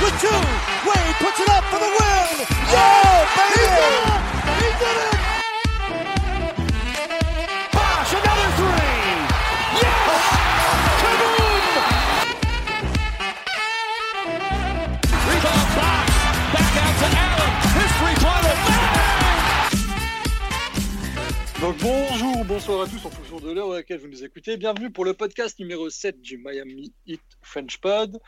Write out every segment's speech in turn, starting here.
with two. Wade puts it up for the win. Yeah, baby! He did it! Bosh, another three. Yes! Kaboom! Rebound box. Back out to Allen. His three-pointer. Donc bonjour, bonsoir à tous en fonction de l'heure à laquelle vous nous écoutez. Bienvenue pour le podcast numéro 7 du Miami Heat French Pod.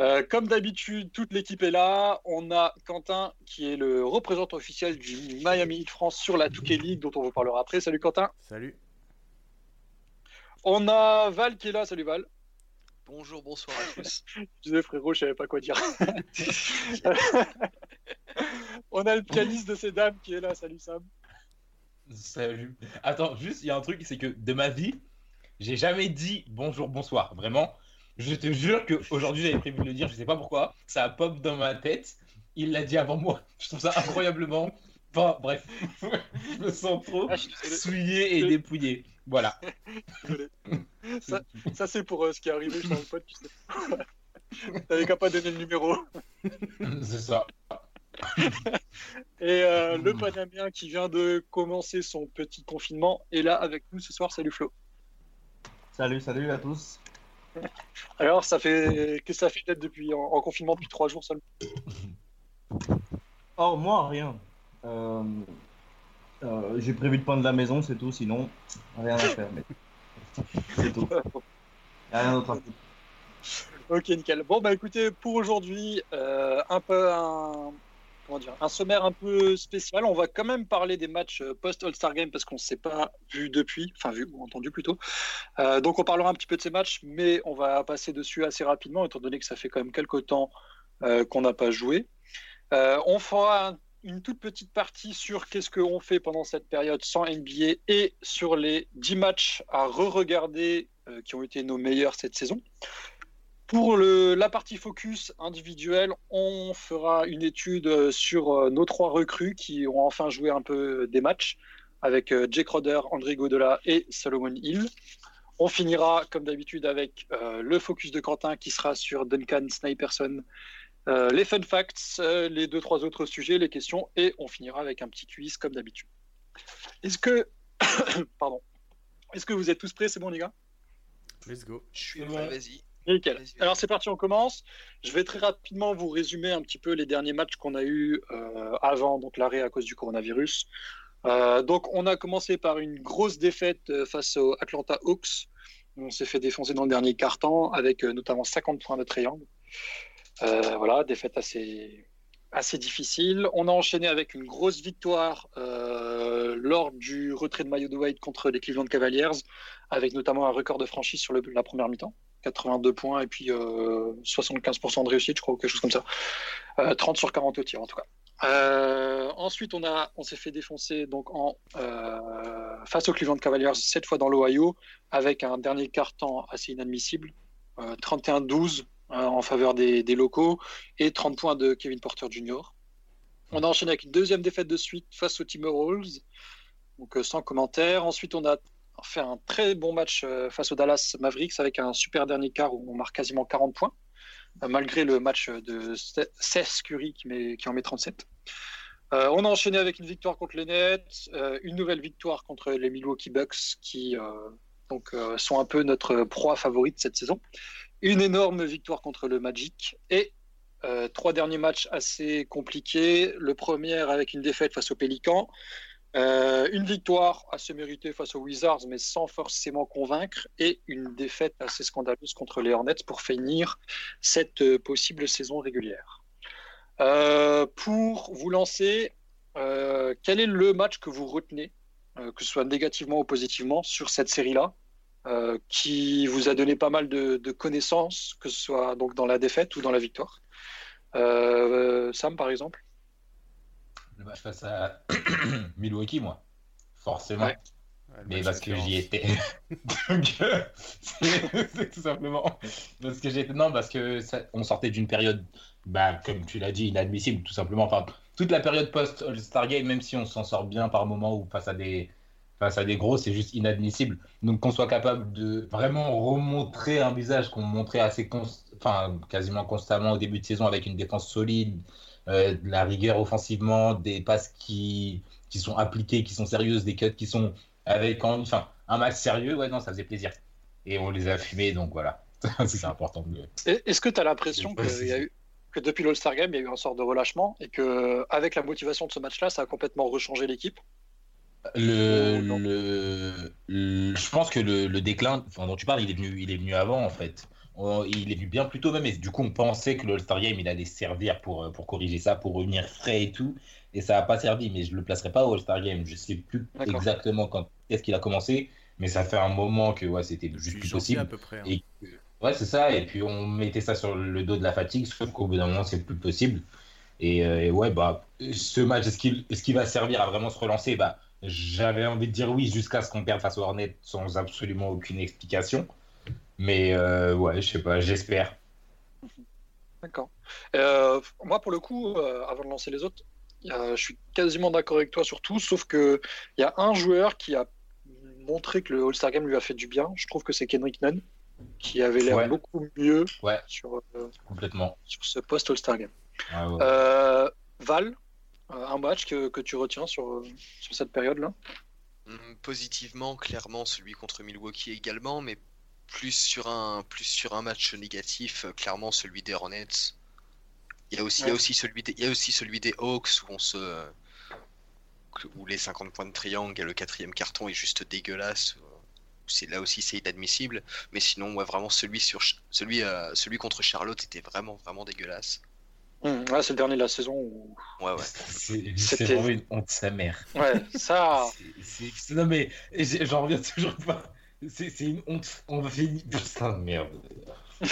Euh, comme d'habitude, toute l'équipe est là. On a Quentin qui est le représentant officiel du Miami Heat France sur la Touquet League dont on vous parlera après. Salut Quentin. Salut. On a Val qui est là. Salut Val. Bonjour, bonsoir à tous. Je disais frérot, je savais pas quoi dire. On a le pianiste de ces dames qui est là. Salut Sam. Salut. Attends, juste, il y a un truc, c'est que de ma vie, j'ai jamais dit bonjour, bonsoir. Vraiment, je te jure qu'aujourd'hui, j'avais prévu de le dire, je sais pas pourquoi. Ça a pop dans ma tête. Il l'a dit avant moi. Je trouve ça incroyablement. Enfin, bref, je me sens trop Ah, souillé et dépouillé. Voilà. Ça, ça, c'est pour euh, ce qui est arrivé sur le pod, tu sais. T'avais qu'à pas donner le numéro. C'est ça. Et euh, le Panamien qui vient de commencer son petit confinement est là avec nous ce soir. Salut Flo. Salut, salut à tous. Alors, ça fait que ça fait d'être depuis en, en confinement depuis trois jours seulement. Oh, moi, rien. Euh, euh, J'ai prévu de prendre la maison, c'est tout, sinon, rien à faire. Mais... C'est tout. Y a rien d'autre à foutre. Ok, nickel. Bon, bah écoutez, pour aujourd'hui, euh, un peu un, dire, un sommaire un peu spécial. On va quand même parler des matchs euh, post-All-Star Game parce qu'on ne s'est pas vu depuis, enfin vu ou entendu plutôt. Euh, donc on parlera un petit peu de ces matchs, mais on va passer dessus assez rapidement étant donné que ça fait quand même quelques temps euh, qu'on n'a pas joué. On fera un- une toute petite partie sur qu'est-ce qu'on fait pendant cette période sans NBA et sur les 10 matchs à re-regarder qui ont été nos meilleurs cette saison. Pour le, la partie focus individuelle, on fera une étude euh, sur euh, nos trois recrues qui ont enfin joué un peu des matchs avec euh, Jake Roder, André Godela et Solomon Hill. On finira comme d'habitude avec euh, le focus de Quentin qui sera sur Duncan Sniperson, euh, les fun facts, euh, les deux trois autres sujets, les questions et on finira avec un petit quiz comme d'habitude. Est-ce que pardon, est-ce que vous êtes tous prêts? C'est bon les gars? Let's go. Je suis bon. vas-y. Nickel. Alors c'est parti, on commence. Je vais très rapidement vous résumer un petit peu les derniers matchs qu'on a eu euh, avant donc l'arrêt à cause du coronavirus. Euh, donc on a commencé par une grosse défaite euh, face aux Atlanta Hawks. On s'est fait défoncer dans le dernier quart-temps avec euh, notamment 50 points de triangle. Voilà, défaite assez assez difficile. On a enchaîné avec une grosse victoire euh, lors du retrait de maillot de White contre les Cleveland Cavaliers, avec notamment un record de franchise sur le- la première mi-temps. 82 points et puis euh, 75% de réussite, je crois, ou quelque chose comme ça. Euh, 30 sur 40 au tir, en tout cas. Euh, ensuite, on, on s'est fait défoncer donc en, euh, face aux Cleveland Cavaliers, cette fois dans l'Ohio, avec un dernier quart-temps assez inadmissible. Euh, 31-12 euh, en faveur des, des locaux et 30 points de Kevin Porter Jr. On a enchaîné avec une deuxième défaite de suite face aux Timberwolves, donc euh, sans commentaire. Ensuite, on a fait un très bon match euh, face aux Dallas Mavericks avec un super dernier quart où on marque quasiment 40 points, euh, malgré le match de Seth Curry qui, en met 37. Euh, on a enchaîné avec une victoire contre les Nets, une nouvelle victoire contre les Milwaukee Bucks qui donc, sont un peu notre proie favorite cette saison, une énorme victoire contre le Magic et trois derniers matchs assez compliqués. Le premier avec une défaite face aux Pélicans, euh, une victoire assez méritée face aux Wizards, mais sans forcément convaincre, et une défaite assez scandaleuse contre les Hornets pour finir cette euh, possible saison régulière. Euh, pour vous lancer, quel est le match que vous retenez, que ce soit négativement ou positivement, sur cette série-là, qui vous a donné pas mal de, de connaissances, que ce soit donc dans la défaite ou dans la victoire? Sam, par exemple? Le match face à Milwaukee, moi. Forcément. Ouais. Mais parce que j'y étais. Donc, euh, c'est tout simplement. Parce que j'étais. Non, parce que ça- on sortait d'une période, bah, comme tu l'as dit, inadmissible, tout simplement. Enfin, toute la période post-All-Star Game, même si on s'en sort bien par moment ou face à des. Face à des gros, c'est juste inadmissible. Donc qu'on soit capable de vraiment remontrer un visage qu'on montrait assez cons- enfin quasiment constamment au début de saison avec une défense solide, euh, de la rigueur offensivement, des passes qui, qui sont appliquées, qui sont sérieuses, des cuts qui sont avec enfin, un match sérieux, ouais, non, ça faisait plaisir. Et on les a fumés, donc voilà. c'est important. Est-ce que tu as l'impression que, y a eu, que depuis l'All-Star Game, il y a eu un sort de relâchement et que avec la motivation de ce match-là, ça a complètement rechangé l'équipe? Le, le, je pense que le, le déclin enfin, dont tu parles, il est venu, il est venu avant en fait. Il est venu bien plus tôt même, et du coup on pensait que le All-Star Game il allait servir pour, pour corriger ça, pour revenir frais et tout, et ça n'a pas servi, mais je le placerai pas au All-Star Game. Je sais plus exactement quand est-ce qu'il a commencé, mais ça fait un moment que ouais, c'était juste plus possible. À peu près, hein. et, ouais, c'est ça, et puis on mettait ça sur le dos de la fatigue, sauf qu'au bout d'un moment c'est plus possible. Et, euh, ouais, bah, ce match, est-ce qu'il est va servir à vraiment se relancer? Bah, j'avais envie de dire oui jusqu'à ce qu'on perde face au Hornet sans absolument aucune explication. Mais euh, ouais, je sais pas, j'espère. D'accord. Euh, moi, pour le coup, euh, avant de lancer les autres, je suis quasiment d'accord avec toi sur tout, sauf qu'il y a un joueur qui a montré que le All-Star Game lui a fait du bien. Je trouve que c'est Kendrick Nunn, qui avait l'air beaucoup mieux sur, Complètement. sur ce post-All-Star Game. Val, euh, un match que, que, tu retiens sur, sur cette période-là? Hum, Positivement, clairement, celui contre Milwaukee également, mais plus sur un, plus sur un match négatif, euh, clairement celui des Hornets. Il y a aussi, il y a aussi, celui, des, il y a aussi celui des Hawks où on se. où les 50 points de triangle et le quatrième carton est juste dégueulasse. C'est, là aussi c'est inadmissible. Mais sinon, ouais, vraiment celui, sur, celui, euh, celui contre Charlotte était vraiment, vraiment dégueulasse. Mmh, c'est le dernier de la saison où. Ouais, ouais. C'est vraiment une honte, sa mère. Ouais, ça. Non, mais j'en reviens toujours pas. C'est une honte. On va finir. Putain, merde.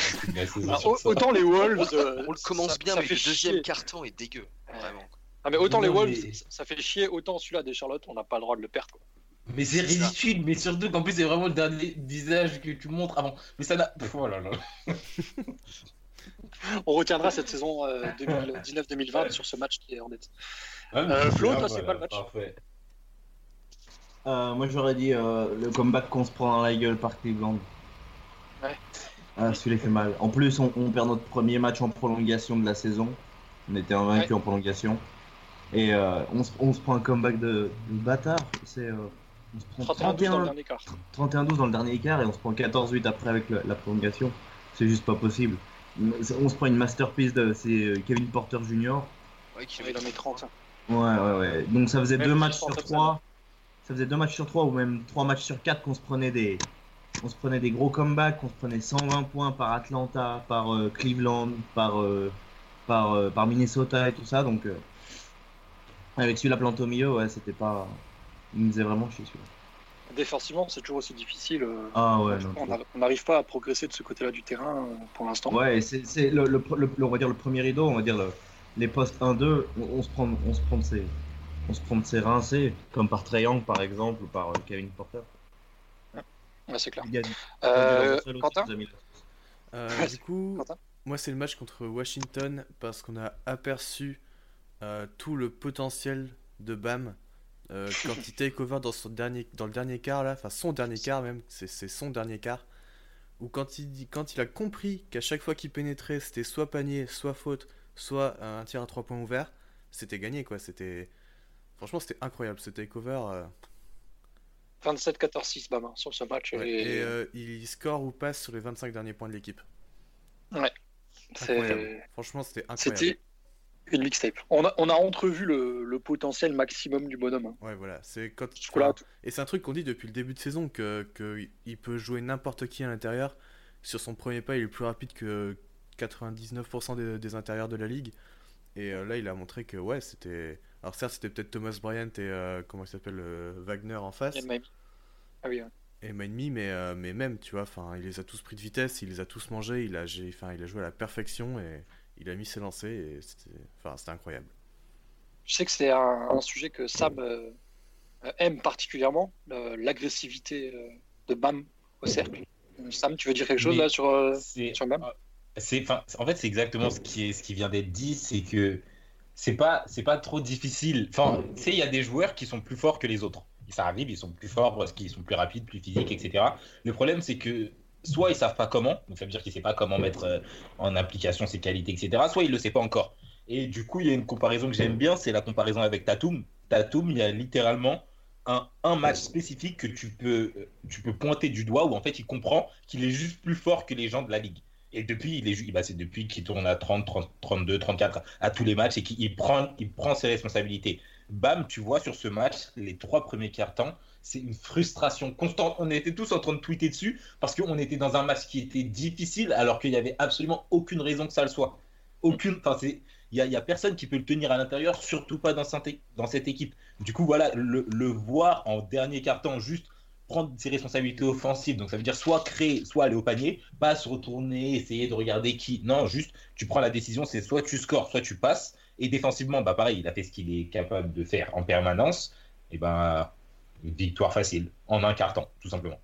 Ah, autant les Wolves. Euh, on le commence bien, mais le deuxième carton est dégueu. Vraiment. Ah, mais autant les Wolves, ça fait chier. Autant celui-là des Charlotte, on n'a pas le droit de le perdre. Quoi. Mais c'est ridicule, mais surtout qu'en plus, c'est vraiment le dernier visage que tu montres avant. Mais ça n'a. Oh là là. on retiendra cette saison 2019-2020 euh, sur ce match qui est en net. Euh, Flo, toi, c'est pas le match euh, Moi, j'aurais dit le comeback qu'on se prend dans la gueule par Cleveland. Ouais. Ah, celui-là fait mal. En plus, on, perd notre premier match en prolongation de la saison. On était invaincu en prolongation. Et on, se, prend un comeback de, bâtard. C'est. on se prend 31-12 dans, le dernier quart et on se prend 14-8 après avec la prolongation. C'est juste pas possible on se prend une masterpiece de c'est euh, Kevin Porter Jr. Ouais, qui avait mis 30. Ouais, ouais, ouais. Donc ça faisait deux matchs sur trois. Ça faisait deux matchs sur trois ou même trois matchs sur quatre qu'on se prenait des, on se prenait des gros comebacks, on se prenait 120 points par Atlanta, par euh, Cleveland, par, euh, par, par Minnesota et tout ça. Donc avec celui-là planté au milieu, ouais, c'était pas. Il nous faisait vraiment chier celui-là défensivement, c'est toujours aussi difficile. Euh, ah ouais, on n'arrive pas à progresser de ce côté-là du terrain euh, pour l'instant. Ouais, c'est le, le, on va dire le premier rideau, on va dire les postes 1-2, on, se prend, on se prend ses, on se prend de ses rincés, comme par Triangle par exemple ou par euh, Kevin Porter. Ouais, c'est clair. Quentin Du coup, moi c'est le match contre Washington parce qu'on a aperçu tout le potentiel de Bam euh, quand il take over dans, son dernier, dans le dernier quart, là, enfin son dernier quart même, c'est son dernier quart, où quand il, quand il a compris qu'à chaque fois qu'il pénétrait, c'était soit panier, soit faute, soit un tir à trois points ouvert, c'était gagné quoi. C'était Franchement, c'était incroyable ce takeover. Euh... 27-14-6 Bama sur ce match. et, euh, il score ou passe sur les 25 derniers points de l'équipe. Ouais. Franchement, c'était incroyable une mixtape. On a, on a entrevu le, le, potentiel maximum du bonhomme. Hein. Ouais, voilà. C'est quand. Et c'est un truc qu'on dit depuis le début de saison que, que il peut jouer n'importe qui à l'intérieur. Sur son premier pas, il est plus rapide que 99% des, des, intérieurs de la ligue. Et euh, là, il a montré que ouais, c'était. Alors certes, c'était peut-être Thomas Bryant et euh, comment il s'appelle euh, Wagner en face. Et ah oui. Ouais. Et Miami, mais mais même, tu vois, enfin, il les a tous pris de vitesse, il les a tous mangés, il a, enfin, il a joué à la perfection et il a mis ses lancers et c'était enfin, incroyable. Je sais que c'est un, sujet que Sam euh, aime particulièrement, l'agressivité euh, de Bam au cercle. Sam, tu veux dire quelque chose là sur, euh, sur Bam? En fait, c'est exactement ce qui, est, ce qui vient d'être dit, c'est que c'est pas, c'est pas trop difficile. Enfin, tu sais, il y a des joueurs qui sont plus forts que les autres. Ça arrive, ils sont plus forts parce qu'ils sont plus rapides, plus physiques, etc. Le problème, c'est que soit ils savent pas comment, donc ça veut dire qu'il sait pas comment mettre euh, en application ses qualités, etc. Soit il le sait pas encore. Et du coup, il y a une comparaison que j'aime bien, c'est la comparaison avec Tatum. Tatum, il y a littéralement un, un, match spécifique que tu peux, tu peux pointer du doigt où en fait il comprend qu'il est juste plus fort que les gens de la ligue. Et depuis, il est, bah, c'est depuis qu'il tourne à 30, 30, 32, 34 à tous les matchs et qu'il prend, il prend ses responsabilités. Bam, tu vois sur ce match, les trois premiers quarts temps, c'est une frustration constante. On était tous en train de tweeter dessus parce qu'on était dans un match qui était difficile alors qu'il n'y avait absolument aucune raison que ça le soit. Aucune. Enfin, c'est il n'y a, personne qui peut le tenir à l'intérieur, surtout pas dans, dans, cette équipe. Du coup, voilà, le, le voir en dernier carton juste prendre ses responsabilités offensives. Donc ça veut dire soit créer, soit aller au panier, pas se retourner, essayer de regarder qui. Non, juste tu prends la décision, c'est soit tu scores, soit tu passes. Et défensivement, bah pareil, il a fait ce qu'il est capable de faire en permanence. Et ben victoire facile en un carton, tout simplement.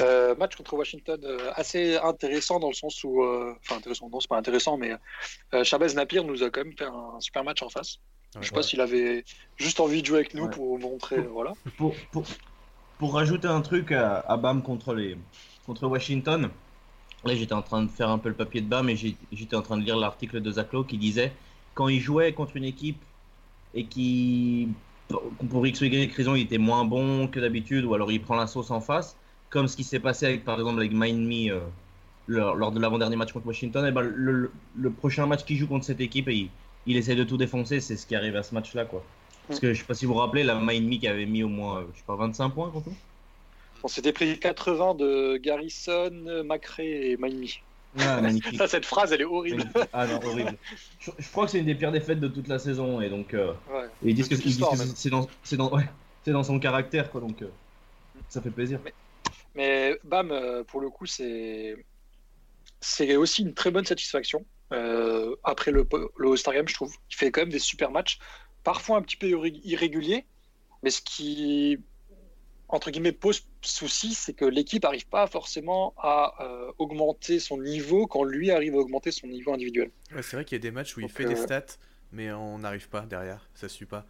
Euh, match contre Washington euh, assez intéressant dans le sens où, euh, enfin intéressant, non c'est pas intéressant, mais Chavez Napier nous a quand même fait un super match en face. je sais pas s'il avait juste envie de jouer avec nous pour montrer, voilà. Pour, pour, pour, rajouter un truc à, Bam contre Washington, là j'étais en train de faire un peu le papier de Bam et j'étais en train de lire l'article de Zach qui disait quand il jouait contre une équipe et qui pour X ou raison il était moins bon que d'habitude ou alors il prend la sauce en face comme ce qui s'est passé par exemple avec Mind Me euh, lors, de l'avant-dernier match contre Washington, et eh ben, le, prochain match qu'il joue contre cette équipe, et il, essaie de tout défoncer, c'est ce qui arrive à ce match-là. quoi. Parce que je sais pas si vous vous rappelez, la Mind Me qui avait mis au moins, je sais pas, 25 points contre On s'était pris 80 de Garrison, Macré et Mind Me. Ça, cette phrase, elle est horrible. ah non, horrible. Je, crois que c'est une des pires défaites de toute la saison, et donc. Euh, ils disent que, c'est dans, dans, ouais, dans, son caractère, quoi, donc euh, ça fait plaisir. Mais Bam, euh, pour le coup, c'est c'est aussi une très bonne satisfaction. Euh, après le, le All-Star Game, je trouve. Il fait quand même des super matchs, parfois un petit peu irréguliers, mais ce qui, entre guillemets, pose souci, c'est que l'équipe n'arrive pas forcément à euh, augmenter son niveau quand lui arrive à augmenter son niveau individuel. c'est vrai qu'il y a des matchs où il fait des stats, mais on n'arrive pas derrière, ça suit pas.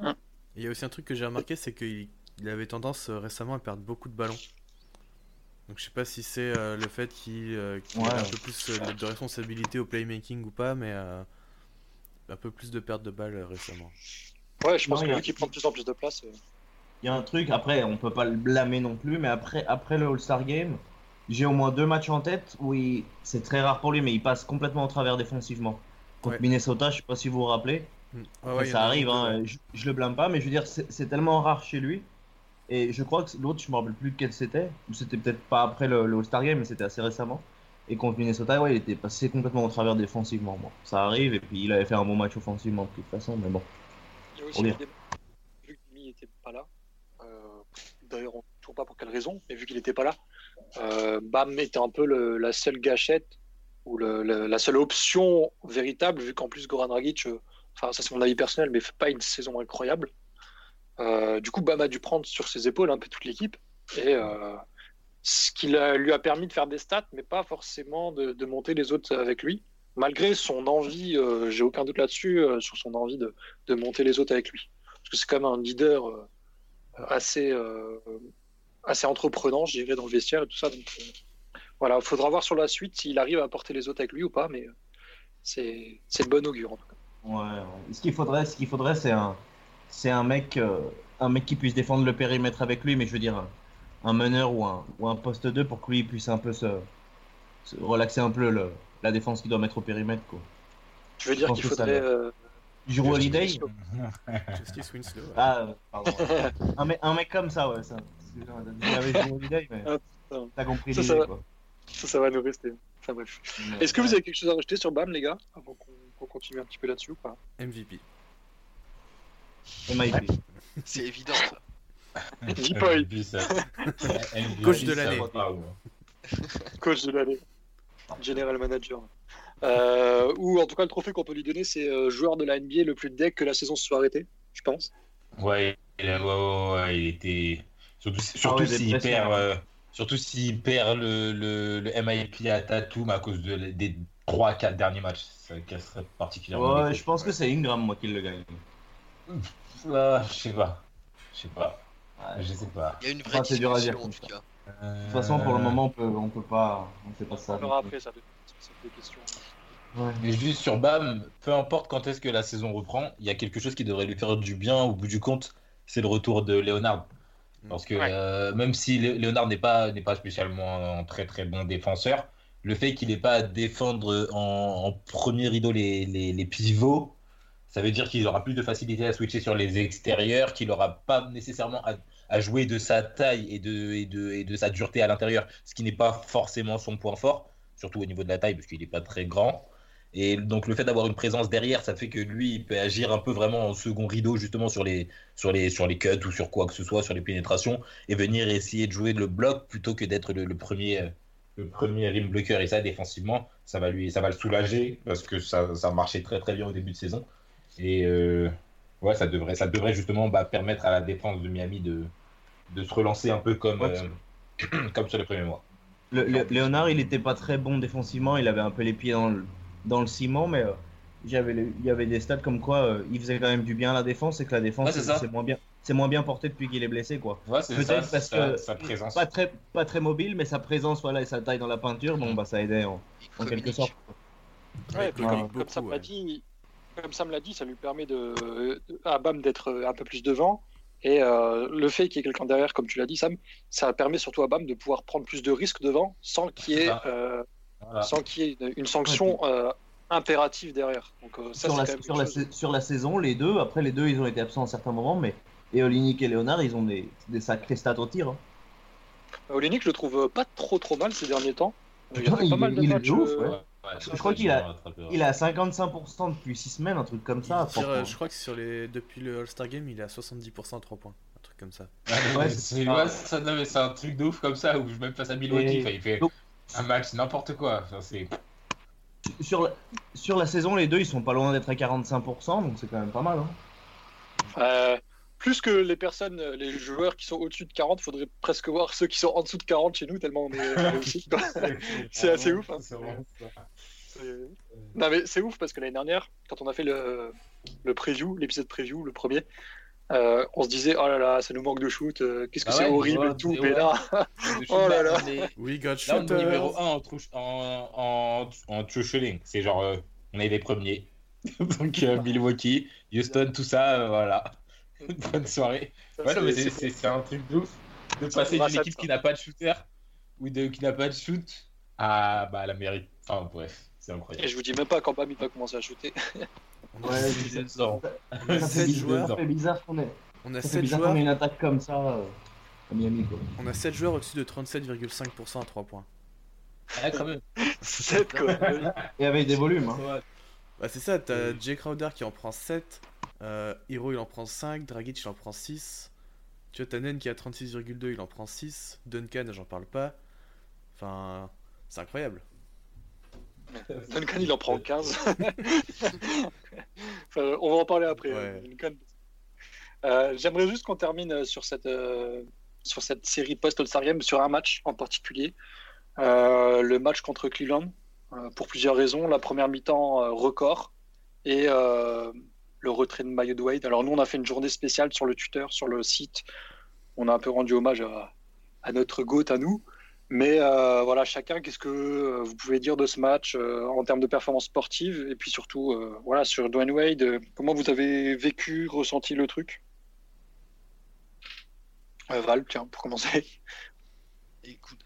Hum. Il y a aussi un truc que j'ai remarqué, c'est qu'il avait tendance récemment à perdre beaucoup de ballons. Donc je sais pas si c'est euh, le fait qu'il euh, ait un peu plus euh, de responsabilité au playmaking ou pas, mais un peu plus de perte de balles récemment. Ouais, je pense que qu'il prend de plus en plus de place. Il y a un truc, après on peut pas le blâmer non plus, mais après, après le All-Star Game, j'ai au moins deux matchs en tête où c'est très rare pour lui, mais il passe complètement au travers défensivement. Contre Minnesota, je sais pas si vous vous rappelez. Mm. ça arrive, hein, je, je, le blâme pas, mais je veux dire, c'est tellement rare chez lui et je crois que l'autre, je me rappelle plus quel c'était. C'était peut-être pas après le, All-Star Game, mais c'était assez récemment. Et contre Minnesota, ouais, il était passé complètement au travers défensivement. Bon, ça arrive, et puis il avait fait un bon match offensivement de toute façon, mais bon. Il y a aussi vu qu'il n'était pas là, euh, d'ailleurs, on ne sait pas pour quelle raison, mais vu qu'il n'était pas là, euh, Bam était un peu la seule gâchette ou la seule option véritable, vu qu'en plus Goran Dragic, euh, enfin, ça c'est mon avis personnel, mais fait pas une saison incroyable. Du coup, Bam a dû prendre sur ses épaules un peu toute l'équipe. Et ce qui lui a permis de faire des stats, mais pas forcément de, monter les autres avec lui. Malgré son envie, euh, j'ai aucun doute là-dessus, sur son envie de, monter les autres avec lui. Parce que c'est quand même un leader assez, assez entreprenant, je dirais, dans le vestiaire et tout ça. Donc voilà, il faudra voir sur la suite s'il arrive à porter les autres avec lui ou pas, mais c'est le bon augure en tout cas. Ouais, ce qu'il faudrait, ce qu'il faudrait, c'est un, c'est un mec, euh, un mec qui puisse défendre le périmètre avec lui, mais je veux dire un, meneur ou un, ou un poste 2 pour que lui puisse un peu se, relaxer un peu le, la défense qu'il doit mettre au périmètre. Quoi. Tu veux dire qu'il faudrait. Euh... Juro Holiday Justice Winslow. Ah, pardon. un, mec, un mec comme ça, ouais. Ça. J'avais Juro Holiday, mais ah, t'as compris ça, ça, va... ça, ça va nous rester. Enfin bref. Est-ce que vous avez quelque chose à rajouter sur BAM, les gars, avant qu'on continue un petit peu là-dessus ou pas? MVP. MIP. C'est évident ça. Coach de l'année. Coach de l'année. General manager. Euh, ou en tout cas, le trophée qu'on peut lui donner, c'est euh, joueur de la NBA le plus deck que la saison se soit arrêtée, je pense. Ouais, il, ouais, il était. Surtout, surtout ah s'il perd, euh, surtout s'il perd le, le, le, MIP à Tatum à cause de, des 3-4 derniers matchs. Ça casserait particulièrement. Ouais, je pense que c'est Ingram, moi, qui le gagne. Ah, je sais pas. Je sais pas. Je sais pas. Il y a une vraie discussion, en tout cas. De toute façon, pour le moment, on peut, on peut pas, on fait pas ça. On verra après, ça des questions. Mais juste sur Bam, peu importe quand est-ce que la saison reprend, il y a quelque chose qui devrait lui faire du bien au bout du compte, c'est le retour de Léonard. Parce que euh, même si Léonard n'est pas, pas spécialement un très très bon défenseur, le fait qu'il n'ait pas à défendre en, premier rideau les, les, pivots, ça veut dire qu'il aura plus de facilité à switcher sur les extérieurs, qu'il n'aura pas nécessairement à, jouer de sa taille et de, et de, et de sa dureté à l'intérieur, ce qui n'est pas forcément son point fort, surtout au niveau de la taille, parce qu'il n'est pas très grand. Et donc le fait d'avoir une présence derrière, ça fait que lui, il peut agir un peu vraiment en second rideau, justement sur les, sur les, sur les cuts ou sur quoi que ce soit, sur les pénétrations, et venir essayer de jouer le bloc plutôt que d'être le, premier, le premier rim blocker. Et ça, défensivement, ça va, lui, ça va le soulager parce que ça, ça marchait très très bien au début de saison. Et euh, ouais, ça devrait, ça devrait justement bah, permettre à la défense de Miami de, de se relancer un peu comme, euh, comme sur les premiers mois. Le, Léonard, il n'était pas très bon défensivement, il avait un peu les pieds dans le dans le ciment, mais euh, j'avais il y avait des stats comme quoi euh, il faisait quand même du bien à la défense et que la défense c'est moins bien c'est moins bien porté depuis qu'il est blessé quoi. Peut-être parce que sa présence. pas très pas très mobile mais sa présence voilà et sa taille dans la peinture bon bah ça aidait en, en quelque sorte. Ouais, comme, ça me l'a dit comme ça me l'a dit ça lui permet de à Bam d'être un peu plus devant et euh, le fait qu'il y ait quelqu'un derrière comme tu l'as dit Sam ça permet surtout à Bam de pouvoir prendre plus de risques devant sans qu'il y ait sans qu'il y ait une, sanction euh, impérative derrière. Donc, euh, ça, sur, la, sur, la, sur, la, saison, les deux, après les deux, ils ont été absents à certains moments, mais Eolinik et Léonard, ils ont des, des sacrés stats au tir. Hein. Olinik, je le trouve pas trop trop mal ces derniers temps. Il, a fait pas mal de matchs. Ouf, je crois qu'il a, il a 55% depuis 6 semaines, un truc comme ça. je crois que sur les... depuis le All-Star Game, il est à 70% à 3 points. Un truc comme ça. ouais, c'est un truc de ouf comme ça où je même face à Milwaukee. il fait... Un match, n'importe quoi. sur, la, sur la saison, les deux, ils sont pas loin d'être à 45%, donc c'est quand même pas mal. Hein. Euh, plus que les personnes, les joueurs qui sont au-dessus de 40, faudrait presque voir ceux qui sont en dessous de 40 chez nous, tellement on est c'est assez ouf. Hein. Non, mais c'est ouf parce que l'année dernière, quand on a fait le, le preview, l'épisode preview, le premier, euh, on se disait oh là là ça nous manque de shoot euh, qu'est-ce que ah c'est horrible et tout mais là oh là là. oui got shot numéro 1 en, en, en, true shooting. C'est genre euh, on est les premiers. Donc Milwaukee Houston tout ça voilà. Bonne soirée. Ouais, mais c'est un truc de ouf. De passer d'une équipe qui n'a pas de shooter ou de, qui n'a pas de shoot à bah, la mairie enfin bref c'est incroyable et je vous dis même pas quand Bam va commencer à shooter Ouais, c'est ça. fait joueurs. bizarre qu'on ait. On a 7 joueurs. une attaque comme ça euh, à Miami. Quoi. On a 7 joueurs au-dessus de 37,5% à 3 points. Ah, quand même. 7 quoi. Et avec des volumes. Hein. Bah, c'est ça, t'as Jay Crowder qui en prend 7, euh, Hiro il en prend 5, Dragic il en prend 6. Tu vois, t'as Nen qui a 36,2, il en prend 6. Duncan, j'en parle pas. Enfin, c'est incroyable. Duncan, il en prend 15. on va en parler après. Euh, j'aimerais juste qu'on termine sur cette, euh, sur cette série post-All-Star Game sur un match en particulier. Euh, le match contre Cleveland, pour plusieurs raisons. La première mi-temps record et le retrait de de Wade. Alors nous, on a fait une journée spéciale sur le Twitter, sur le site. On a un peu rendu hommage à, à notre GOAT à nous. Mais euh, voilà, chacun, qu'est-ce que euh, vous pouvez dire de ce match euh, en termes de performance sportive et puis surtout, voilà, sur Dwayne Wade, comment vous avez vécu, ressenti le truc? Val, tiens, pour commencer. Écoute,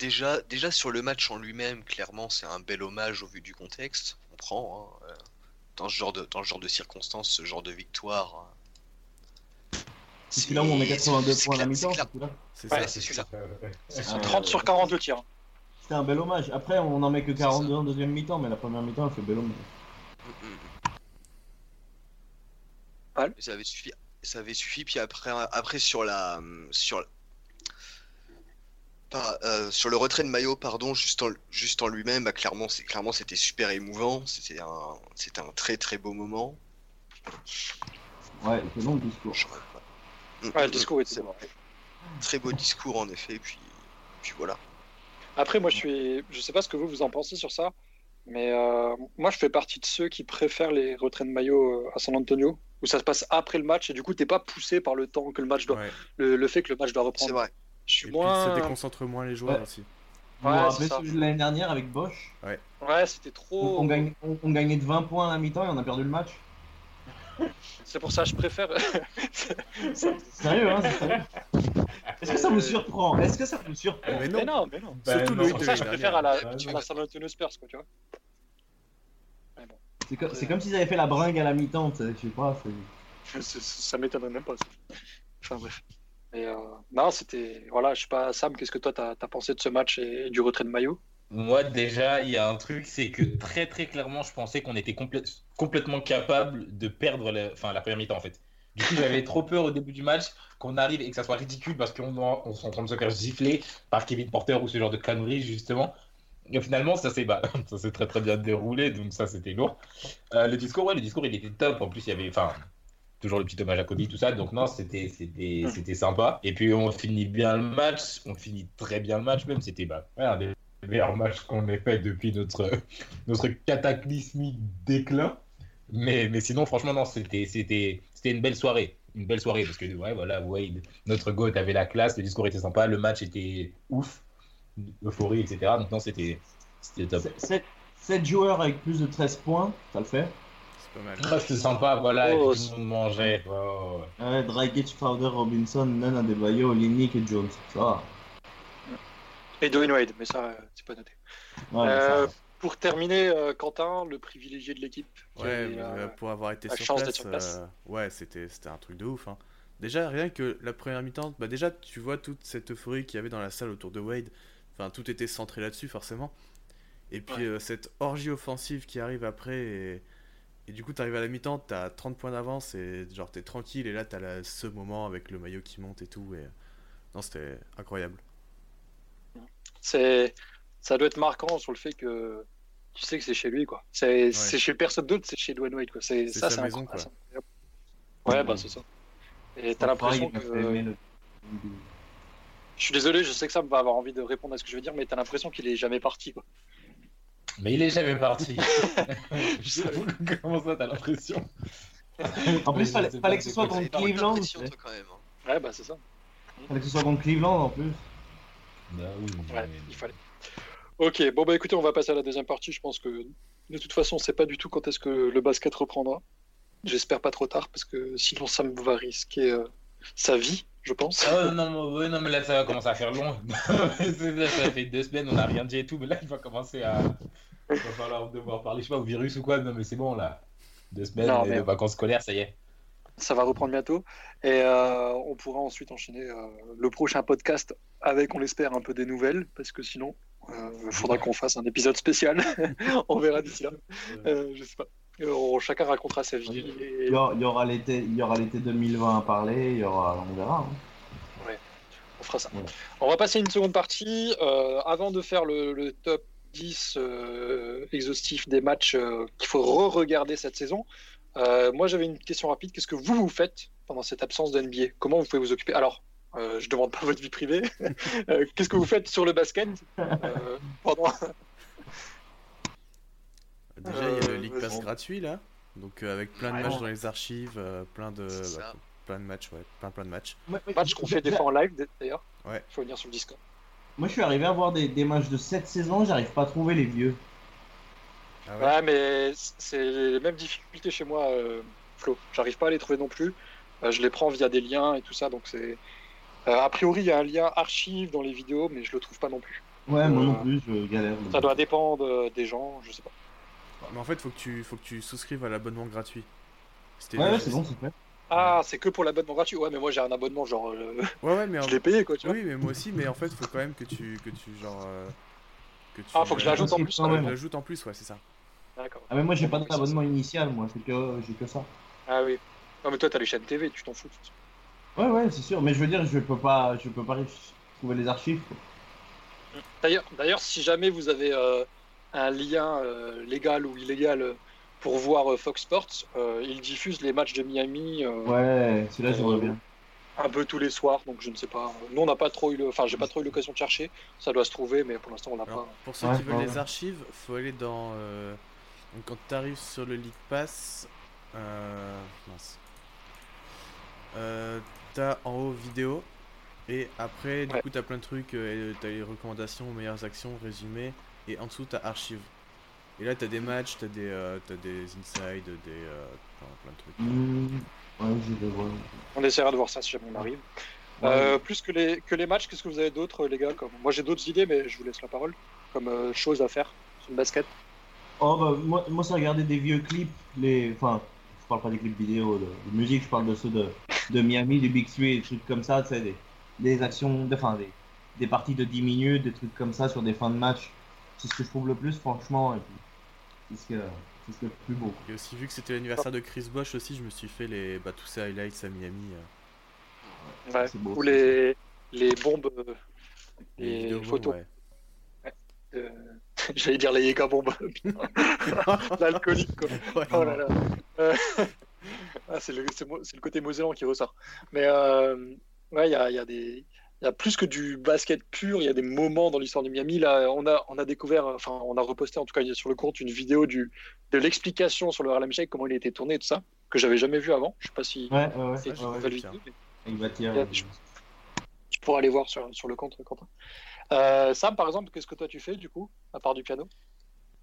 déjà, déjà sur le match en lui-même, clairement, c'est un bel hommage au vu du contexte. On prend hein, dans ce genre de dans ce genre de circonstances, ce genre de victoire. C'est là où on met 82 points à la mi-temps. C'est ça, c'est ça. 30 sur 42 tirs. C'était un bel hommage. Après, on n'en met que 42 en deuxième mi-temps, mais la première mi-temps, elle fait bel hommage. Ça avait suffi. Ça avait suffi. Puis après, après sur la sur euh, sur le retrait de maillot, pardon, juste en, juste en lui-même, bah, clairement, c'est clairement c'était super émouvant. C'était un, c'était un très très beau moment. Ouais, c'est long le discours. Ouais, le discours c'est vrai. Très beau discours en effet, puis, puis voilà. Après, moi je suis, je sais pas ce que vous vous en pensez sur ça, mais euh, moi je fais partie de ceux qui préfèrent les retraits de maillot euh, à San Antonio, où ça se passe après le match et du coup t'es pas poussé par le temps que le match doit, le, fait que le match doit reprendre. C'est vrai. Je suis moins. ça déconcentre moins les joueurs aussi. Ouais, vous l'année dernière avec Bosch Ouais. Ouais, c'était trop. On, on, gagnait de 20 points à la mi-temps et on a perdu le match. C'est pour ça que je préfère. sérieux, hein Est-ce que ça vous surprend? Est-ce que ça vous surprend? Mais non. mais non, bah, Surtout C'est pour ça que je préfère à la, à la San Antonio Spurs, quoi, tu vois. C'est comme, s'ils avaient fait la bringue à la mi-temps, je sais pas. Ça m'étonnerait même pas. Enfin bref. Euh, non, c'était. Voilà, je sais pas, Sam, qu'est-ce que toi t'as as pensé de ce match et du retrait de maillot Moi, déjà, il y a un truc, c'est que très très clairement, je pensais qu'on était complètement capable de perdre la, enfin, la première mi-temps en fait. Du coup, j'avais trop peur au début du match qu'on arrive et que ça soit ridicule parce qu'on on est en train de se faire gifler par Kevin Porter ou ce genre de conneries, justement. Et finalement, ça s'est bah, très très bien déroulé, donc ça c'était lourd. Euh, le discours, ouais, le discours il était top. En plus, il y avait, enfin, toujours le petit hommage à Kobe, tout ça. Donc non, c'était c'était c'était sympa. Et puis on finit bien le match, on finit très bien le match même. C'était bah, un des meilleurs matchs qu'on ait fait depuis notre notre cataclysmique déclin. Mais mais sinon, franchement non, c'était c'était c'était une belle soirée, une belle soirée parce que ouais voilà Wade, notre goat avait la classe, le discours était sympa, le match était ouf, euphorie etc. Donc non, c'était c'était top. 7 joueurs avec plus de 13 points, ça le fait pas mal. Ah, c'est sympa, voilà, oh, et puis tout le monde mangeait. Oh. Ouais, Dragic, Powder, Robinson, Nana Bayo, Linick et Jones. Ça Et Dwayne Wade, mais ça, c'est pas noté. Ouais, euh, pour terminer, euh, Quentin, le privilégié de l'équipe. Ouais, euh, pour avoir été sur place, sur place. ouais, c'était un truc de ouf. Hein. Déjà, rien que la première mi-temps, bah déjà, tu vois toute cette euphorie qu'il y avait dans la salle autour de Wade. Enfin, tout était centré là-dessus, forcément. Et puis, cette orgie offensive qui arrive après. Et et du coup, tu arrives à la mi-temps, tu as 30 points d'avance et genre t'es tranquille. Et là, tu as ce moment avec le maillot qui monte et tout. Et... Non, c'était incroyable. C'est... Ça doit être marquant sur le fait que tu sais que c'est chez lui. quoi. C'est, chez personne d'autre, c'est chez Dwayne Wade. Quoi. C'est, ça, c'est maison, quoi. Ouais, bah c'est ça. Et t'as l'impression que. Je suis désolé, je sais que ça va avoir envie de répondre à ce que je veux dire, mais t'as l'impression qu'il est jamais parti. Quoi. Mais il est jamais parti. Comment ça, t'as l'impression En plus, fallait, fallait que ce soit contre Cleveland. Quand même, hein. Ouais, bah c'est ça. Fallait que ce soit contre Cleveland en plus. Bah oui, ouais, il fallait. Ok, bon bah écoutez, on va passer à la deuxième partie. Je pense que de toute façon, on sait pas du tout quand est-ce que le basket reprendra. J'espère pas trop tard parce que sinon ça me va risquer euh, sa vie, je pense. Ah non, non, mais là ça va commencer à faire long. ça fait deux semaines, on n'a rien dit et tout, mais là il va commencer à, il va falloir devoir parler, je sais pas, au virus ou quoi. Non, mais c'est bon, là. Deux semaines de vacances scolaires, ça y est. Ça va reprendre bientôt. Et euh, on pourra ensuite enchaîner euh, le prochain podcast avec, on l'espère, un peu des nouvelles, parce que sinon, il euh, faudra qu'on fasse un épisode spécial. on verra d'ici là. je sais pas. chacun racontera sa vie. Il y aura l'été, il y aura l'été 2020 à parler. Il y aura, on verra. Hein. Ouais, on fera ça. On va passer une seconde partie. avant de faire le top 10 euh, exhaustif des matchs qu'il faut re-regarder cette saison. Euh, moi, j'avais une question rapide. Qu'est-ce que vous, vous faites pendant cette absence de NBA Comment vous pouvez vous occuper? Alors, je demande pas votre vie privée. Qu'est-ce que vous faites sur le basket pendant... Déjà, il y a le League Pass gratuit là. Donc, avec plein de matchs dans les archives, plein de. Bah, plein de matchs, ouais, plein, plein de matchs. Matchs qu'on fait des fois en live d'ailleurs. Ouais. Il faut venir sur le Discord. Moi, je suis arrivé à voir des, des matchs de cette saison, j'arrive pas à trouver les vieux. Ah ouais. mais c'est les mêmes difficultés chez moi, euh, Flo. J'arrive pas à les trouver non plus. Euh, je les prends via des liens et tout ça, donc c'est. Euh, a priori, il y a un lien archive dans les vidéos, mais je le trouve pas non plus. Ouais, moi non plus, je galère. Ça doit dépendre des gens, je sais pas. Mais en fait, faut que tu, faut que tu souscrives à l'abonnement gratuit. Ouais, ouais c'est bon, c'est fait. Ah, c'est que pour l'abonnement gratuit. Ouais, mais moi j'ai un abonnement genre. Euh, ouais, ouais, mais je l'ai payé quoi, tu vois. Oui, mais moi aussi, mais en fait, faut quand même que tu, que tu genre. Euh, que tu... Ah, faut que je l'ajoute en plus. Ah, ouais, l'ajoute en plus, ouais, c'est ça. D'accord. Ah, mais moi j'ai pas d'abonnement initial, moi, c'est que j'ai que ça. Ah oui. Non, mais toi t'as les chaînes TV, tu t'en fous. Ouais, ouais, c'est sûr. Mais je veux dire, je peux pas, je peux pas trouver les archives. D'ailleurs, d'ailleurs, si jamais vous avez euh, un lien légal ou illégal pour voir euh, Fox Sports. Euh, ils diffusent les matchs de Miami. Euh, ouais, c'est là je bien. Un peu tous les soirs, donc je ne sais pas. Nous, on n'a pas trop eu, le... enfin, j'ai pas trop eu l'occasion de chercher. Ça doit se trouver, mais pour l'instant, on l'a pas. Pour ceux qui veulent les archives, faut aller dans. Donc, quand tu arrives sur le League Pass, euh... mince. t'as en haut vidéo Et après, du coup, t'as plein de trucs, euh, t'as les recommandations, meilleures actions, résumés, et en dessous, t'as archives. Et là, t'as des matchs, t'as des, euh, as des insides, des, euh, plein, de trucs. Mmh. Ouais, je vais voir. On essaiera de voir ça si jamais on arrive. Euh, plus que les, que les matchs, qu'est-ce que vous avez d'autres, les gars comme... Moi, j'ai d'autres idées, mais je vous laisse la parole. Comme euh, choses à faire sur le basket. Oh, bah, moi, moi c'est regarder des vieux clips. Les... Enfin, je parle pas des clips vidéo de, musique, je parle de ceux de, de Miami, du Big Three, des trucs comme ça, tu sais, des, des actions, enfin, des, des parties de 10 minutes, des trucs comme ça sur des fins de match. C'est ce que je trouve le plus, franchement. Et puis, c'est ce que c'est ce que le plus beau. Et aussi, vu que c'était l'anniversaire de Chris Bosch aussi, je me suis fait les, bah, tous ces highlights à Miami. Euh. Ouais, ou les, les bombes, euh, les, photos. Euh, j'allais dire les Yega bombes. L'alcoolique, quoi. oh là là. Euh, ah, c'est le, le, côté mosellan qui ressort. Mais ouais, il y a, y a des il y a plus que du basket pur, il y a des moments dans l'histoire de Miami. Là, on a, on a découvert, enfin, on a reposté en tout cas sur le compte une vidéo du, de l'explication sur le Harlem Shake, comment il a été tourné et tout ça, que j'avais jamais vu avant. Je sais pas si ouais, ouais, c'est une nouvelle vidéo. Tu, pourras aller voir sur, sur le compte, Quentin. Euh, Sam, par exemple, qu'est-ce que toi tu fais du coup, à part du piano?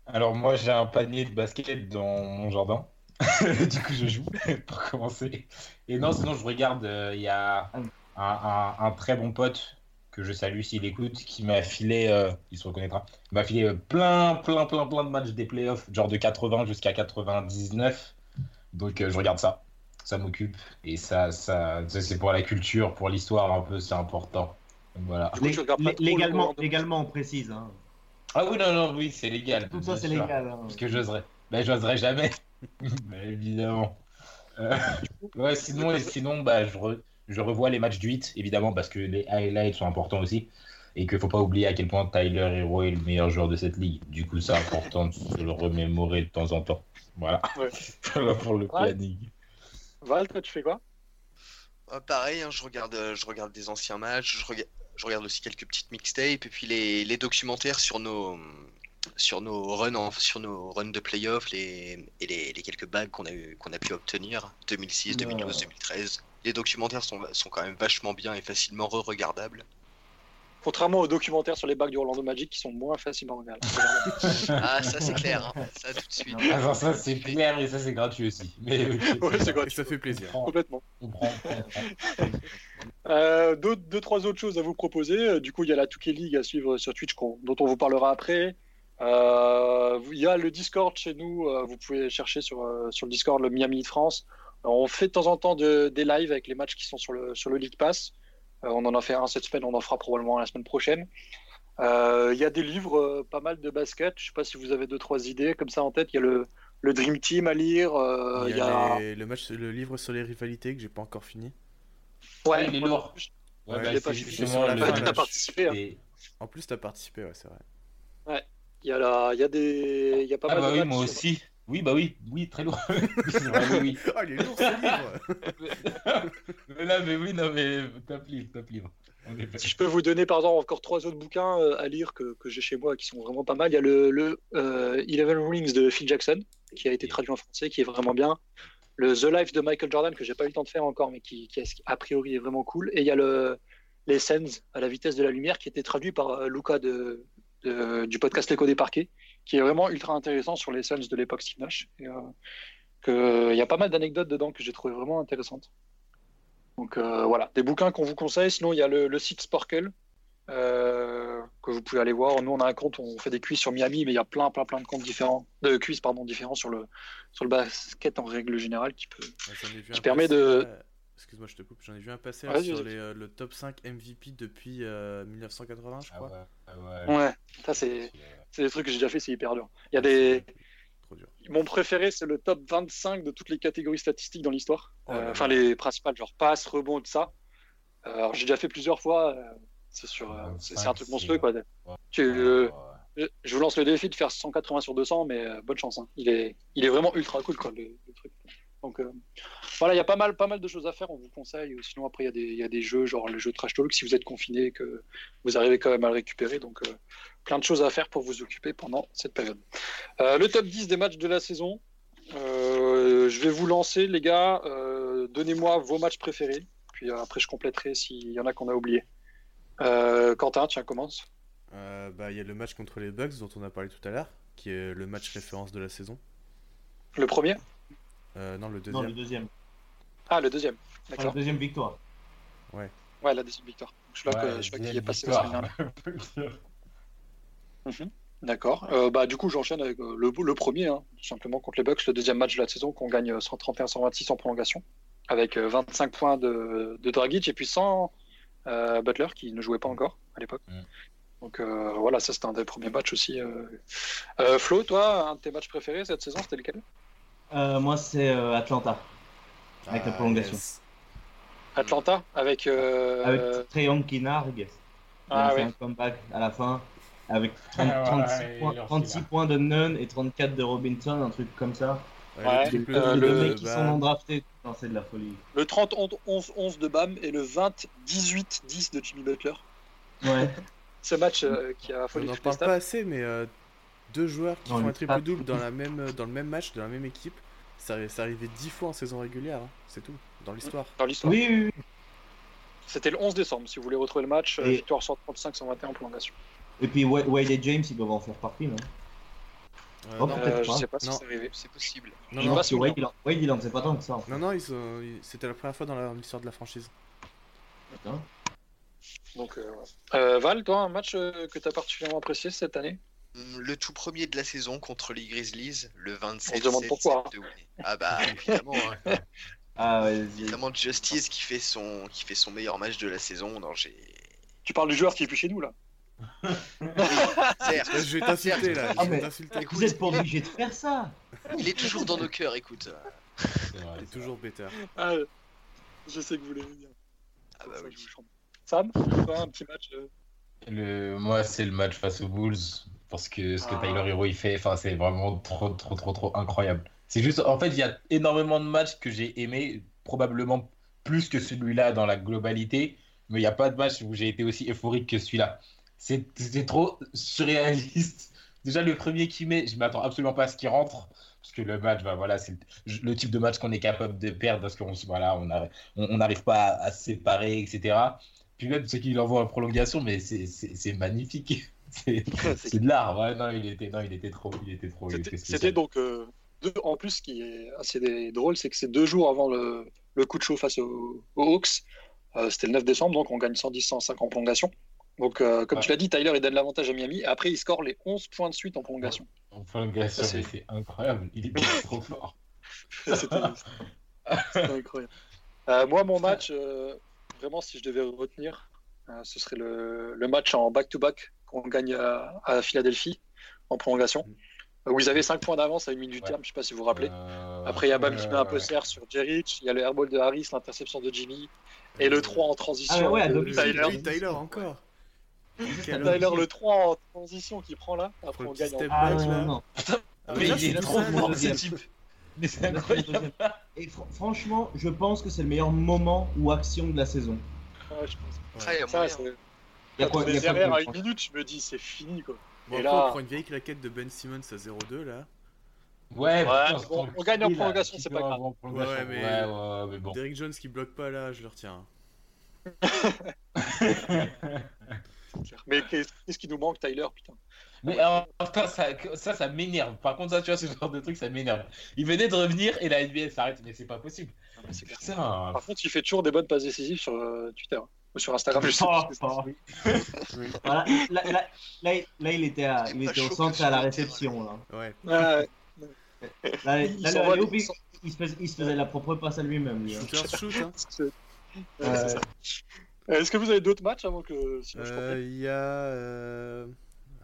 Alors, moi j'ai un panier de basket dans mon jardin. du coup, je joue pour commencer. Et non, sinon, je regarde. Euh, il y a un, un, très bon pote que je salue s'il écoute, qui m'a filé, euh, il se reconnaîtra, m'a filé plein, plein, plein, plein de matchs des playoffs, genre de 80 jusqu'à 99. Donc, je regarde ça ça m'occupe. Et ça, ça, c'est pour la culture, pour l'histoire un peu, c'est important. voilà. légalement, légalement, on précise. Hein. Ah oui, non, non, oui, c'est légal. Tout ça, c'est légal. Hein. Parce que j'oserais. Ben, j'oserais jamais. Mais évidemment. Euh, ouais, sinon, sinon bah, je, je revois les matchs du 8, évidemment, parce que les highlights sont importants aussi. Et qu'il faut pas oublier à quel point Tyler Hero est le meilleur joueur de cette ligue. Du coup, c'est important de le remémorer de temps en temps. Voilà. pour le planning. Val, toi, tu fais quoi? Euh, Pareil, hein, je, regarde, euh, je regarde des anciens matchs, je, regarde, je regarde aussi quelques petites mixtapes et puis les, les documentaires sur nos, sur nos runs, sur nos runs de playoffs les, et les, les quelques bagues qu'on a, eu, qu'on a pu obtenir 2006, 2012, 2013. Les documentaires sont, sont quand même vachement bien et facilement re-regardables. Contrairement aux documentaires sur les bacs du Orlando Magic qui sont moins facilement regardables. ah, ça c'est clair, hein. ça tout de suite. Ah, ça c'est clair et ça c'est gratuit aussi. Mais ouais, c'est gratuit. Ça fait plaisir. Complètement. euh, deux, deux, trois autres choses à vous proposer. Euh, du coup, il y a la Touquet League à suivre sur Twitch dont on vous parlera après. Euh, il y a le Discord chez nous. Euh, vous pouvez chercher sur, sur le Discord le Miami de France. On fait de temps en temps de, des lives avec les matchs qui sont sur le, sur le League Pass. Euh, on en a fait un cette semaine, on en fera probablement la semaine prochaine. Euh, il y a des livres, euh, pas mal de basket. Je sais pas si vous avez deux trois idées comme ça en tête. Il y a le, le Dream Team à lire. il y a, le match, le livre sur les rivalités que j'ai pas encore fini. Ouais, il est lourd. Ouais, bah, pas justement le... participé. Hein. En plus, tu as participé, ouais, c'est vrai. Ouais, il y a la... il y a des, il y a pas ah mal bah de oui, moi aussi. Oui, bah oui, oui, très lourd. vrai, oui. Oh, il est lourd ce livre. mais là, mais oui, non, mais top livre, top livre. Si je peux vous donner, par exemple, encore trois autres bouquins euh, à lire que, que j'ai chez moi qui sont vraiment pas mal. Il y a le, le euh, Eleven Rings de Phil Jackson, qui a été traduit en français, qui est vraiment bien. Le The Life de Michael Jordan, que j'ai pas eu le temps de faire encore, mais qui, qui a priori est vraiment cool. Et il y a le, les Sens à la vitesse de la lumière, qui a été traduit par euh, Luca de, de, du podcast L'écho des parquets, qui est vraiment ultra intéressant sur les Suns de l'époque Steve Nash. Euh, il y a pas mal d'anecdotes dedans que j'ai trouvé vraiment intéressantes. Donc euh, voilà, des bouquins qu'on vous conseille. Sinon, il y a le, site Sporkle euh, que vous pouvez aller voir. Nous, on a un compte, on fait des quiz sur Miami, mais il y a plein, plein, plein de comptes différents, de quiz pardon différents sur le sur le basket en règle générale qui peut, qui permet de Excuse-moi, je te coupe. J'en ai vu un passer sur le top 5 MVP depuis 1980, je crois. Ah ouais, ouais. ça c'est c'est des trucs que j'ai déjà fait, c'est hyper dur. Il y a des. Mon préféré, c'est le top 25 de toutes les catégories statistiques dans l'histoire. Oh euh, enfin, les principales, genre passe, rebond, tout ça. Euh, alors, j'ai déjà fait plusieurs fois. Euh, c'est sur, c'est un truc monstrueux, quoi. je vous lance le défi de faire 180 sur 200, mais bonne chance. Hein. Il, est, il est vraiment ultra cool, quoi, le, truc. Donc, voilà, il y a pas mal, pas mal de choses à faire, on vous conseille. Sinon, après, il y, y, a des jeux, genre le jeu Trash Talk, si vous êtes confiné, que vous arrivez quand même à le récupérer. Donc, plein de choses à faire pour vous occuper pendant cette période. Euh, le top 10 des matchs de la saison. Euh, je vais vous lancer, les gars. Euh, donnez-moi vos matchs préférés. Puis après, je compléterai s'il y en a qu'on a oublié. Quentin, tiens, commence. bah, il y a le match contre les Bucks dont on a parlé tout à l'heure, qui est le match référence de la saison. Le premier? Non, le deuxième. Non, le deuxième. Ah, le deuxième. D'accord. la deuxième victoire. Ouais. Ouais, la deuxième victoire. Je vois, que, je vois qu'il est passé la semaine mhm. D'accord. Euh, bah, du coup, j'enchaîne avec euh, le, le, premier, hein, tout simplement contre les Bucks, le deuxième match de la saison qu'on gagne 131-126 en prolongation, avec 25 euh, points de, de Dragic et puis 100 Butler qui ne jouait pas encore à l'époque. Mm. Donc voilà, ça c'était un des premiers matchs aussi. Flo, toi, un de tes matchs préférés cette saison, c'était lequel? Moi, c'est Atlanta, avec la ah, prolongation. Atlanta? Avec. Euh... Avec Treyong qui nargue. Ah, un comeback à la fin avec 36, points, de Nunn et 34 de Robinson, un truc comme ça. Ouais, le, euh, le, mecs qui sont non draftés, c'est de la folie. Le 30-11 de Bam et le 20-18-10 de Jimmy Butler. Ouais. Ce match euh, qui a folie. On n'en parle pas assez, mais euh, deux joueurs qui font un triple-double dans, la même, dans le même match, de la même équipe, ça, ça arrivait 10 fois en saison régulière, hein. c'est tout dans l'histoire. Dans l'histoire. Oui, oui, oui. C'était le 11 décembre, si vous voulez retrouver le match, et... victoire 135-121 en prolongation. Et puis Wade et James, ils doivent en faire partie, non? Euh, non, euh, je sais pas si c'est arrivé, c'est possible. Non, non, parce que Wade, il, il en faisait pas tant que ça. Non, non, c'était la première fois dans l'histoire de la franchise. D'accord. Donc, euh, euh, Val, toi, un match euh, que tu as particulièrement apprécié cette année? Le tout premier de la saison contre les Grizzlies, le 27 On demande pourquoi. Hein. Ah bah, évidemment. hein. Ah ouais, Évidemment, Justice qui fait son, qui fait son meilleur match de la saison. Non, j'ai... Tu parles du joueur qui est plus chez nous là certes. Je vais t'insulter là. Ah, mais... Vous êtes pas obligé de faire ça. Il est toujours dans nos cœurs, écoute. Il est toujours better. Ah, je sais que vous voulez venir. Ah bah oui. Sam, toi, un petit match euh le... Moi, c'est le match face aux Bulls. Parce que ce que ah. Tyler Hero il fait, enfin, c'est vraiment trop, trop, trop, trop incroyable. C'est juste, en fait, il y a énormément de matchs que j'ai aimé, probablement plus que celui-là dans la globalité, mais il n'y a pas de match où j'ai été aussi euphorique que celui-là. C'était trop surréaliste. Déjà, le premier qui met, je m'attends absolument pas à ce qu'il rentre, parce que le match, bah, voilà, c'est le type de match qu'on est capable de perdre parce qu'on voilà, on n'arrive pas à, se séparer, etc. Puis même ce qu'il envoie en prolongation, mais c'est magnifique. C'est de l'art. Ouais, non, il était, non, il était trop. Il était trop. C'était donc. Euh, en plus, ce qui est assez drôle, c'est que c'est deux jours avant le, le, coup de chaud face aux, Hawks. Euh, c'était le 9 décembre, donc on gagne 110-105 en prolongation. Donc, euh, comme tu l'as dit, Tyler, il donne l'avantage à Miami. Et après, il score les 11 points de suite en prolongation. En prolongation, c'est incroyable. Il est trop fort. C'était incroyable. Euh, moi, mon match, vraiment, si je devais retenir, ce serait le, le match en back-to-back qu'on gagne à, à, Philadelphie en prolongation. Mm où ils avaient 5 points d'avance à une minute du terme, je ne sais pas si vous vous rappelez. Euh, Après, il y a Bam qui met un peu serre sur Jerich, il y a le airball de Harris, l'interception de Jimmy, et le 3 en transition ah ouais, de Tyler. Tyler encore. Tyler, le 3 en transition qui prend là, après on gagne en ah, non, non. mais il est trop fort ce type. Mais c'est incroyable. Et fr franchement, je pense que c'est le meilleur moment ou action de la saison. Ouais, je pense. Ouais. Ça, il y a quoi, a derrière à une minute, je me dis c'est fini quoi. Bon, et là... on prend une vieille claquette de Ben Simmons à 0-2 là. Ouais, ouais bon, on gagne en prolongation, c'est pas grave. Ouais, mais... Ouais, ouais, mais bon. Derrick Jones qui bloque pas là, je le retiens. mais qu'est-ce qui nous manque, Tyler, putain mais alors, ça, ça, ça m'énerve. Par contre, ça, tu vois, ce genre de truc, ça m'énerve. Il venait de revenir et la NBA s'arrête, mais c'est pas possible. ça... Par contre, il fait toujours des bonnes passes décisives sur euh, Twitter sur Instagram. Je sais là, là, là, il était, à, il était au centre à la réception. Là. Ouais. ouais. Là, il, il, se faisait, il, se faisait, la propre passe à lui-même. Lui, hein. euh... Est-ce que vous avez d'autres matchs avant que. Euh, il y a. Euh...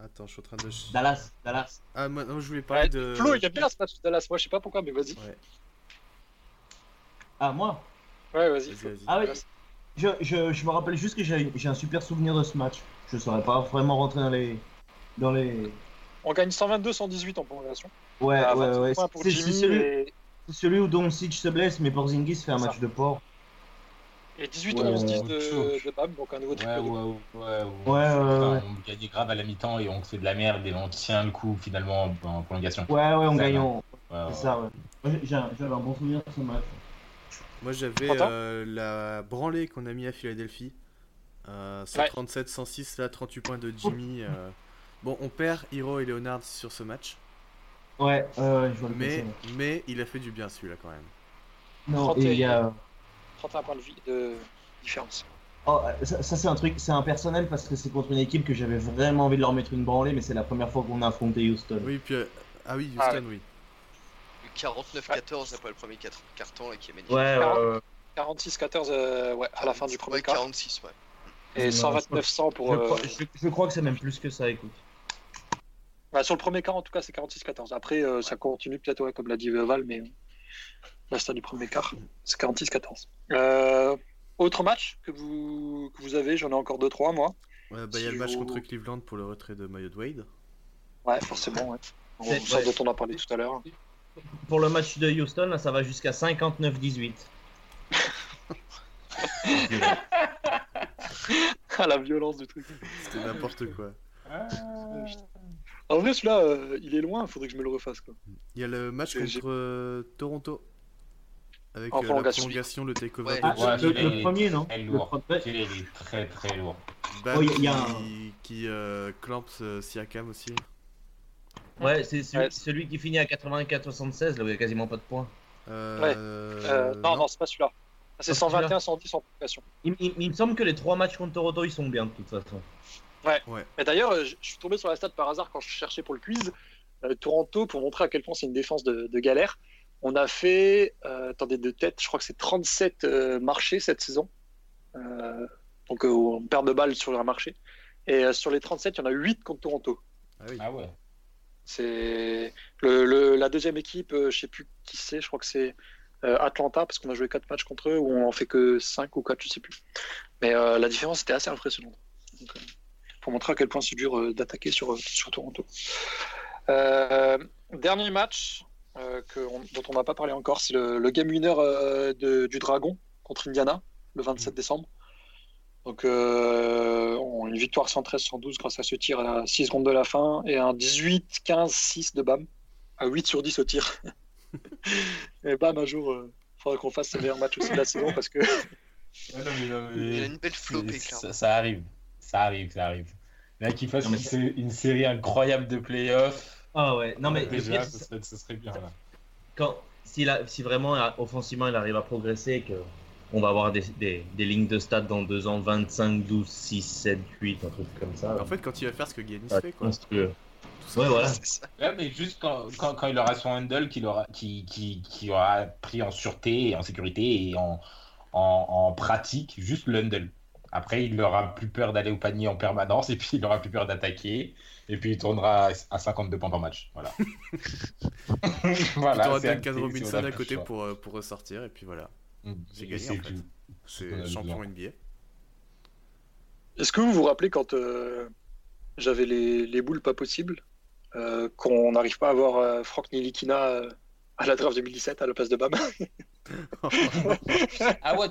Attends, je suis en train de. Dallas. Dallas. Ah, moi, non, je voulais parler de. Flo, il y a bien ce match de Dallas. Moi, je sais pas pourquoi, mais vas-y. Ouais. Ah, moi Ouais, vas-y. Vas ah, oui. Je, je, je, me rappelle juste que j'ai un super souvenir de ce match. Je saurais pas vraiment rentrer dans les. Dans les... On gagne 122-118 en prolongation. Ouais, ouais, ouais. C'est celui, et... celui, où Doncic se blesse, mais Porzingis fait un match de port. Et 18-11-10 de, de Bam, donc un nouveau triple. Ouais, ouais, ouais. ouais, ouais, On gagne grave à la mi-temps et on fait de la merde et on tient le coup finalement en prolongation. Ouais, ouais, on gagne. C'est ça, ouais. J'avais un bon souvenir de ce match. Moi j'avais euh, la branlée qu'on a mis à Philadelphie. Euh, 137-106, là, 38 points de Jimmy. Euh. Bon, on perd Hiro et Leonard sur ce match. Ouais, je vois mais, mais il a fait du bien celui-là quand même. Non, il y a. 31 points de, vie, de différence. Oh, ça, c'est un truc, c'est un personnel parce que c'est contre une équipe que j'avais vraiment envie de leur mettre une branlée, mais c'est la première fois qu'on a affronté Houston. Oui, puis. Euh, ah oui, Houston, ah oui. 49-14 après le premier carton là, qui est magnifique. Ouais, ouais, 46-14 euh, ouais, à la fin du premier quart. 46, ouais. Et 129-100 pour. Je, crois, euh, je, crois que c'est même plus que ça, écoute. Bah, sur le premier quart, en tout cas, c'est 46-14. Après, ça continue peut-être, ouais, comme l'a dit Val, mais l'instant du premier quart, c'est 46-14. Euh, autre match que vous, que vous avez, j'en ai encore 2-3 moi. Ouais, bah, il y a le match contre Cleveland pour le retrait de Mayo Wade. Ouais, forcément, ouais. On, ça dont on a parlé tout à l'heure. Pour le match de Houston, ça va jusqu'à 59-18. ah, la violence du truc. C'était n'importe quoi. En vrai, celui-là, euh, il est loin, il faudrait que je me le refasse. Quoi. Il y a le match contre euh, Toronto. Avec en euh, la prolongation, le takeover. Ah, le, premier, non lourd. Il est très très lourd. Bam oh, qui, un... qui clamps Siakam aussi. Ouais, c'est celui, qui finit à 84-76, là où il n'y a quasiment pas de points. Euh... non, non, c'est pas celui-là. C'est 121-110 en prolongation. Il, il, me semble que les trois matchs contre Toronto, ils sont bien de toute façon. Ouais. ouais. Et d'ailleurs, euh, je suis tombé sur la stat par hasard quand je cherchais pour le quiz. Euh, Toronto, pour montrer à quel point c'est une défense de, galère, on a fait, euh, attendez, de tête, je crois que c'est 37 marchés cette saison. donc on perd de balles sur un marché. Et sur les 37, il y en a 8 contre Toronto. Ah, oui. ah ouais. C'est le, la deuxième équipe, je sais plus qui c'est, je crois que c'est Atlanta, parce qu'on a joué 4 matchs contre eux, où on en fait que 5 ou 4, je sais plus. Mais la différence était assez impressionnante. Donc, pour montrer à quel point c'est dur euh, d'attaquer sur, euh, sur Toronto. Euh, dernier match que dont on n'a pas parlé encore, c'est le, game winner du Dragon contre Indiana le 27 mm. décembre. Donc une victoire 113-112 grâce à ce tir à 6 secondes de la fin et un 18-15-6 de BAM à 8 sur 10 au tir. et BAM un jour, il faudra qu'on fasse ses meilleurs matchs aussi de la saison parce que... Il a une belle flopée. Ça, ça, arrive ça arrive, ça arrive. Là, qu'il fasse une, série incroyable de playoffs. Ah ouais, non mais déjà, ce, serait, bien. Là. Quand, si, si vraiment offensivement il arrive à progresser, que on va avoir des, des, des, lignes de stats dans deux ans, 25, 12, 6, 7, 8, un truc comme ça. En fait, quand il va faire ce que Giannis fait, quoi. Ouais, voilà. Ouais, mais juste quand, quand, quand, il aura son handle, qu'il aura, qui, qui, qui aura pris en sûreté et en sécurité et en, en, en pratique, juste le handle. Après, il n'aura plus peur d'aller au panier en permanence et puis il n'aura plus peur d'attaquer. Et puis il tournera à 52 points par match. Voilà. voilà tu auras Duncan Robinson à côté pour, euh, pour ressortir et puis voilà. Mm. C'est gagné en fait. C'est champion NBA. Est-ce que vous vous rappelez quand euh, j'avais les, les, boules pas possibles euh, qu'on n'arrive pas à avoir Franck Nilikina à la draft 2017 à la place de Bam? Ah ouais,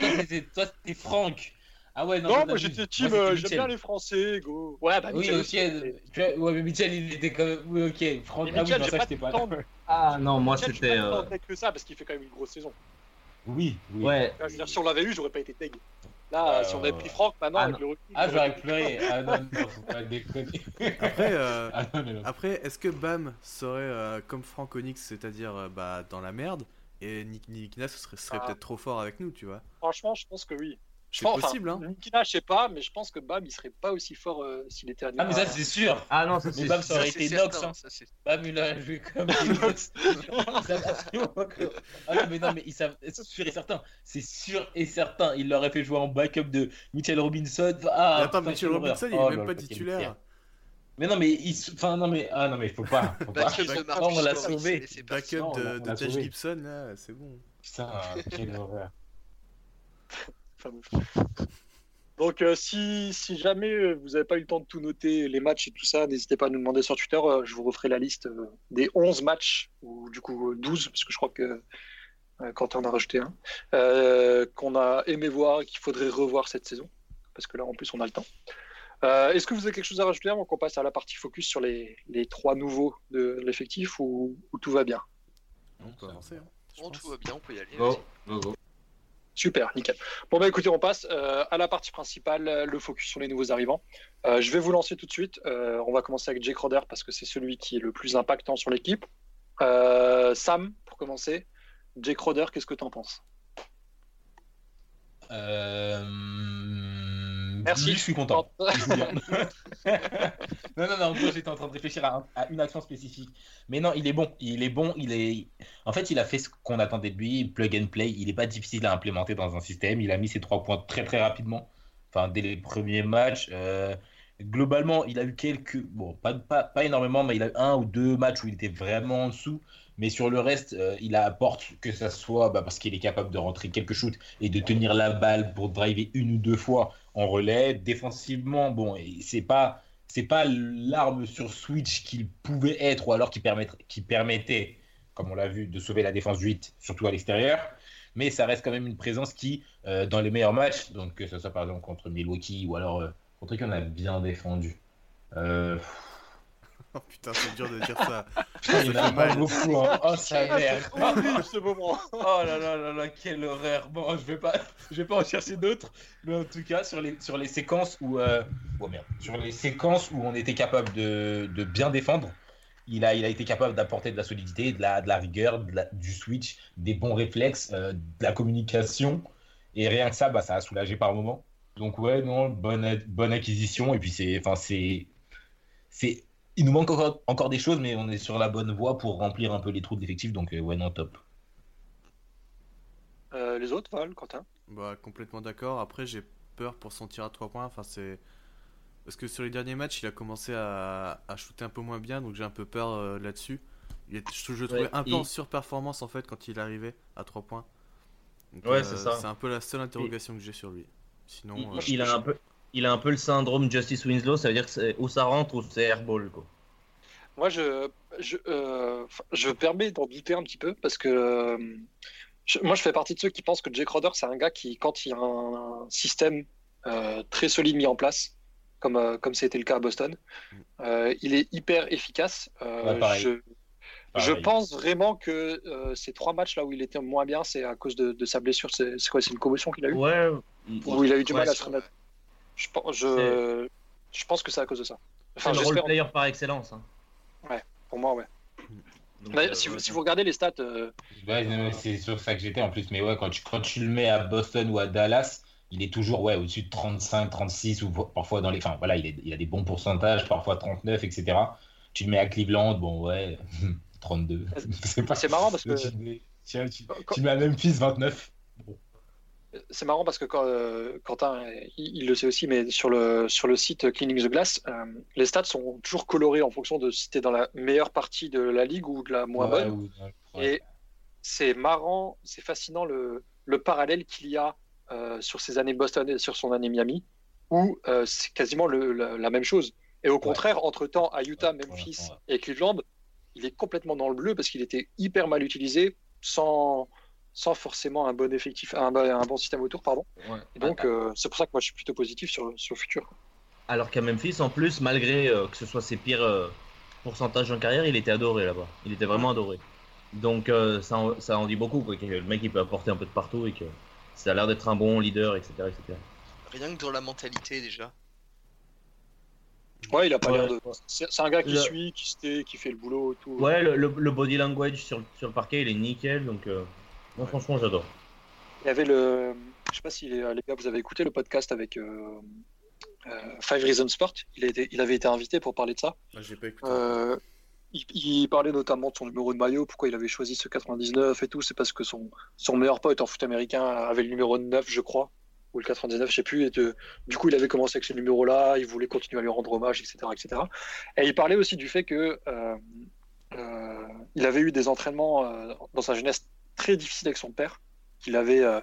toi t'es Franck ah ouais, non, non moi j'étais team, euh, j'aime bien les Français, go. Ouais, bah oui, aussi, euh, tu vois, ouais, mais Mitchell il était comme. Oui, ok, franchement, ah, oui, ça, pas, pas Ah non, moi c'était. Euh... Pas que ça parce qu'il fait quand même une grosse saison. Oui, oui. Ouais. Dire, si on l'avait eu, j'aurais pas été tag. Là, euh... si on avait pris Franck, maintenant, ah, avec le recul. Ah, j'aurais pleuré. Ah non, non, faut pas déconner. Après, euh... ah, non. Après est-ce que Bam serait euh, comme Franck Onyx, c'est-à-dire euh, bah, dans la merde, et Nick Nikina serait, serait ah. peut-être trop fort avec nous, tu vois? Franchement, je pense que oui. C'est possible, hein. Nikina, je sais pas, mais je pense que Bam, il serait pas aussi fort euh, s'il était à Ah, mais ça, c'est sûr. Ah non, ça, c'est Bam, ça aurait été Nox. Hein. Bam, il aurait joué comme Nox. ah non, mais non, mais il savent... c'est sûr et certain. C'est sûr et certain. Il l'aurait fait jouer en backup de Mitchell Robinson. Ah, mais attends, Mitchell Robinson, il est oh même pas titulaire. Mais non, mais il. Enfin, non, mais. Ah non, mais faut pas. Faut pas. on l'a sauvé. Backup de, de Taj Gibson, là, c'est bon. Putain, quelle horreur. Donc, euh, si, si, jamais euh, vous n'avez pas eu le temps de tout noter, les matchs et tout ça, n'hésitez pas à nous demander sur Twitter. Euh, je vous referai la liste des 11 matchs, ou du coup 12, parce que je crois que Quentin en a rajouté un, qu'on a aimé voir et qu'il faudrait revoir cette saison. Parce que là, en plus, on a le temps. Est-ce que vous avez quelque chose à rajouter avant qu'on passe à la partie focus sur les, les trois nouveaux de l'effectif ou, tout va bien? On peut avancer. Hein, tout va bien, on peut y aller. Go, go, go. Super, nickel. Bon, bah écoutez, on passe euh, à la partie principale, le focus sur les nouveaux arrivants. Euh, je vais vous lancer tout de suite. Euh, on va commencer avec Jake Roder parce que c'est celui qui est le plus impactant sur l'équipe. Sam, pour commencer, Jake Roder, qu'est-ce que tu en penses Merci. Je suis content. non, non, non, j'étais en train de réfléchir à, une action spécifique. Mais non, il est bon. Il est bon. Il est. En fait, il a fait ce qu'on attendait de lui, plug and play. Il n'est pas difficile à implémenter dans un système. Il a mis ses trois points très, très rapidement. Enfin, dès les premiers matchs. Euh, globalement, il a eu quelques. Bon, pas, pas, pas, énormément, mais il a eu un ou deux matchs où il était vraiment en dessous. Mais sur le reste, euh, il apporte que ça soit bah, parce qu'il est capable de rentrer quelques shoots et de tenir la balle pour driver une ou deux fois en relais. Défensivement, bon, c'est pas c'est pas l'arme sur Switch qu'il pouvait être ou alors qui, permettait, comme on l'a vu, de sauver la défense du 8, surtout à l'extérieur. Mais ça reste quand même une présence qui, euh, dans les meilleurs matchs, donc que ce soit par exemple contre Milwaukee ou alors euh, contre qui on a bien défendu. Oh putain, c'est dur de dire ça. il y en a pas beaucoup. Hein. Oh, ça merde. ce moment. Oh là là là là, quelle horreur. Bon, je vais pas, je vais pas en chercher d'autres. Mais en tout cas, sur les, sur les séquences où, euh... oh merde, sur les séquences où on était capable de, de bien défendre, il a, il a été capable d'apporter de la solidité, de la, de la rigueur, du switch, des bons réflexes, euh, de la communication. Et rien que ça, bah, ça a soulagé par moment. Donc ouais, non, bonne, bonne acquisition. Et puis c'est, enfin c'est, c'est il nous manque encore, encore, des choses, mais on est sur la bonne voie pour remplir un peu les trous d'effectifs, donc euh, ouais, non, top. Euh, les autres, Val, Quentin? Bah, Complètement d'accord. Après, j'ai peur pour son tir à 3 points. Enfin, c'est... Parce que sur les derniers matchs, il a commencé à, à shooter un peu moins bien, donc j'ai un peu peur euh, là-dessus. Il je, le trouvais un peu en surperformance en fait quand il arrivait à 3 points. ouais, c'est ça. C'est un peu la seule interrogation que j'ai sur lui. Sinon, il, a un peu, il a un peu le syndrome Justice Winslow, ça veut dire que où ça rentre ou c'est airball. Quoi. Moi, je, je, euh, je me permets d'en douter un petit peu parce que euh, moi, je fais partie de ceux qui pensent que Jake Roder, c'est un gars qui, quand il y a un, système euh, très solide mis en place, comme comme c'était le cas à Boston, il est hyper efficace. je, je pense vraiment que ces trois matchs là où il était moins bien, c'est à cause de, sa blessure. C'est quoi C'est une commotion qu'il a eu? Ouais. Où il a eu du mal à se remettre? Je, je, je pense que c'est à cause de ça. Enfin, c'est le role player par excellence. Hein. Ouais, pour moi, ouais. Euh, si, vous, si, vous, regardez les stats. Euh, c'est sur ça que j'étais en plus. Mais ouais, quand tu, quand tu le mets à Boston ou à Dallas, il est toujours ouais, au-dessus de 35, 36 ou parfois dans les. Enfin, voilà, il, est, il a des bons pourcentages, parfois 39, etc. Tu le mets à Cleveland, bon, ouais, 32. C'est marrant parce que. Tu, tu, tu, mets à Memphis, 29 c'est marrant parce que quand, euh, Quentin, il, le sait aussi, mais sur le, sur le site Cleaning the Glass, euh, les stats sont toujours colorés en fonction de si tu es dans la meilleure partie de la ligue ou de la moins bonne. Et c'est marrant, c'est fascinant le, le parallèle qu'il y a euh, sur ses années Boston et sur son année Miami, où c'est quasiment le, la, même chose. Et au contraire, entre-temps, à Utah, Memphis et Cleveland, il est complètement dans le bleu parce qu'il était hyper mal utilisé, sans sans forcément un bon effectif, un, un bon système autour, pardon. donc, euh, c'est pour ça que moi je suis plutôt positif sur, sur le futur. Alors qu'à Memphis, en plus, malgré euh, que ce soit ses pires euh, pourcentages en carrière, il était adoré là-bas. Il était vraiment adoré. Donc, ça, en, ça en dit beaucoup, quoi, que le mec il peut apporter un peu de partout et que ça a l'air d'être un bon leader, etc., etc. Rien que dans la mentalité déjà. Ouais, il a pas l'air de. C'est un gars qui suit, qui, se qui fait le boulot et tout. Ouais, le, le, body language sur, sur, le parquet, il est nickel, donc. Moi, franchement, j'adore. Il y avait le. Je sais pas si les, gars, vous avez écouté le podcast avec euh, euh, Five Reasons Sport. Il, il, avait été invité pour parler de ça. Ah, j'ai pas écouté. Euh, il, parlait notamment de son numéro de maillot, pourquoi il avait choisi ce 99 et tout. C'est parce que son, son meilleur pote en foot américain avait le numéro 9, je crois, ou le 99, je sais plus. Et du coup, il avait commencé avec ce numéro-là, il voulait continuer à lui rendre hommage, etc. etc. Et il parlait aussi du fait que il avait eu des entraînements dans sa jeunesse très difficile avec son père, qui, avait, euh,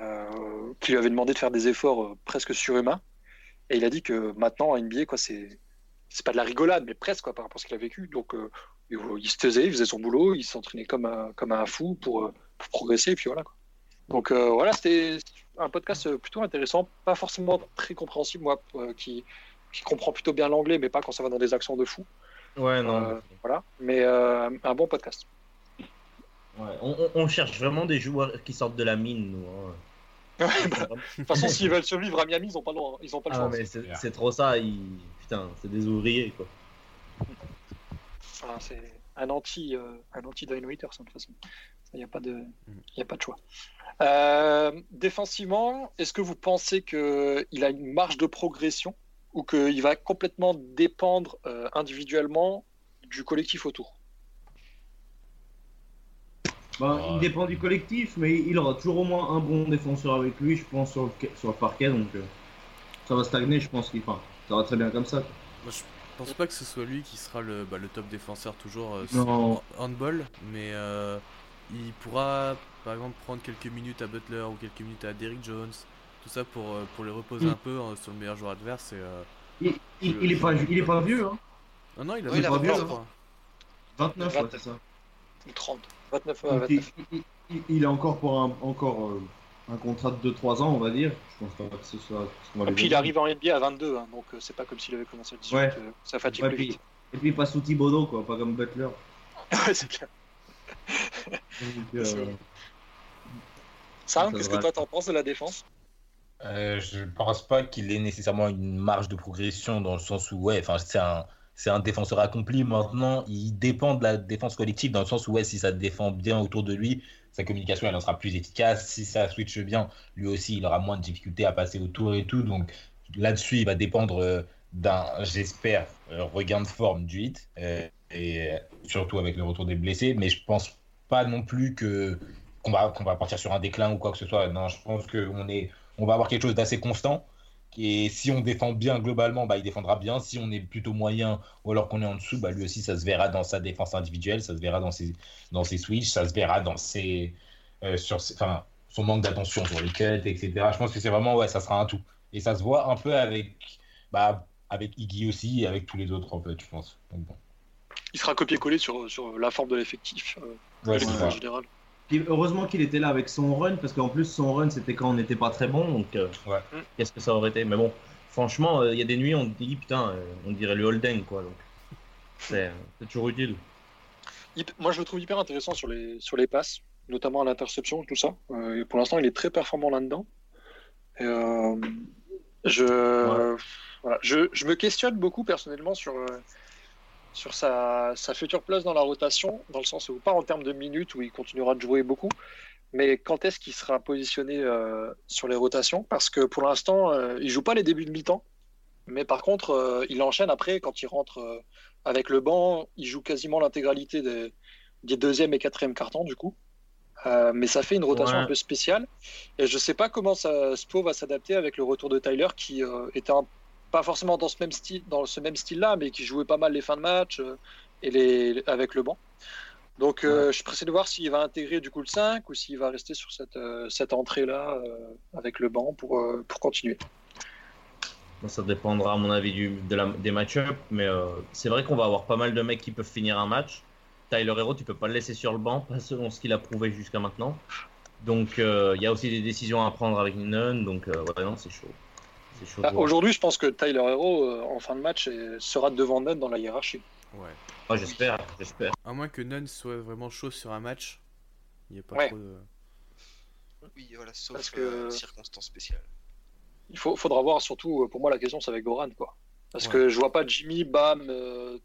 euh, qui lui avait demandé de faire des efforts euh, presque surhumains. Et il a dit que maintenant, à NBA, quoi, c'est, c'est pas de la rigolade, mais presque quoi, par rapport à ce qu'il a vécu. Donc, il se taisait, il faisait son boulot, il s'entraînait comme un, comme un fou pour, progresser, et puis voilà. Quoi. Donc, voilà, c'était un podcast plutôt intéressant, pas forcément très compréhensible, moi, qui, qui comprend plutôt bien l'anglais, mais pas quand ça va dans des accents de fou. Ouais, non. voilà, mais un bon podcast. On, cherche vraiment des joueurs qui sortent de la mine, nous. Hein. Bah, de toute façon, s'ils veulent survivre à Miami, ils ont pas le, ils ont pas le ah, choix. c'est trop ça, putain, c'est des ouvriers quoi. c'est un anti, euh, un anti Dwayne Waiters de toute façon. Il n'y a pas de, il a pas de choix. Euh, défensivement, est-ce que vous pensez qu'il a une marge de progression ou qu'il va complètement dépendre euh, individuellement du collectif autour? Bah, Il dépend du collectif, mais il aura toujours au moins un bon défenseur avec lui, je pense, sur le, sur le parquet. Donc euh, ça va stagner, je pense qu'il enfin, ça va très bien comme ça. Moi, je pense pas que ce soit lui qui sera le, bah, le top défenseur toujours euh, handball, mais euh, il pourra par exemple prendre quelques minutes à Butler ou quelques minutes à Derrick Jones, tout ça pour, pour les reposer un peu sur le meilleur joueur adverse. Et, il, il, est pas, il est pas vieux, hein Non, non, il a, oui, il pas vieux, 29, ouais, c'est ça. 30 il, est encore pour un, encore, euh, un contrat de 2-3 ans, on va dire. Je pense pas que ce soit. Et puis il arrive en NBA à 22, hein, donc euh, c'est pas comme s'il avait commencé à 18. Ouais. Euh, ça fatigue plus vite. Et puis il passe sous Thibodeau, quoi, pas comme Butler. ouais, c'est clair. Sam, qu'est-ce que toi t'en penses de la défense? Euh, Je pense pas qu'il ait nécessairement une marge de progression dans le sens où, ouais, enfin, c'est un c'est un défenseur accompli. Maintenant, il dépend de la défense collective dans le sens où, ouais, si ça défend bien autour de lui, sa communication, elle en sera plus efficace. Si ça switch bien, lui aussi, il aura moins de difficultés à passer autour et tout. Donc là-dessus, il va dépendre euh, d'un, j'espère, euh, regain de forme du hit, euh, et surtout avec le retour des blessés. Mais je pense pas non plus que qu'on va, qu'on va partir sur un déclin ou quoi que ce soit. Non, je pense qu'on est, on va avoir quelque chose d'assez constant. Et si on défend bien globalement, bah, il défendra bien. Si on est plutôt moyen ou alors qu'on est en dessous, bah, lui aussi, ça se verra dans sa défense individuelle, ça se verra dans ses, dans ses switches, ça se verra dans ses, euh, sur enfin, son manque d'attention sur les cuts, etc. Je pense que c'est vraiment, ouais, ça sera un tout. Et ça se voit un peu avec, bah, avec Iggy aussi et avec tous les autres, en fait, je pense. Il sera copié-collé sur, sur la forme de l'effectif euh, en général heureusement qu'il était là avec son run, parce qu'en plus, son run, c'était quand on n'était pas très bon. Donc, euh, qu'est-ce que ça aurait été? Mais bon, franchement, euh, il y a des nuits, on dit, putain, euh, on dirait le Holden, quoi. Donc, c'est toujours utile. Moi, je le trouve hyper intéressant sur les, sur les passes, notamment à l'interception, tout ça. pour l'instant, il est très performant là-dedans. je, je, je, me questionne beaucoup personnellement sur sur sa, future place dans la rotation, dans le sens où pas en termes de minutes où il continuera de jouer beaucoup, mais quand est-ce qu'il sera positionné euh, sur les rotations? Parce que pour l'instant, euh, il joue pas les débuts de mi-temps, mais par contre, euh, il enchaîne après quand il rentre avec le banc, il joue quasiment l'intégralité des, des deuxième et quatrième cartons du coup. mais ça fait une rotation un peu spéciale. Et je sais pas comment ça, Spo va s'adapter avec le retour de Tyler qui était un pas forcément dans ce même style, dans ce même style-là, mais qui jouait pas mal les fins de match euh, et les avec le banc. Donc euh, je suis pressé de voir s'il va intégrer du coup le 5 ou s'il va rester sur cette, euh, cette entrée-là avec le banc pour, pour continuer. Ça dépendra à mon avis du, de la, des match-ups, mais c'est vrai qu'on va avoir pas mal de mecs qui peuvent finir un match. Tyler Hero, tu peux pas le laisser sur le banc, pas selon ce qu'il a prouvé jusqu'à maintenant. Donc il y a aussi des décisions à prendre avec Nunn, donc ouais, non, c'est chaud. Bah, aujourd'hui, je pense que Tyler Hero, euh, en fin de match, sera devant Nunn dans la hiérarchie. Ouais. Oh, j'espère, j'espère. À moins que Nunn soit vraiment chaud sur un match, il n'y a pas trop de... Oui, voilà, sauf Parce que... Euh, circonstances spéciales. Il faut, faudra voir surtout, euh, pour moi, la question, c'est avec Goran, quoi. Parce que je vois pas Jimmy, Bam,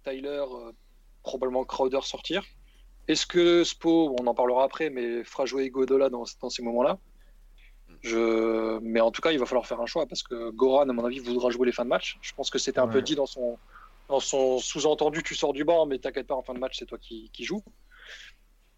Tyler, probablement Crowder sortir. Est-ce que Spo, on en parlera après, mais fera jouer Godola dans, dans ces moments-là? Je... Mais en tout cas, il va falloir faire un choix parce que Goran, à mon avis, voudra jouer les fins de match. Je pense que c'était un peu dit dans son, dans son sous-entendu tu sors du banc, mais t'inquiète pas, en fin de match, c'est toi qui, qui joues.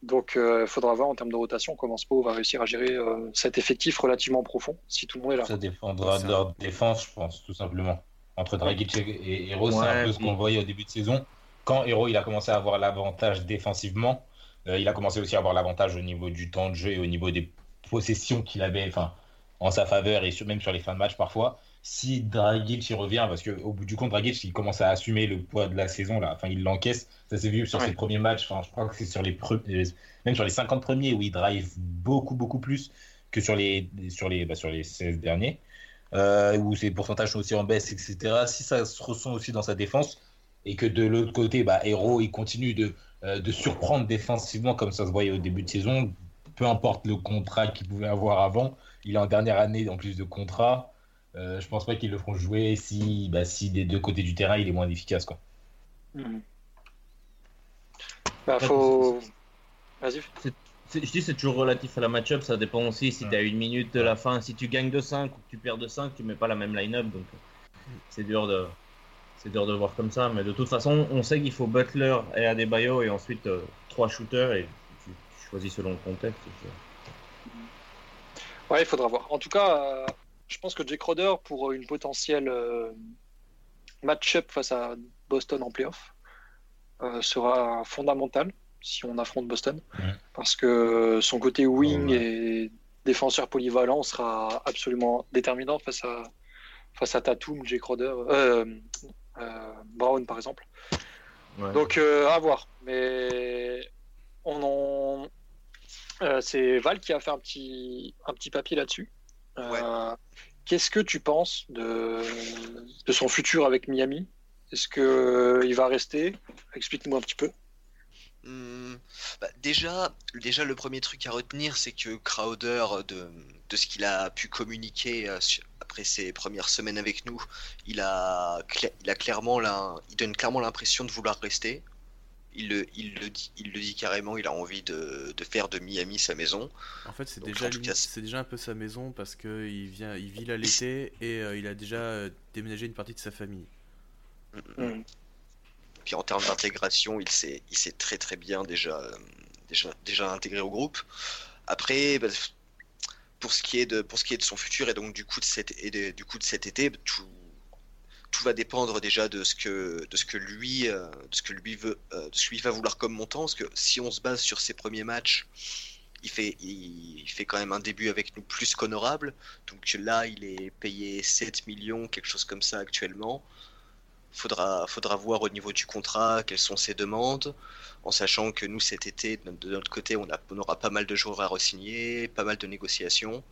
Donc, il euh, faudra voir en termes de rotation comment Spo va réussir à gérer euh, cet effectif relativement profond si tout le monde est là. Ça dépendra de leur défense, je pense, tout simplement. Entre Dragic et Hero, c'est un peu ce qu'on voyait au début de saison. Quand Hero il a commencé à avoir l'avantage défensivement, euh, il a commencé aussi à avoir l'avantage au niveau du temps de jeu et au niveau des possession qu'il avait enfin, en sa faveur et même sur les fins de match parfois. Si Dragic y revient, parce qu'au bout du compte, Dragic il commence à assumer le poids de la saison, là. Enfin, il l'encaisse. Ça s'est vu sur ses premiers matchs. Enfin, je crois que c'est sur les même sur les 50 premiers où il drive beaucoup, beaucoup plus que sur les, sur les, bah, sur les 16 derniers. Euh, où ses pourcentages sont aussi en baisse, etc. Si ça se ressent aussi dans sa défense et que de l'autre côté, bah, Hero il continue de de surprendre défensivement comme ça se voyait au début de saison. Peu importe le contrat qu'il pouvait avoir avant, il est en dernière année en plus de contrat. je pense pas qu'ils le feront jouer si, bah, si des deux côtés du terrain il est moins efficace. Quoi. Hmm. Bah, faut... Vas-y. Je dis c'est toujours relatif à la match-up, ça dépend aussi si tu as une minute de la fin. Si tu gagnes de 5 ou que tu perds de 5, tu mets pas la même line-up. Donc c'est dur de c'est dur de voir comme ça. Mais de toute façon, on sait qu'il faut Butler et Adebayo et ensuite euh, trois shooters et selon le contexte. Ouais, il faudra voir. En tout cas, euh, je pense que Jake Crowder pour une potentielle euh, match-up face à Boston en playoff sera fondamental si on affronte Boston. Parce que son côté wing et défenseur polyvalent sera absolument déterminant face à, face à Tatum, euh, euh, Brown par exemple. Donc euh, à voir. Mais on c'est Val qui a fait un petit, un petit papier là-dessus. Qu'est-ce que tu penses de, de son futur avec Miami? Est-ce qu'il va rester? Explique-moi un petit peu. Hmm, bah, déjà, déjà, le premier truc à retenir, c'est que Crowder, de, de ce qu'il a pu communiquer euh, après ses premières semaines avec nous, il a, il a clairement il donne clairement l'impression de vouloir rester. Il le, il, le dit, il le dit carrément, il a envie de, de faire de Miami sa maison. En fait, c'est déjà, c'est déjà un peu sa maison parce qu'il vient, il vit là l'été et euh, il a déjà euh, déménagé une partie de sa famille. Mm, mm. Puis en termes d'intégration, il s'est, il s'est très très bien déjà, euh, déjà, déjà intégré au groupe. Après, bah, pour ce qui est de pour ce qui est de son futur et donc du coup de cet et du coup de cet été, tout, tout va dépendre déjà de ce que de ce que lui euh, de ce que lui veut euh, de ce qu'il va vouloir comme montant parce que si on se base sur ses premiers matchs il fait, il fait quand même un début avec nous plus qu'honorable. Donc là, il est payé 7 millions, quelque chose comme ça actuellement. Faudra, faudra voir au niveau du contrat quelles sont ses demandes, en sachant que nous cet été, de notre côté, on, aura pas mal de joueurs à re-signer, pas mal de négociations.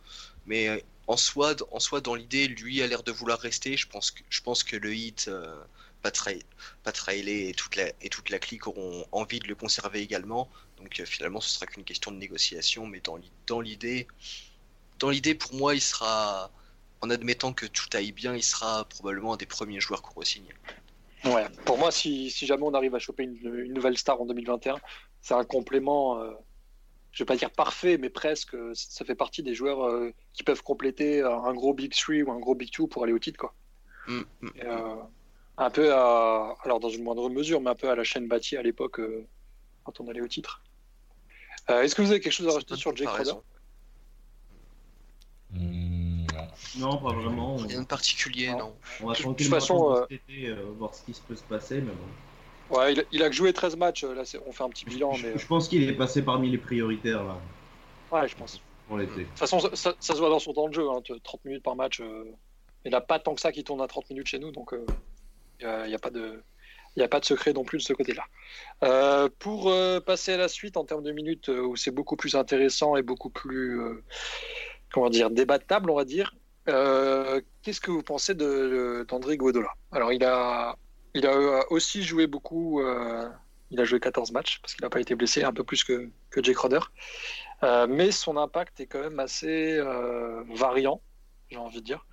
Mais euh, en soi, en soi dans l'idée, lui a l'air de vouloir rester. Je pense que, je pense que le hit, euh, et toute, la, et toute la clique auront envie de le conserver également. Donc euh, finalement, ce sera qu'une question de négociation. Mais dans l'idée, dans l'idée, pour moi, il sera en admettant que tout aille bien, il sera probablement un des premiers joueurs qu'on re-signe. Ouais, pour moi, si, jamais on arrive à choper une, nouvelle star en 2021, c'est un complément, euh, je vais pas dire parfait, mais presque. Ça fait partie des joueurs euh, qui peuvent compléter un gros Big 3 ou un gros Big 2 pour aller au titre. Quoi. Mm, mm. Euh, un peu à, alors dans une moindre mesure, mais un peu à la chaîne bâtie à l'époque quand on allait au titre. Est-ce que vous avez quelque chose à rajouter sur Jake Crowder non, pas vraiment. Rien de particulier, non. On va de toute façon, euh... euh, voir ce qui se peut se passer, mais bon. Ouais, il, a joué 13 matchs, là on fait un petit bilan. Je, mais... je pense qu'il est passé parmi les prioritaires là. Ouais, je pense. Pour l'été. De toute façon, ça, se voit dans son temps de jeu, hein, 30 minutes par match. Euh... Il n'a pas tant que ça qui tourne à 30 minutes chez nous, donc il euh, n'y a, pas de. Il n'y a pas de secret non plus de ce côté-là. Euh, pour euh, passer à la suite en termes de minutes où c'est beaucoup plus intéressant et beaucoup plus comment dire débattable, on va dire. Euh, qu'est-ce que vous pensez d'André Guadola Alors, il a, il a aussi joué beaucoup. Euh, il a joué 14 matchs parce qu'il n'a pas été blessé, un peu plus que, que Jake Roder. Euh, mais son impact est quand même assez variant, j'ai envie de dire.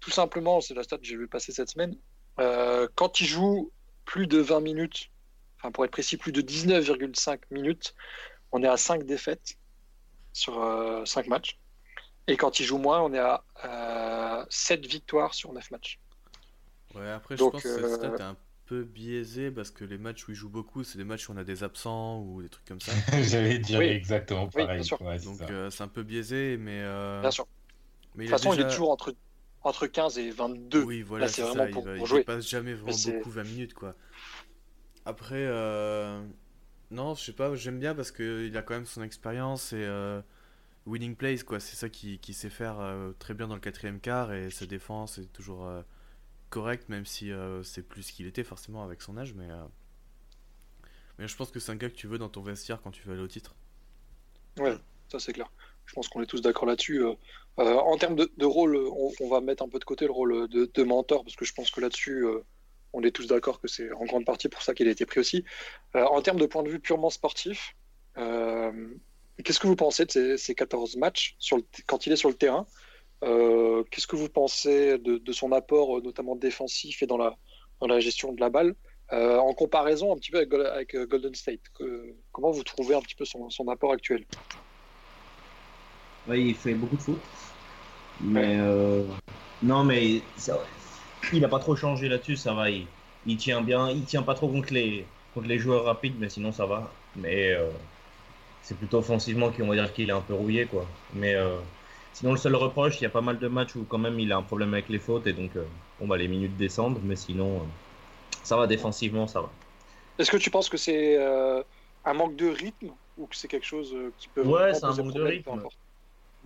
tout simplement, c'est la stat que j'ai vu passer cette semaine. quand il joue plus de 20 minutes, enfin pour être précis, plus de 19,5 minutes, on est à 5 défaites sur 5 matchs. Et quand il joue moins, on est à 7 victoires sur 9 matchs. Ouais, après, je pense que cette stat est un peu biaisé parce que les matchs où il joue beaucoup, c'est des matchs où on a des absents ou des trucs comme ça. J'allais dire exactement pareil. Donc euh, c'est un peu biaisé, mais. Euh... Bien sûr. Mais de toute façon, il est toujours entre, entre 15 et 22. Oui, voilà, c'est vraiment pour, il, jouer. passe jamais vraiment beaucoup 20 minutes, quoi. Après, euh... non, je sais pas, j'aime bien parce qu'il a quand même son expérience et. Euh, winning plays, quoi. C'est ça qui, qui, sait faire euh, très bien dans le quatrième quart et sa défense est toujours euh, correcte, même si euh, c'est plus ce qu'il était forcément avec son âge. Mais, mais je pense que c'est un gars que tu veux dans ton vestiaire quand tu veux aller au titre. Ouais, ça c'est clair. Je pense qu'on est tous d'accord là-dessus. en termes de, rôle, on, va mettre un peu de côté le rôle de, mentor parce que je pense que là-dessus, On est tous d'accord que c'est en grande partie pour ça qu'il a été pris aussi. en termes de point de vue purement sportif, qu'est-ce que vous pensez de ces, 14 matchs quand il est sur le terrain? Qu'est-ce que vous pensez de, son apport, notamment défensif et dans la, dans la gestion de la balle en comparaison un petit peu avec, Golden State, comment vous trouvez un petit peu son, son apport actuel? Oui, il fait beaucoup de foot. Mais euh, non, mais il n'a pas trop changé là-dessus, ça va. Il, tient bien, il tient pas trop contre les, contre les joueurs rapides, mais sinon ça va. Mais euh, c'est plutôt offensivement qu'on va dire qu'il est un peu rouillé, quoi. Mais euh, sinon, le seul reproche, il y a pas mal de matchs où quand même il a un problème avec les fautes et donc on va les minutes descendre, mais sinon ça va défensivement, ça va. Est-ce que tu penses que c'est un manque de rythme ou que c'est quelque chose qui peut. Ouais, c'est un manque de rythme.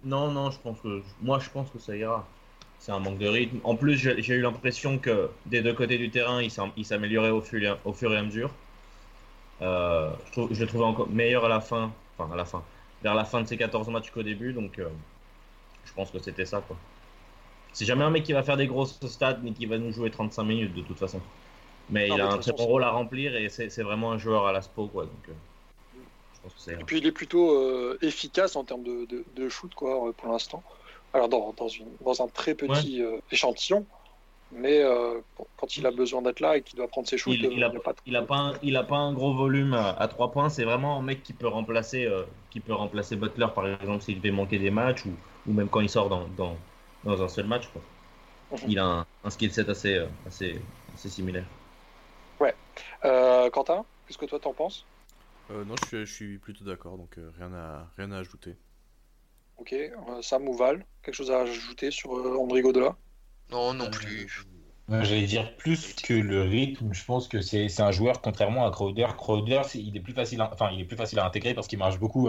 Non, non, je pense que moi je pense que ça ira. C'est un manque de rythme. En plus, j'ai eu l'impression que des deux côtés du terrain, il s'améliorait au, fur et à mesure. Euh, je, trouve, je le trouvais encore meilleur à la fin, enfin à la fin, vers la fin de ses 14 matchs qu'au début, donc euh, je pense que c'était ça quoi. C'est jamais un mec qui va faire des grosses stats ni qui va nous jouer 35 minutes de toute façon. Mais il a un très bon rôle à remplir et c'est vraiment un joueur à la SPO quoi. Donc, euh, et puis il est plutôt euh, efficace en termes de, shoot quoi, euh, pour l'instant. Alors dans, dans, un très petit euh, échantillon, mais quand il a besoin d'être là et qu'il doit prendre ses shoots, il, n'a pas, il a pas, un, il a pas un gros volume à, 3 points. C'est vraiment un mec qui peut remplacer, qui peut remplacer Butler par exemple s'il devait manquer des matchs ou, ou même quand il sort dans, dans, dans un seul match. Quoi. Mhm. Il a un, un, skill set assez, assez, assez similaire. Ouais. Quentin, qu'est-ce que toi t'en penses? Euh, non, je suis, plutôt d'accord, donc euh, rien, à, rien à ajouter. Ok, euh, Sam ou Val, quelque chose à ajouter sur André Godela Non, non plus. J'allais dire plus que le rythme, je pense que c'est un joueur, contrairement à Crowder. Crowder, il, est plus facile à, enfin, il est plus facile à intégrer parce qu'il marche beaucoup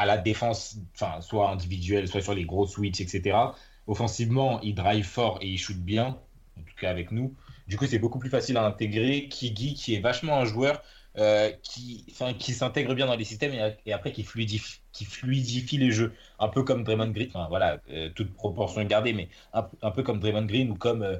à la défense, enfin, soit individuelle, soit sur les gros switches, etc. Offensivement, il drive fort et il shoot bien, en tout cas avec nous. Du coup, c'est beaucoup plus facile à intégrer. Kigi, qui est vachement un joueur euh, qui, qui s'intègre bien dans les systèmes et, après qui fluidifie, qui fluidifie les jeux. Un peu comme Draymond Green, enfin, voilà, euh, toute proportion gardée, mais un, peu comme Draymond Green ou comme, euh,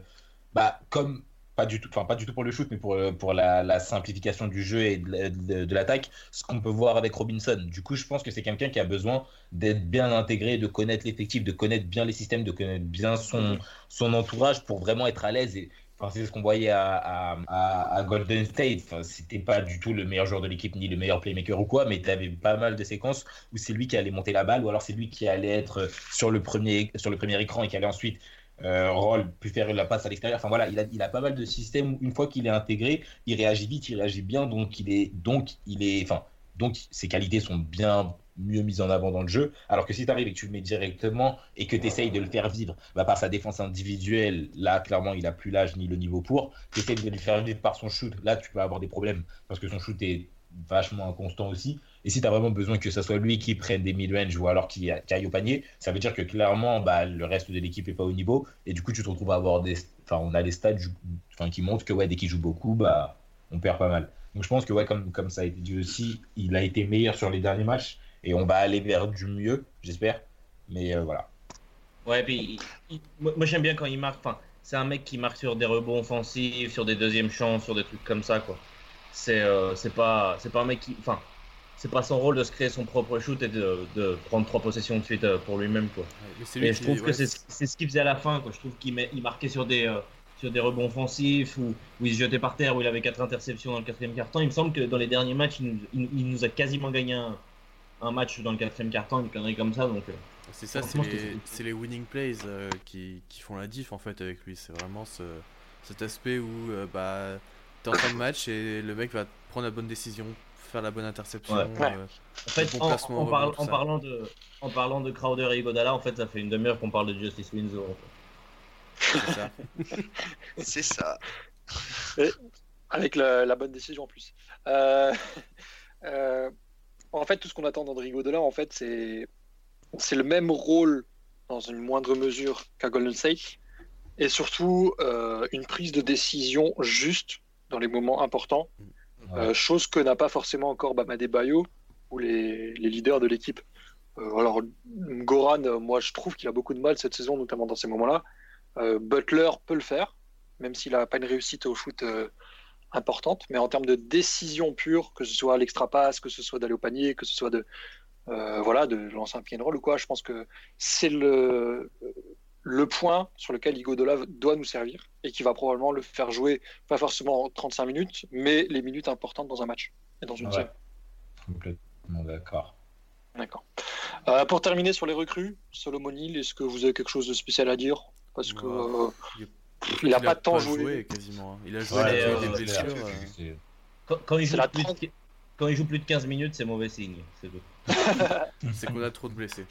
bah, comme pas du tout, enfin pas du tout pour le shoot, mais pour, pour la, simplification du jeu et de, l'attaque, ce qu'on peut voir avec Robinson. Du coup, je pense que c'est quelqu'un qui a besoin d'être bien intégré, de connaître l'effectif, de connaître bien les systèmes, de connaître bien son, son entourage pour vraiment être à l'aise et c'est ce qu'on voyait à, à, Golden State. Enfin, c'était pas du tout le meilleur joueur de l'équipe ni le meilleur playmaker ou quoi, mais tu avais pas mal de séquences où c'est lui qui allait monter la balle ou alors c'est lui qui allait être sur le premier, sur le premier écran et qui allait ensuite euh, roll, puis faire la passe à l'extérieur. Enfin voilà, il a, il a pas mal de systèmes où une fois qu'il est intégré, il réagit vite, il réagit bien, donc il est, donc il est, enfin, donc ses qualités sont bien mieux mise en avant dans le jeu. Alors que si tu arrives et que tu le mets directement et que tu essayes de le faire vivre bah, par sa défense individuelle, là, clairement, il n'a plus l'âge ni le niveau pour. Tu essayes de le faire vivre par son shoot, là, tu peux avoir des problèmes parce que son shoot est vachement inconstant aussi. Et si tu as vraiment besoin que ce soit lui qui prenne des mid-range ou alors qui, aille au panier, ça veut dire que clairement, bah, le reste de l'équipe n'est pas au niveau. Et du coup, tu te retrouves à avoir des. Enfin, on a stats qui montrent que ouais, dès qu'il joue beaucoup, bah, on perd pas mal. Donc je pense que ouais, comme, comme ça a été dit aussi, il a été meilleur sur les derniers matchs et on va aller vers du mieux, j'espère. Mais euh, voilà. Ouais, puis moi j'aime bien quand il marque. Enfin, c'est un mec qui marque sur des rebonds offensifs, sur des deuxièmes chances, sur des trucs comme ça, quoi. C'est euh, pas pas un mec qui. Enfin, c'est pas son rôle de se créer son propre shoot et de, de prendre trois possessions de suite euh, pour lui-même, quoi. mais, je trouve que c'est ce qu'il faisait à la fin, quoi. Je trouve qu'il il marquait sur des sur des rebonds offensifs ou où, il se jetait par terre, où il avait quatre interceptions dans le quatrième quart-temps. Il me semble que dans les derniers matchs, il nous, il nous a quasiment gagné un, un match dans le quatrième carton, une connerie comme ça. Donc, euh, c'est ça, c'est les, les, winning plays euh, qui, qui, font la diff en fait avec lui. C'est vraiment ce, cet aspect où euh, bah, t'es en fin de match et le mec va prendre la bonne décision, faire la bonne interception. en fait, en, en, parlant de, en parlant de Crowder et Godala, en fait, ça fait une demi-heure qu'on parle de Justice Winslow. C'est ça. c'est ça. avec la, la, bonne décision en plus. Euh, en fait, tout ce qu'on attend d'André Godela, en fait, c'est c'est le même rôle dans une moindre mesure qu'à Golden State, et surtout euh, une prise de décision juste dans les moments importants, euh, chose que n'a pas forcément encore Bama Bayo ou les, leaders de l'équipe. Euh, alors Goran, moi je trouve qu'il a beaucoup de mal cette saison, notamment dans ces moments-là. Butler peut le faire, même s'il n'a pas une réussite au shoot importante. Mais en termes de décision pure, que ce soit l'extra passe, que ce soit d'aller au panier, que ce soit de, voilà, de lancer un pied and roll ou quoi, je pense que c'est le, le point sur lequel Igodola doit nous servir et qui va probablement le faire jouer, pas forcément 35 minutes, mais les minutes importantes dans un match et dans une ouais. Complètement d'accord. D'accord. Euh, pour terminer sur les recrues, Solomon Hill, est-ce que vous avez quelque chose de spécial à dire? Parce que euh, il n'a pas de temps joué. quasiment. Hein. Il a joué ouais, avec des blessures. Euh. Quand, quand, il joue plus de, quand il joue plus de 15 minutes, c'est mauvais signe. C'est qu'on a trop de blessés.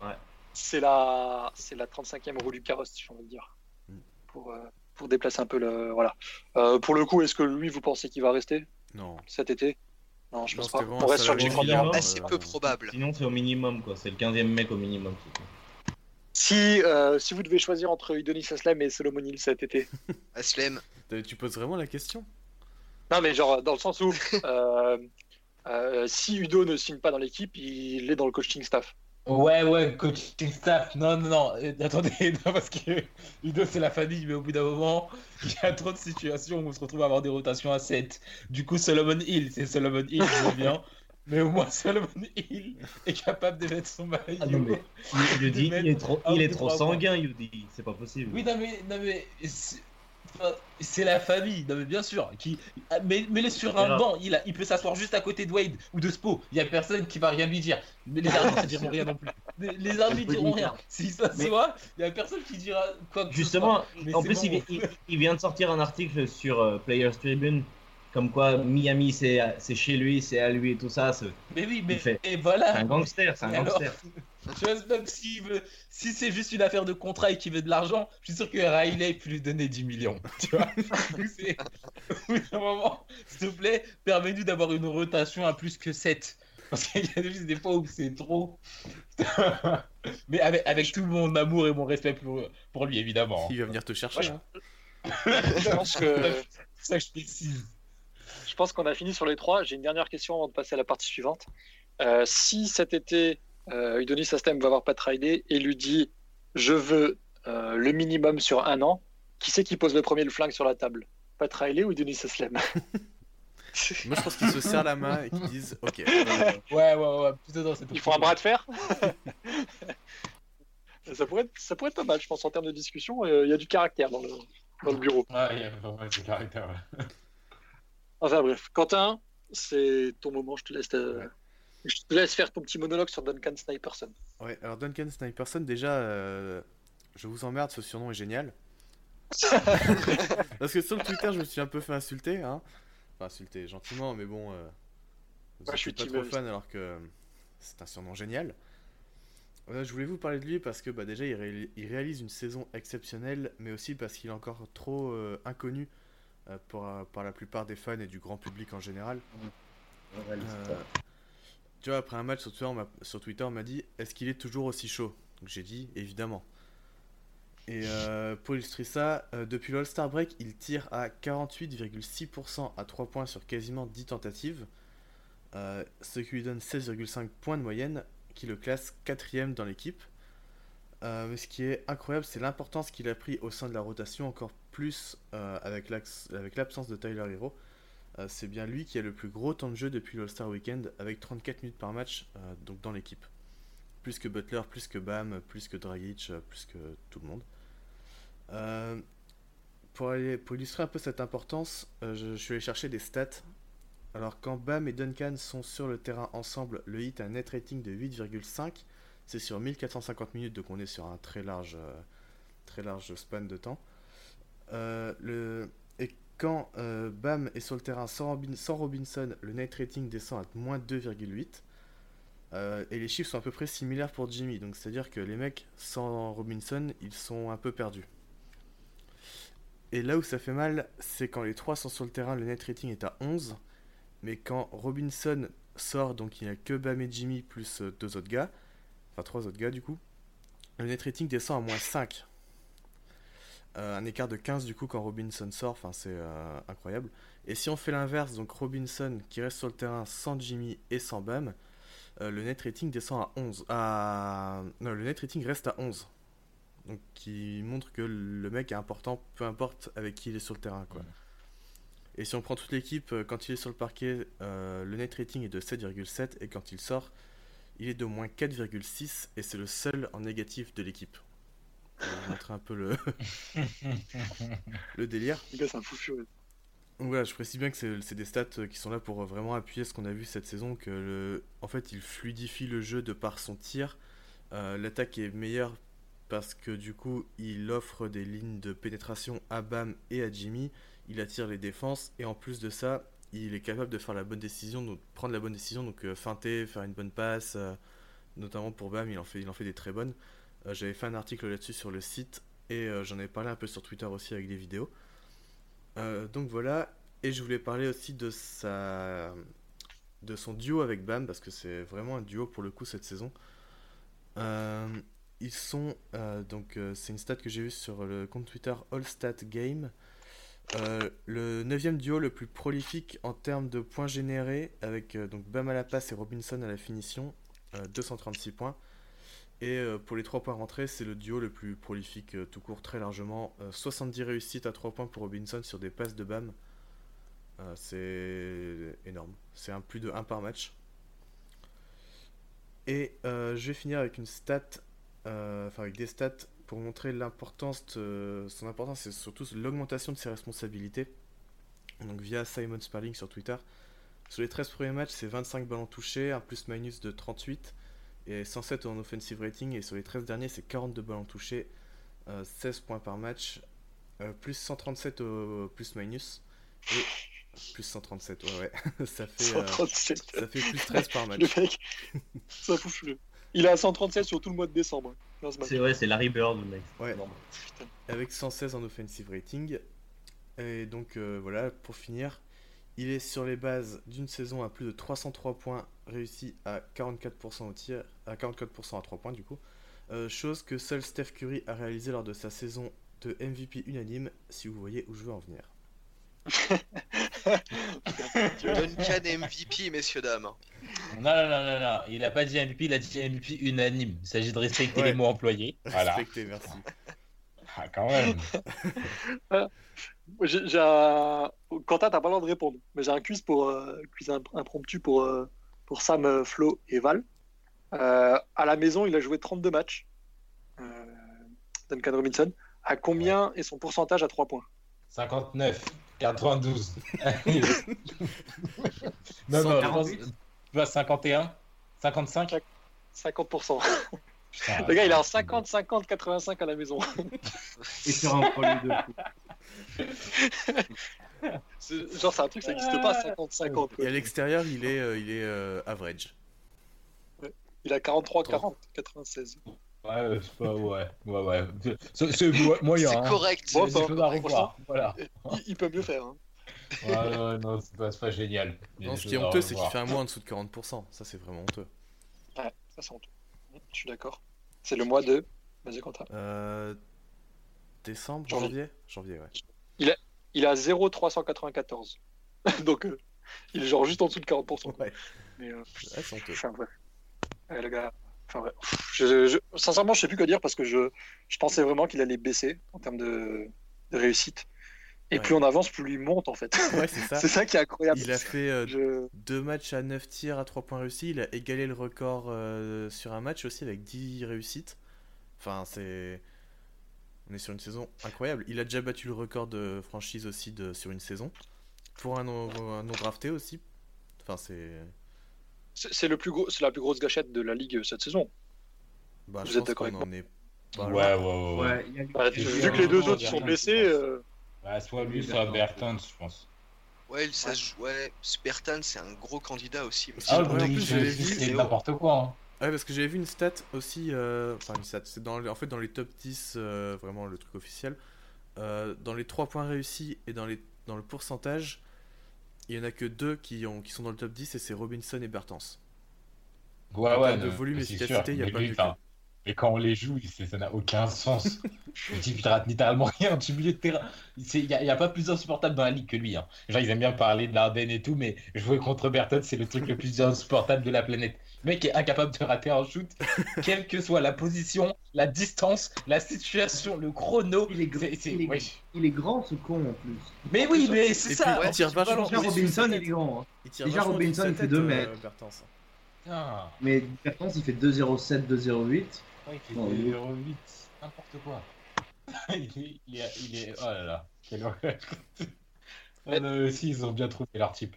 Ouais c'est la, c'est la 35e roue du carrosse, j'ai envie de dire, mm. pour, euh, pour déplacer un peu le. Voilà. Euh, pour le coup, est-ce que lui, vous pensez qu'il va rester? Non. Cet été? Non, je, pense pas. On reste sur du minimum, assez peu probable. Sinon, c'est au minimum, quoi. C'est le 15e mec au minimum. Si, euh, si vous devez choisir entre Idonis Aslem et Solomon Hill cet été. Aslem. Tu poses vraiment la question? Non, mais genre, dans le sens où. si Udo ne signe pas dans l'équipe, il est dans le coaching staff. Ouais, ouais, coaching staff. Non, non, non. Euh, attendez, non, parce que Udo, c'est la famille, mais au bout d'un moment, il y a trop de situations où on se retrouve à avoir des rotations à 7. Du coup, Solomon Hill, c'est Solomon Hill, je bien. Mais au moins, Solomon Hill est capable de mettre son maillot. Ah non, mais il, il est trop, il est trop sanguin, Yudi. C'est pas possible. Oui, non, mais, non, mais c'est la famille, non mais bien sûr. Qui, mais, mais sur un banc, il, a, il peut s'asseoir juste à côté de Wade ou de Spo. Il y a personne qui va rien lui dire. Mais les arbitres ne diront rien non plus. Les arbitres diront rien. S'il s'assoit, il y a personne qui dira quoi que Justement, en plus, il, vient de sortir un article sur euh, Players Tribune comme quoi Miami c'est chez lui, c'est à lui et tout ça. Mais oui, mais et voilà. C'est un gangster, c'est un gangster. même si, si c'est juste une affaire de contrat et qu'il veut de l'argent, je suis sûr que Riley peut lui donner 10 millions. Tu vois Oui, un moment, s'il te plaît, permets-nous d'avoir une rotation à plus que 7. Parce qu'il y a juste des fois où c'est trop. Mais avec, avec, tout mon amour et mon respect pour, pour lui, évidemment. Il va venir te chercher. Hein. je pense que. C'est ça que je précise. Je pense qu'on a fini sur les trois. J'ai une dernière question avant de passer à la partie suivante. Euh, si cet été, euh, Udonis Astem va voir Pat Riley et lui dit Je veux euh, le minimum sur un an, qui c'est qui pose le premier le flingue sur la table? Pat Riley ou Udonis Aslem Moi, je pense qu'ils se serrent la main et qu'ils disent Ok. ouais, ouais, ouais. Plutôt dans cette Ils font un bras de fer? Ça, pourrait être, ça pourrait être pas mal, je pense, en termes de discussion. Il y a du caractère dans le, dans le bureau. Ouais, il y a vraiment du caractère. Ouais. Enfin bref, Quentin, c'est ton moment, je te laisse. Je te laisse faire ton petit monologue sur Duncan Sniperson. Ouais, alors Duncan Sniperson, déjà, euh, je vous emmerde, ce surnom est génial. Parce que sur le Twitter, je me suis un peu fait insulter. Hein. Enfin, insulter gentiment, mais bon. Euh, je suis pas trop fan alors que c'est un surnom génial. je voulais vous parler de lui parce que bah, déjà, il, réalise une saison exceptionnelle, mais aussi parce qu'il est encore trop euh, inconnu euh, pour, euh, par la plupart des fans et du grand public en général. Euh, tu vois, après un match sur Twitter, on m'a dit Est-ce qu'il est toujours aussi chaud? Donc j'ai dit Évidemment. Et pour illustrer ça, depuis l'All-Star Break, il tire à 48,6% à 3 points sur quasiment 10 tentatives, ce qui lui donne 16,5 points de moyenne, qui le classe 4 dans l'équipe. Mais ce qui est incroyable, c'est l'importance qu'il a pris au sein de la rotation, encore plus euh, avec l'absence de Tyler Hero. Euh, c'est bien lui qui a le plus gros temps de jeu depuis l'All-Star Weekend avec 34 minutes par match euh, donc dans l'équipe. Plus que Butler, plus que Bam, plus que Dragic, plus que tout le monde. pour illustrer un peu cette importance, je, je, suis allé chercher des stats. Alors quand Bam et Duncan sont sur le terrain ensemble, le hit a un net rating de 8,5. C'est sur 1450 minutes, donc on est sur un très large, très large span de temps. Euh. Et quand euh, Bam est sur le terrain sans, Robinson, le net rating descend à moins 2,8. Euh, et les chiffres sont à peu près similaires pour Jimmy. Donc c'est-à-dire que les mecs sans Robinson, ils sont un peu perdus. Et là où ça fait mal, c'est quand les trois sont sur le terrain, le net rating est à 11. Mais quand Robinson sort, donc il n'y a que Bam et Jimmy plus deux autres gars, enfin trois autres gars du coup, le net rating descend à moins 5. Euh, un écart de 15 du coup quand Robinson sort, enfin c'est euh, incroyable. Et si on fait l'inverse, donc Robinson qui reste sur le terrain sans Jimmy et sans Bam, euh, le net rating descend à 11. À... Non, le net rating reste à 11. Donc qui montre que le mec est important, peu importe avec qui il est sur le terrain. Quoi. Et si on prend toute l'équipe, quand il est sur le parquet, le net rating est de 7,7 et quand il sort, il est de moins 4,6 et c'est le seul en négatif de l'équipe. On va montrer un peu le, le délire. c'est un fou voilà, je précise bien que c'est des stats euh, qui sont là pour vraiment appuyer ce qu'on a vu cette saison, que le, en fait il fluidifie le jeu de par son tir. L'attaque est meilleure parce que du coup il offre des lignes de pénétration à Bam et à Jimmy il attire les défenses et en plus de ça, il est capable de faire la bonne décision, donc prendre la bonne décision, donc euh, feinter, faire une bonne passe, euh, notamment pour Bam, il en fait, il en fait des très bonnes. Euh, j'avais fait un article là-dessus sur le site et j'en ai parlé un peu sur Twitter aussi avec des vidéos. donc voilà, et je voulais parler aussi de sa, de son duo avec Bam parce que c'est vraiment un duo pour le coup cette saison. ils sont donc c'est une stat que j'ai vue sur le compte Twitter All Stat Game. Euh, le neuvième duo le plus prolifique en termes de points générés, avec euh, donc Bam à la passe et Robinson à la finition, 236 euh, points. Et pour les 3 points rentrés, c'est le duo le plus prolifique tout court, très largement. 70 réussites à 3 points pour Robinson sur des passes de Bam. c'est énorme. C'est un plus de 1 par match. Et je vais finir avec une stat, enfin avec des stats pour montrer l'importance son importance, c'est surtout l'augmentation de ses responsabilités. Donc via Simon Sparling sur Twitter. Sur les 13 premiers matchs, c'est 25 ballons touchés, un plus-minus de 38 et 107 en offensive rating. Et sur les 13 derniers, c'est 42 ballons touchés, 16 points par match, euh, plus 137 au plus-minus et plus 137, ouais, ouais. ça, fait, euh, ça fait plus 13 par match. Le mec, ça fout Il est à 137 sur tout le mois de décembre. C'est vrai, c'est Larry Bird, le mec. Ouais. Avec 116 en offensive rating. Et donc euh, voilà, pour finir, il est sur les bases d'une saison à plus de 303 points, réussi à 44% au tir, à 44% à 3 points du coup. Euh, chose que seul Steph Curry a réalisé lors de sa saison de MVP unanime, si vous voyez où je veux en venir. Duncan MVP, messieurs, dames. Non, non, non, non, non. il a pas dit MVP, il a dit MVP unanime. Il s'agit de respecter les mots employés. Voilà. Respecter, merci. Ah, quand même. j'ai un... Quentin, t'as pas le droit de répondre, mais j'ai un quiz, pour, euh, quiz impromptu pour, euh, pour Sam, euh, Flo et Val. à la maison, il a joué 32 matchs. Duncan Robinson. À combien est son pourcentage à 3 points? 59. 92. non, non, je pense. Tu vois, 51 55 50%. le gars, il est en 50, 50, 85 à la maison. Et sur un premier de Genre, c'est un truc, ça n'existe pas, 50, 50. Et à l'extérieur, il est, euh, il est euh, average. Il a 43, 40, 96. Ouais, c'est pas, ouais, ouais, ouais. C'est moyen. C'est hein. correct. C'est. Voilà. Il, il, peut mieux faire. Hein. Ouais, ouais, non, c'est pas, pas, génial. Non, ce qui est honteux, c'est qu'il fait un mois en dessous de 40%. Ça, c'est vraiment honteux. Ouais, ça, c'est honteux. Je suis d'accord. C'est le mois de. Vas-y, Quentin. Euh... Décembre, janvier Janvier, ouais. Il a, il a 0,394. Donc, euh, il est genre juste en dessous de 40%. Ouais. Mais, euh, ouais, c'est honteux. Enfin, ouais. ouais. le gars. Enfin, je, je, sincèrement, je sais plus quoi dire parce que je, je pensais vraiment qu'il allait baisser en termes de, de réussite. Et plus on avance, plus il monte en fait. Ouais, c'est ça. c'est ça qui est incroyable. Il a fait euh, deux matchs à 9 tirs à 3 points réussis. Il a égalé le record euh, sur un match aussi avec 10 réussites. Enfin, c'est. On est sur une saison incroyable. Il a déjà battu le record de franchise aussi de... sur une saison. Pour un non, un non drafté aussi. Enfin, c'est. C'est le plus gros, c'est la plus grosse gâchette de la ligue cette saison. Bah, Vous êtes d'accord avec moi est... ouais, ouais, ouais, ouais. Bah, vu que les deux autres sont blessés. Euh... Bah, soit lui, soit Bertans, je pense. Ouais, ça ouais. Bertans, c'est un gros candidat aussi. Ah, ouais, en plus, je l'ai vu. C'est n'importe quoi. Hein. Ouais, parce que j'avais vu une stat aussi. Euh... Enfin, une stat. C'est dans, en fait dans les top 10, euh, vraiment le truc officiel. Euh, dans les 3 points réussis et dans, les... dans le pourcentage, il y en a que deux qui, ont, qui sont dans le top 10 et c'est Robinson et Bertans. Ouais, ouais. de volume et efficacité, il n'y a pas lui, Mais quand on les joue, ça n'a aucun sens. il rate littéralement rien du milieu de terrain. Il n'y a, pas plus insupportable dans la ligue que lui. Hein. Genre, ils aiment bien parler de l'Ardenne et tout, mais jouer contre Burton, c'est le truc le plus insupportable de la planète. Le mec est incapable de rater un shoot, quelle que soit la position, la distance, la situation, le chrono. Il est, il est, grand ce con en plus. Mais oui, mais c'est ça. il tire vachement. Déjà Robinson, il est grand. Hein. Déjà Robinson, il fait 2 mètres. Euh, ah. Mais Bertens, il fait 2,07, 2,08. Ouais, il fait 2,08. N'importe quoi. il, est, il, est, Oh là là, quelle horreur. ah, si, ils ont bien trouvé leur type.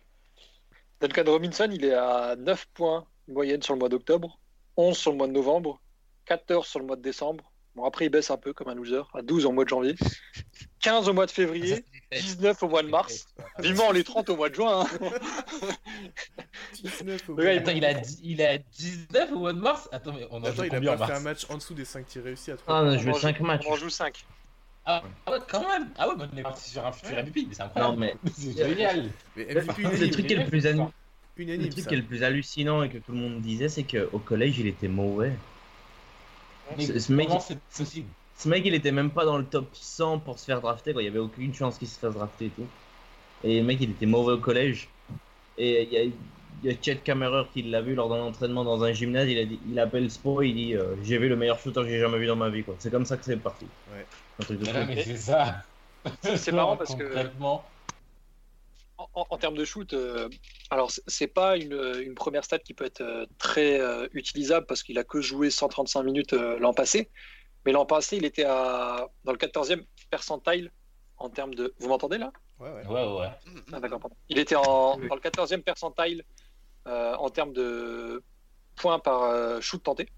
Duncan Robinson, il est à 9 points moyenne sur le mois d'octobre, 11 sur le mois de novembre, 14 sur le mois de décembre. Bon, après, il baisse un peu comme un loser, à 12 au mois de janvier, 15 au mois de février, 19 au mois de mars, vivement les 30 au mois de juin. Hein. 19 au mois Attends, il a, il a 19 au mois de mars? Attends, mais on Attends, il a pas fait un match en dessous des 5 tirs réussis à 3 Ah, on a joué 5 matchs. On en joue 5. Ah, ah, ouais, quand même Ah ouais, on est parti sur un futur MVP, mais c'est incroyable. Non, mais... c'est génial. Mais MVP, le truc qui est le plus le truc qui est le plus hallucinant et que tout le monde disait, c'est qu'au collège, il était mauvais. Ce, mec, ce mec, il était même pas dans le top 100 pour se faire drafter. Quoi. Il y avait aucune chance qu'il se fasse drafter et tout. Et le mec, il était mauvais au collège. Et il y a, y a Chet Kammerer qui l'a vu lors d'un entraînement dans un gymnase. Il, a dit, il appelle Spo, il dit euh, J'ai vu le meilleur shooter que j'ai jamais vu dans ma vie. C'est comme ça que c'est parti. Ouais. mais c'est ça. C'est marrant parce que en, termes de shoot, euh, alors c'est pas une, première stat qui peut être euh, très euh, utilisable parce qu'il a que joué 135 minutes l'an passé. Mais l'an passé, il était à, dans le 14e percentile en termes de. Vous m'entendez là? Ouais, ouais. ouais, ouais. Ah, d'accord, Il était en, dans le 14e percentile en termes de points par shoot tenté.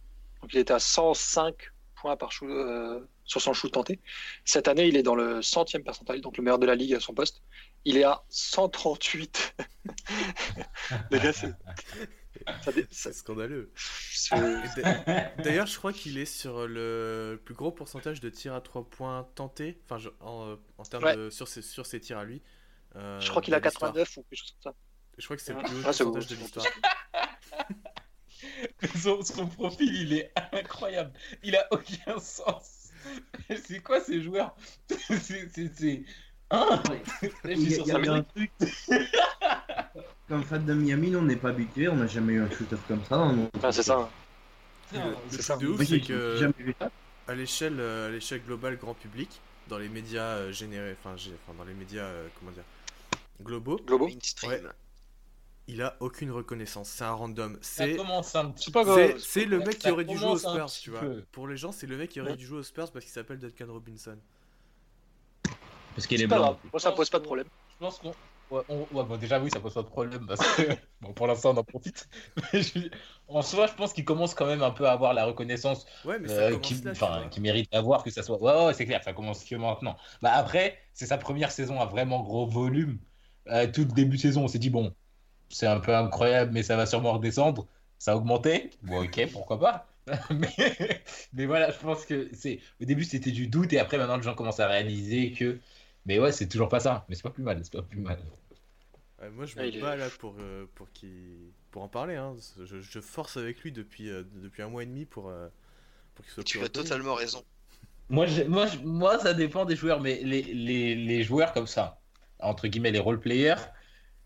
Donc il était à 105 points par shoot, sur son shoot tenté. Cette année, il est dans le centième percentile, donc le meilleur de la ligue à son poste. Il est à 138. c'est scandaleux. D'ailleurs, je crois qu'il est sur le plus gros pourcentage de tirs à 3 points tentés, enfin, en, en termes de, sur, ses, sur ses tirs à lui. Euh, je crois qu'il a 89 ou quelque chose comme ça. Je crois que c'est le plus haut ah, pourcentage de l'histoire. son, son, profil, il est incroyable. Il a aucun sens. c'est quoi ces joueurs C'est. Hein il y a, un truc. Comme fan de Miami, on n'est pas habitué, on n'a jamais eu un shooter comme ça. Ah, c'est ça. Le, truc de ouf, c'est que à l'échelle, euh, à l'échelle globale, grand public, dans les médias euh, générés, enfin, dans les médias, euh, comment dire, globaux, globaux, il a aucune reconnaissance. C'est un random. C'est C'est le mec qui aurait dû jouer aux Spurs, tu vois. Pour les gens, c'est le mec qui aurait dû jouer aux Spurs parce qu'il s'appelle Duncan Robinson. Parce qu'il est, blanc. Moi, ça pose pas de problème. Je pense qu'on. Ouais, bon, déjà, oui, ça pose pas de problème parce que bon, pour l'instant, on en profite. En soi, je pense qu'il commence quand même un peu à avoir la reconnaissance ouais, mais euh, qui, qui, mérite d'avoir, que ça soit. Ouais, ouais c'est clair, ça commence que maintenant. Bah, après, c'est sa première saison à vraiment gros volume. Euh, tout le début de saison, on s'est dit, bon, c'est un peu incroyable, mais ça va sûrement redescendre. Ça a augmenté. Bon, ok, pourquoi pas. mais, mais, voilà, je pense que c'est. Au début, c'était du doute, et après, maintenant, les gens commencent à réaliser que. Mais ouais, c'est toujours pas ça. Mais c'est pas plus mal, c'est pas plus mal. moi, je me bats là pour, euh, pour, pour en parler. Hein. Je, je, force avec lui depuis, euh, depuis un mois et demi pour, euh, pour qu'il soit Tu as totalement raison. Moi, moi, moi, ça dépend des joueurs, mais les, les, les joueurs comme ça, entre guillemets, les role-players,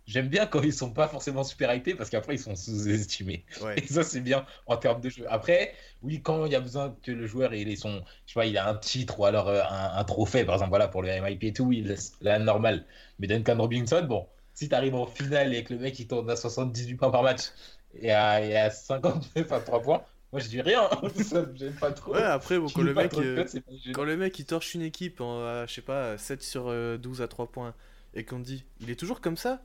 J'aime bien quand ils sont pas forcément super hypés parce qu'après ils sont sous-estimés. Et ça c'est bien en termes de jeu. Après, oui, quand il y a besoin que le joueur il ait son, je sais pas, il a un titre ou alors euh, un, trophée, par exemple, voilà pour le MIP et tout, oui, là normal. Mais Duncan Robinson, bon, si tu arrives en finale et que le mec il tourne à 78 points par match et à, et à 59 à 3 points, moi je dis rien, j'aime pas trop. Ouais, après, bon, quand, le mec, euh, quand le mec il torche une équipe en, je sais pas, 7 sur 12 euh, à 3 points et qu'on dit il est toujours comme ça?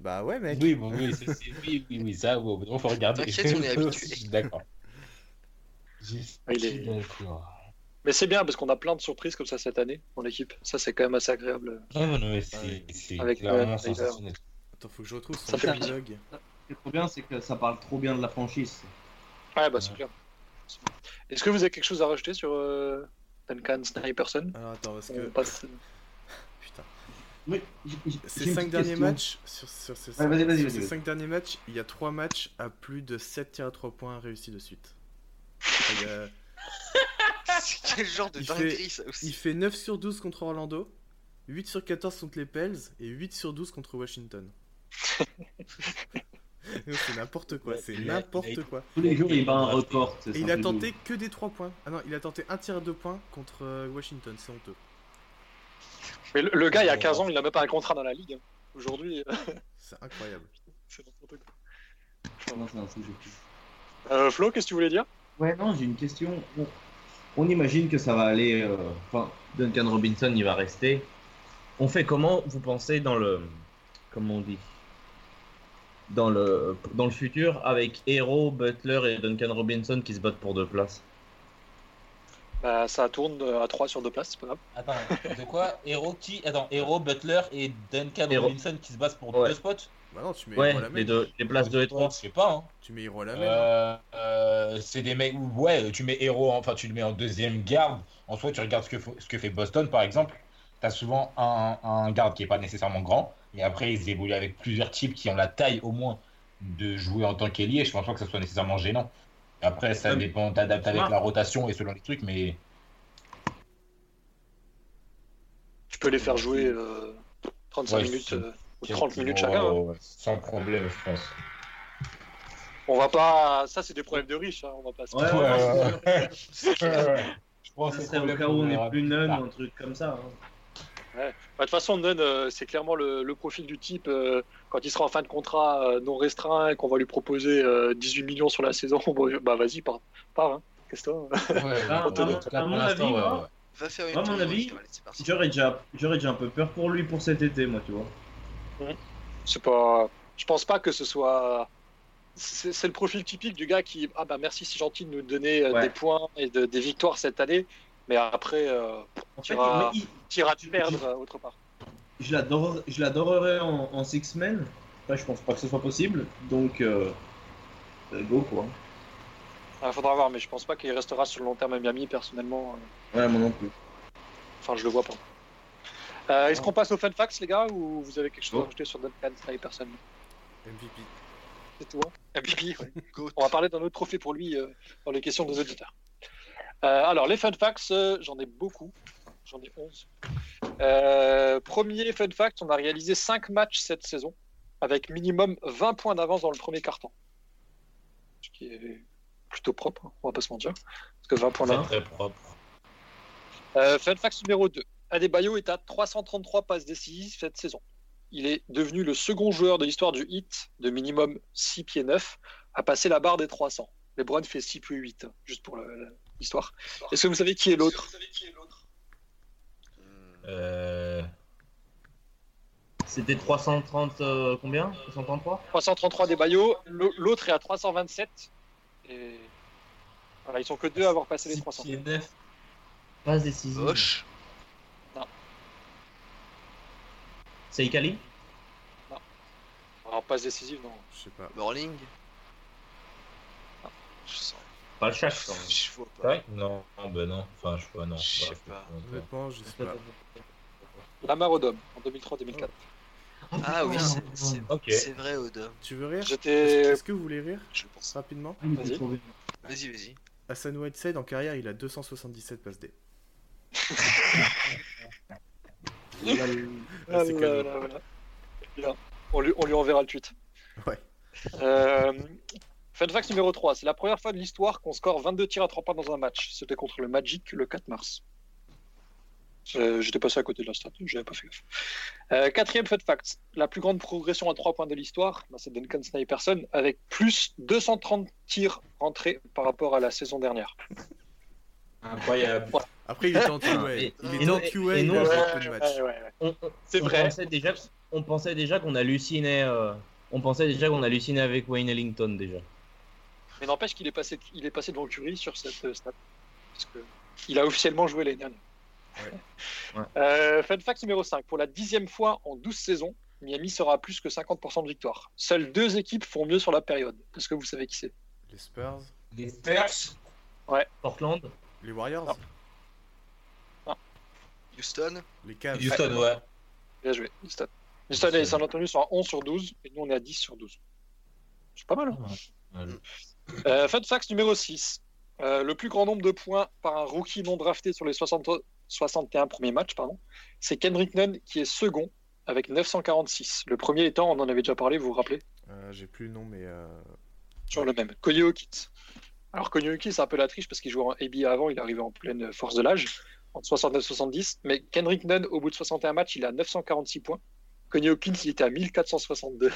Bah ouais, mec. Oui, bon, oui, oui, oui, oui, ça, bon, on faut regarder. T'inquiète, on est habitué. D'accord. est... Mais c'est bien parce qu'on a plein de surprises comme ça cette année dans l'équipe. Ça, c'est quand même assez agréable. Ouais, non, mais c'est Avec vraiment sensationnel. Attends, faut que je retrouve son ça fait Ce qui est trop bien, c'est que ça parle trop bien de la franchise. Ouais, bah c'est clair. Est-ce que vous avez quelque chose à rajouter sur euh, Duncan Sniperson Alors attends, parce que. Passe... Ces 5 derniers matchs, sur, sur ces 5 derniers matchs, il y a 3 matchs à plus de 7 tirs à 3 points réussis de suite. Quel genre de Il dinguerie fait- ça aussi Il fait 9 sur 12 contre Orlando, 8 sur 14 contre les Pels et 8 sur 12 contre Washington. c'est n'importe quoi, c'est n'importe quoi. Tous les jours, il bat un record. Et il a tenté que des 3 points. Ah non, il a tenté un tir à 2 points contre euh, Washington, c'est honteux. Mais le, le gars, il y a 15 ans, il n'a même pas un contrat dans la ligue. hein. Aujourd'hui, euh, C'est incroyable. c'est n'importe quoi. ouf. Non, c'est un truc de fou. Euh, Flo, qu'est-ce que tu voulais dire? Ouais, non, j'ai une question. On, on imagine que ça va aller. euh, Enfin, Duncan Robinson, il va rester. On fait comment, vous pensez, dans le. Comment on dit? Dans le, dans le futur, avec Hero, Butler et Duncan Robinson qui se battent pour deux places? Bah, Ça tourne à 3 sur 2 places, c'est pas grave. Attends, de quoi Hero qui Attends, Hero, Butler et Duncan Hero. Robinson qui se battent pour Ouais. deux spots Bah non, tu mets Ouais, Hero à la les, main. deux, les places 2 et 3. Je sais pas, hein. Tu mets Hero à la main. Euh, euh, c'est des mecs où, ouais, tu mets Hero, enfin, tu le mets en deuxième garde. En soi, tu regardes ce que, ce que fait Boston, par exemple. Tu as souvent un, un garde qui est pas nécessairement grand. Et après, ils évoluent avec plusieurs types qui ont la taille, au moins, de jouer en tant qu'ailier. Je pense pas que ça soit nécessairement gênant. Après, ça Ouais. dépend, t'adaptes avec la rotation et selon les trucs, mais. Tu peux les faire jouer euh, 35 Ouais, minutes c'est- euh, ou 30 minutes chacun. hein. Sans problème, je pense. On va pas. Ça, c'est des problèmes de riches. hein, On va pas se. Ouais, Ouais, ouais, c'est-. Je pense Ça que serait au cas où on n'est plus ou un truc comme ça. hein. Bah, De toute façon, Nunn, euh, c'est clairement le, le profil du type, euh, quand il sera en fin de contrat euh, non restreint et qu'on va lui proposer euh, 18 millions sur la saison, bah vas-y, pars. pars hein. Qu'est-ce que Ah, tout à mon- avis, ouais, moi, ouais. Va faire une À mon avis. J'aurais déjà, j'aurais déjà un peu peur pour lui pour cet été, moi, tu vois. C'est pas. Je pense pas que ce soit. C'est c'est le profil typique du gars qui. Ah bah merci, c'est gentil de nous donner Ouais. des points et de- des victoires cette année, mais après, euh, Tu iras- te perdre euh, autre part. je l'adore- je l'adorerais en, en six men. Après, je pense pas que ce soit possible. Donc, euh, go quoi. Il faudra voir, mais je pense pas qu'il restera sur le long terme à Miami, personnellement. Ouais, moi non plus. Enfin, je le vois pas. Euh, Est-ce qu'on passe aux fun facts, les gars, ou vous avez quelque chose à rajouter sur Duncan Snyderson MVP. C'est tout, hein MVP, ouais. On va parler d'un autre trophée pour lui euh, dans les questions des auditeurs. Euh, alors, les fun facts, euh, j'en ai beaucoup. J'en ai 11. Euh, premier fun fact, on a réalisé 5 matchs cette saison avec minimum 20 points d'avance dans le premier quart-temps. Ce qui est plutôt propre, hein, on va pas se mentir. Parce que 20 points d'avance. très propre. Euh, fun fact numéro 2. Adebayo est à 333 passes décisives cette saison. Il est devenu le second joueur de l'histoire du hit de minimum 6 pieds 9 à passer la barre des 300. LeBron fait 6 pieds 8, hein, juste pour le- l'histoire. Est-ce que vous savez qui est l'autre? Euh... C'était 330 euh, combien? 333 333 Adebayo, L'au- l'autre est à 327. Et voilà, ils sont que deux à avoir passé les 300. Passe décisive. Bosch. C'est Ikali? Alors, passe décisive, non. Je sais pas. Morling? Je sens. Pas le chat. Je vois pas. Ouais Non, bah non. Enfin, je pas, non. Je sais Ouais, pas. Honnêtement, je sais pas. Lamar Odom en 2003-2004. Ah oui, c'est- c'est Ok. c'est vrai, Oda. Tu veux rire J'étais. Est-ce que vous voulez rire Je pense. rapidement Vas-y. Vas-y, vas-y. Hassan Whiteside en carrière, il a 277 passes D. Ah Ah, c'est là cadeau. là là. Bien. On, lui, on lui enverra le tweet. Ouais. Euh, fun fact numéro 3. C'est la première fois de l'histoire qu'on score 22 tirs à 3 points dans un match. C'était contre le Magic le 4 mars. Euh, J'étais passé à côté de la stat, j'avais pas fait gaffe. Euh, quatrième fun fact. La plus grande progression à 3 points de l'histoire, bah, c'est Duncan Snyderson avec plus 230 tirs rentrés par rapport à la saison dernière. Incroyable. Après, il était en QA. Il non- en QA, il a ouais, C'est vrai. Pensait déjà, on pensait déjà qu'on hallucinait. euh, on pensait déjà qu'on hallucinait avec Wayne Ellington déjà. Mais n'empêche qu'il est passé, il est passé devant Curry sur cette euh, stat. Parce que il a officiellement joué l'année dernière. Ouais. Euh, fun fact numéro 5. Pour la dixième fois en 12 saisons, Miami sera à plus que 50% de victoire. Seules deux équipes font mieux sur la période. Est-ce que vous savez qui c'est? Les Spurs, Les Spurs? Portland? Les Warriors, Non. Houston? les Cavs. Houston, ouais. Bien joué, Houston. Houston et San Antonio sont à 11 sur 12 et nous on est à 10 sur 12. C'est pas mal. hein Ouais. Euh, fun fact numéro 6. le plus grand nombre de points par un rookie non drafté sur les 60, 61 premiers matchs, pardon, c'est Kendrick Nunn qui est second avec 946. Le premier étant, on en avait déjà parlé, vous vous rappelez J'ai plus le nom, mais. Sur le même. Konyo Alors Konyo c'est un peu la triche parce qu'il jouait en AB avant, il arrivé en pleine force de l'âge, en 69-70. Mais Kendrick Nunn, au bout de 61 matchs, il a 946 points. Connie Hawkins, il était à 1462.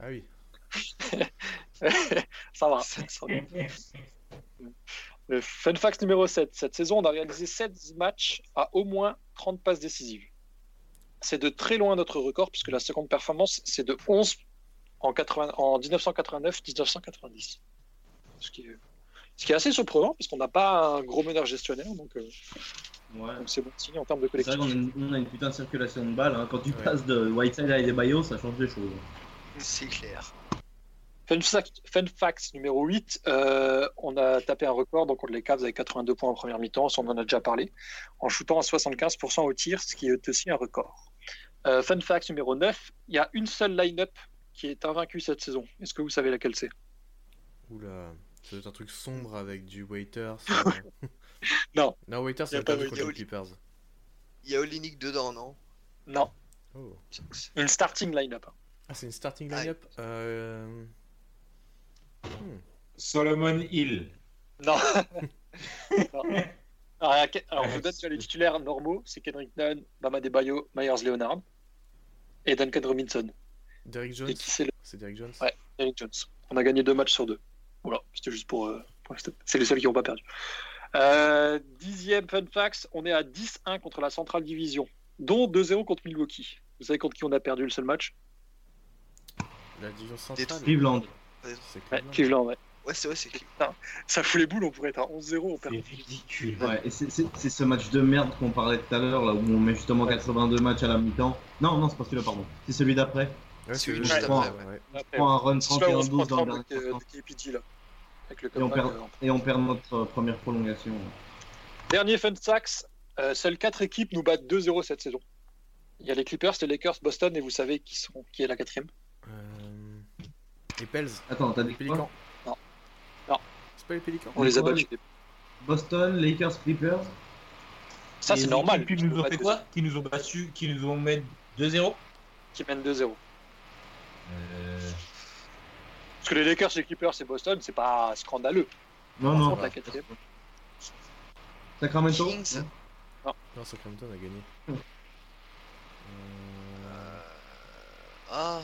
Ah oui. ça va. Le fun fact numéro 7. Cette saison, on a réalisé 7 matchs à au moins 30 passes décisives. C'est de très loin notre record, puisque la seconde performance, c'est de 11 en, 1989-1990. Ce qui, est, ce qui est assez surprenant, parce qu'on n'a pas un gros meneur gestionnaire. Donc, euh, Ouais. c'est bon signe en termes de collectif. C'est vrai qu'on a une putain de circulation de balles. Hein. Quand tu passes de Whiteside à Bayo, ça change des choses. C'est clair. Fun fact, fun fact numéro 8, euh, on a tapé un record donc contre les Cavs avec 82 points en première mi-temps, on en a déjà parlé, en shootant à 75% au tir, ce qui est aussi un record. Euh, fun fact numéro 9, il y a une seule line-up qui est invaincue cette saison. Est-ce que vous savez laquelle c'est? Oula, c'est un truc sombre avec du waiter. non. Non, Waiter, c'est pas contre les Clippers. Il y a Olinik dedans, non? Non. Oh. Une starting line-up. Ah, c'est une starting line-up euh... hmm. Solomon Hill. Non. Alors, je vous donne les titulaires normaux c'est Kendrick Nunn, Bama Debayo, Myers Leonard et Duncan Robinson. Derrick Jones C'est Derrick Jones Ouais, Derrick Jones. On a gagné deux matchs sur deux. Voilà, c'était juste pour. Euh, c'est les seuls qui n'ont pas perdu. Euh, dixième fun fact, on est à 10-1 contre la Central Division, dont 2-0 contre Milwaukee. Vous savez contre qui on a perdu le seul match? La division centrale. Cleveland. C'est Cleveland. Cleveland, ouais. Ouais, c'est vrai, c'est Cleveland. Ça fout les boules, on pourrait être à 11-0, on perd. C'est ridicule. Ouais, et c'est ce match de merde qu'on parlait tout à l'heure, là où on met justement 82 matchs à la mi-temps. Non, non, c'est pas celui-là, pardon. C'est celui d'après. Ouais, c'est celui d'après. Ouais. prend un run 31-12 dans le dernier et, on perd, et on perd notre première prolongation. Dernier fun fact, euh, seules 4 équipes nous battent 2-0 cette saison. Il y a les Clippers, les Lakers, Boston, et vous savez qui, sont, qui est la quatrième? Euh... Les Pels. Attends, t'as des Pélicans Non. Non. C'est pas les Pélicans On les a battus. Boston, Lakers, Clippers. Ça, c'est normal. Qui nous ont fait quoi Qui nous ont battu Qui nous ont mis 2-0 Qui mènent 2-0. Euh... Parce que les Lakers, les Clippers et Boston, c'est pas scandaleux. Non, non. La quatrième. Sacramento Non. Non, Sacramento, on a gagné. Euh...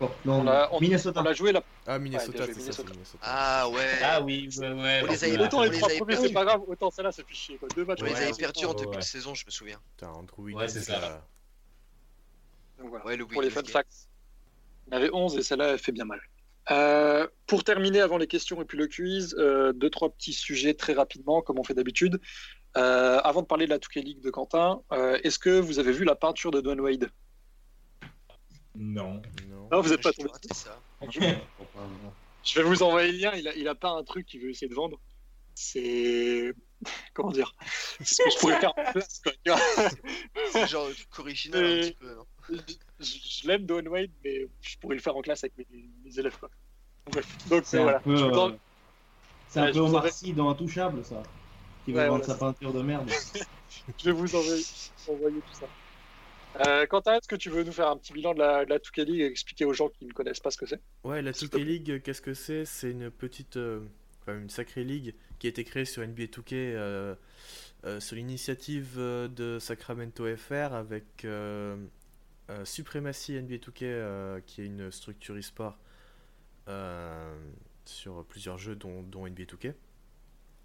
Ah. On a, on, Minnesota. On a joué la. Ah, Minnesota, c'est ça, Minnesota. Ah, ouais. Ah, oui, ouais, ouais. On les avait, autant les trois premiers, c'est pas grave, autant celle-là, c'est fait chier. Quoi. Deux matchs. On les avait perdus en début de saison, je me souviens. Putain, Andrew Wiggins. Ouais, c'est ça. Donc voilà. Ouais, Pour les fun facts. On avait 11 et celle-là, elle fait bien mal. Euh, pour terminer, avant les questions et puis le quiz, euh, deux, trois petits sujets très rapidement, comme on fait d'habitude. Euh, avant de parler de la Touquet League de Quentin, euh, est-ce que vous avez vu la peinture de Don Wade? Non. Non, vous n'êtes pas tombé ça. Je vais vous envoyer le lien. Il a, il a pas un truc qu'il veut essayer de vendre. C'est. Comment dire C'est ce que je pourrais faire en place. C'est genre original un petit peu, non je, l'aime Don Wade, mais je pourrais le faire en classe avec mes, mes élèves. Quoi. Donc c'est voilà. Euh, c'est un peu Omar Sy dans Intouchable, ça. Qui va vendre sa peinture de merde. je vais vous envoyer, envoyer tout ça. Euh, Quentin, est-ce que tu veux nous faire un petit bilan de la, de la League et expliquer aux gens qui ne connaissent pas ce que c'est? Ouais, la 2K League, qu'est-ce que c'est? C'est une petite, euh, une sacrée ligue qui a été créée sur NBA 2K euh, euh, sur l'initiative de Sacramento FR avec euh, Supremacy NBA 2K, euh, qui est une structure e-sport euh, sur plusieurs jeux, dont, dont NBA 2K.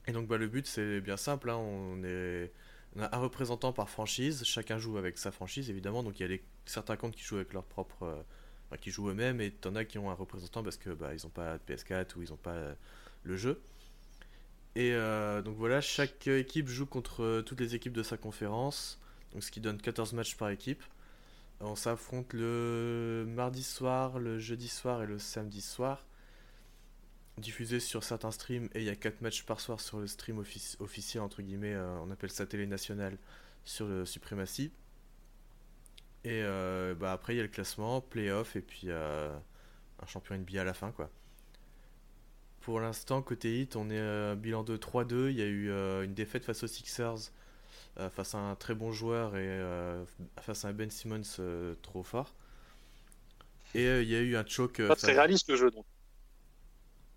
Et donc bah, le but c'est bien simple, hein, on, est, on a un représentant par franchise, chacun joue avec sa franchise évidemment, donc il y a les, certains comptes qui jouent avec leur propre... qui jouent eux-mêmes, et t'en as qui ont un représentant parce que bah, n'ont pas de PS4 ou ils n'ont pas le jeu. Et donc voilà, chaque équipe joue contre toutes les équipes de sa conférence, donc ce qui donne 14 matchs par équipe. On s'affronte le mardi soir, le jeudi soir et le samedi soir. Diffusé sur certains streams et il y a 4 matchs par soir sur le stream officiel, entre guillemets, euh, on appelle ça télé nationale, sur le Supremacy. Et euh, bah après il y a le classement, playoff et puis euh, un champion NBA à la fin quoi. pour l'instant, côté hit, on est euh, bilan de 3-2. Il y a eu une défaite face aux Sixers, face à un très bon joueur et face à un Ben Simmons trop fort. Et il y a eu un choke. Pas très réaliste le jeu donc.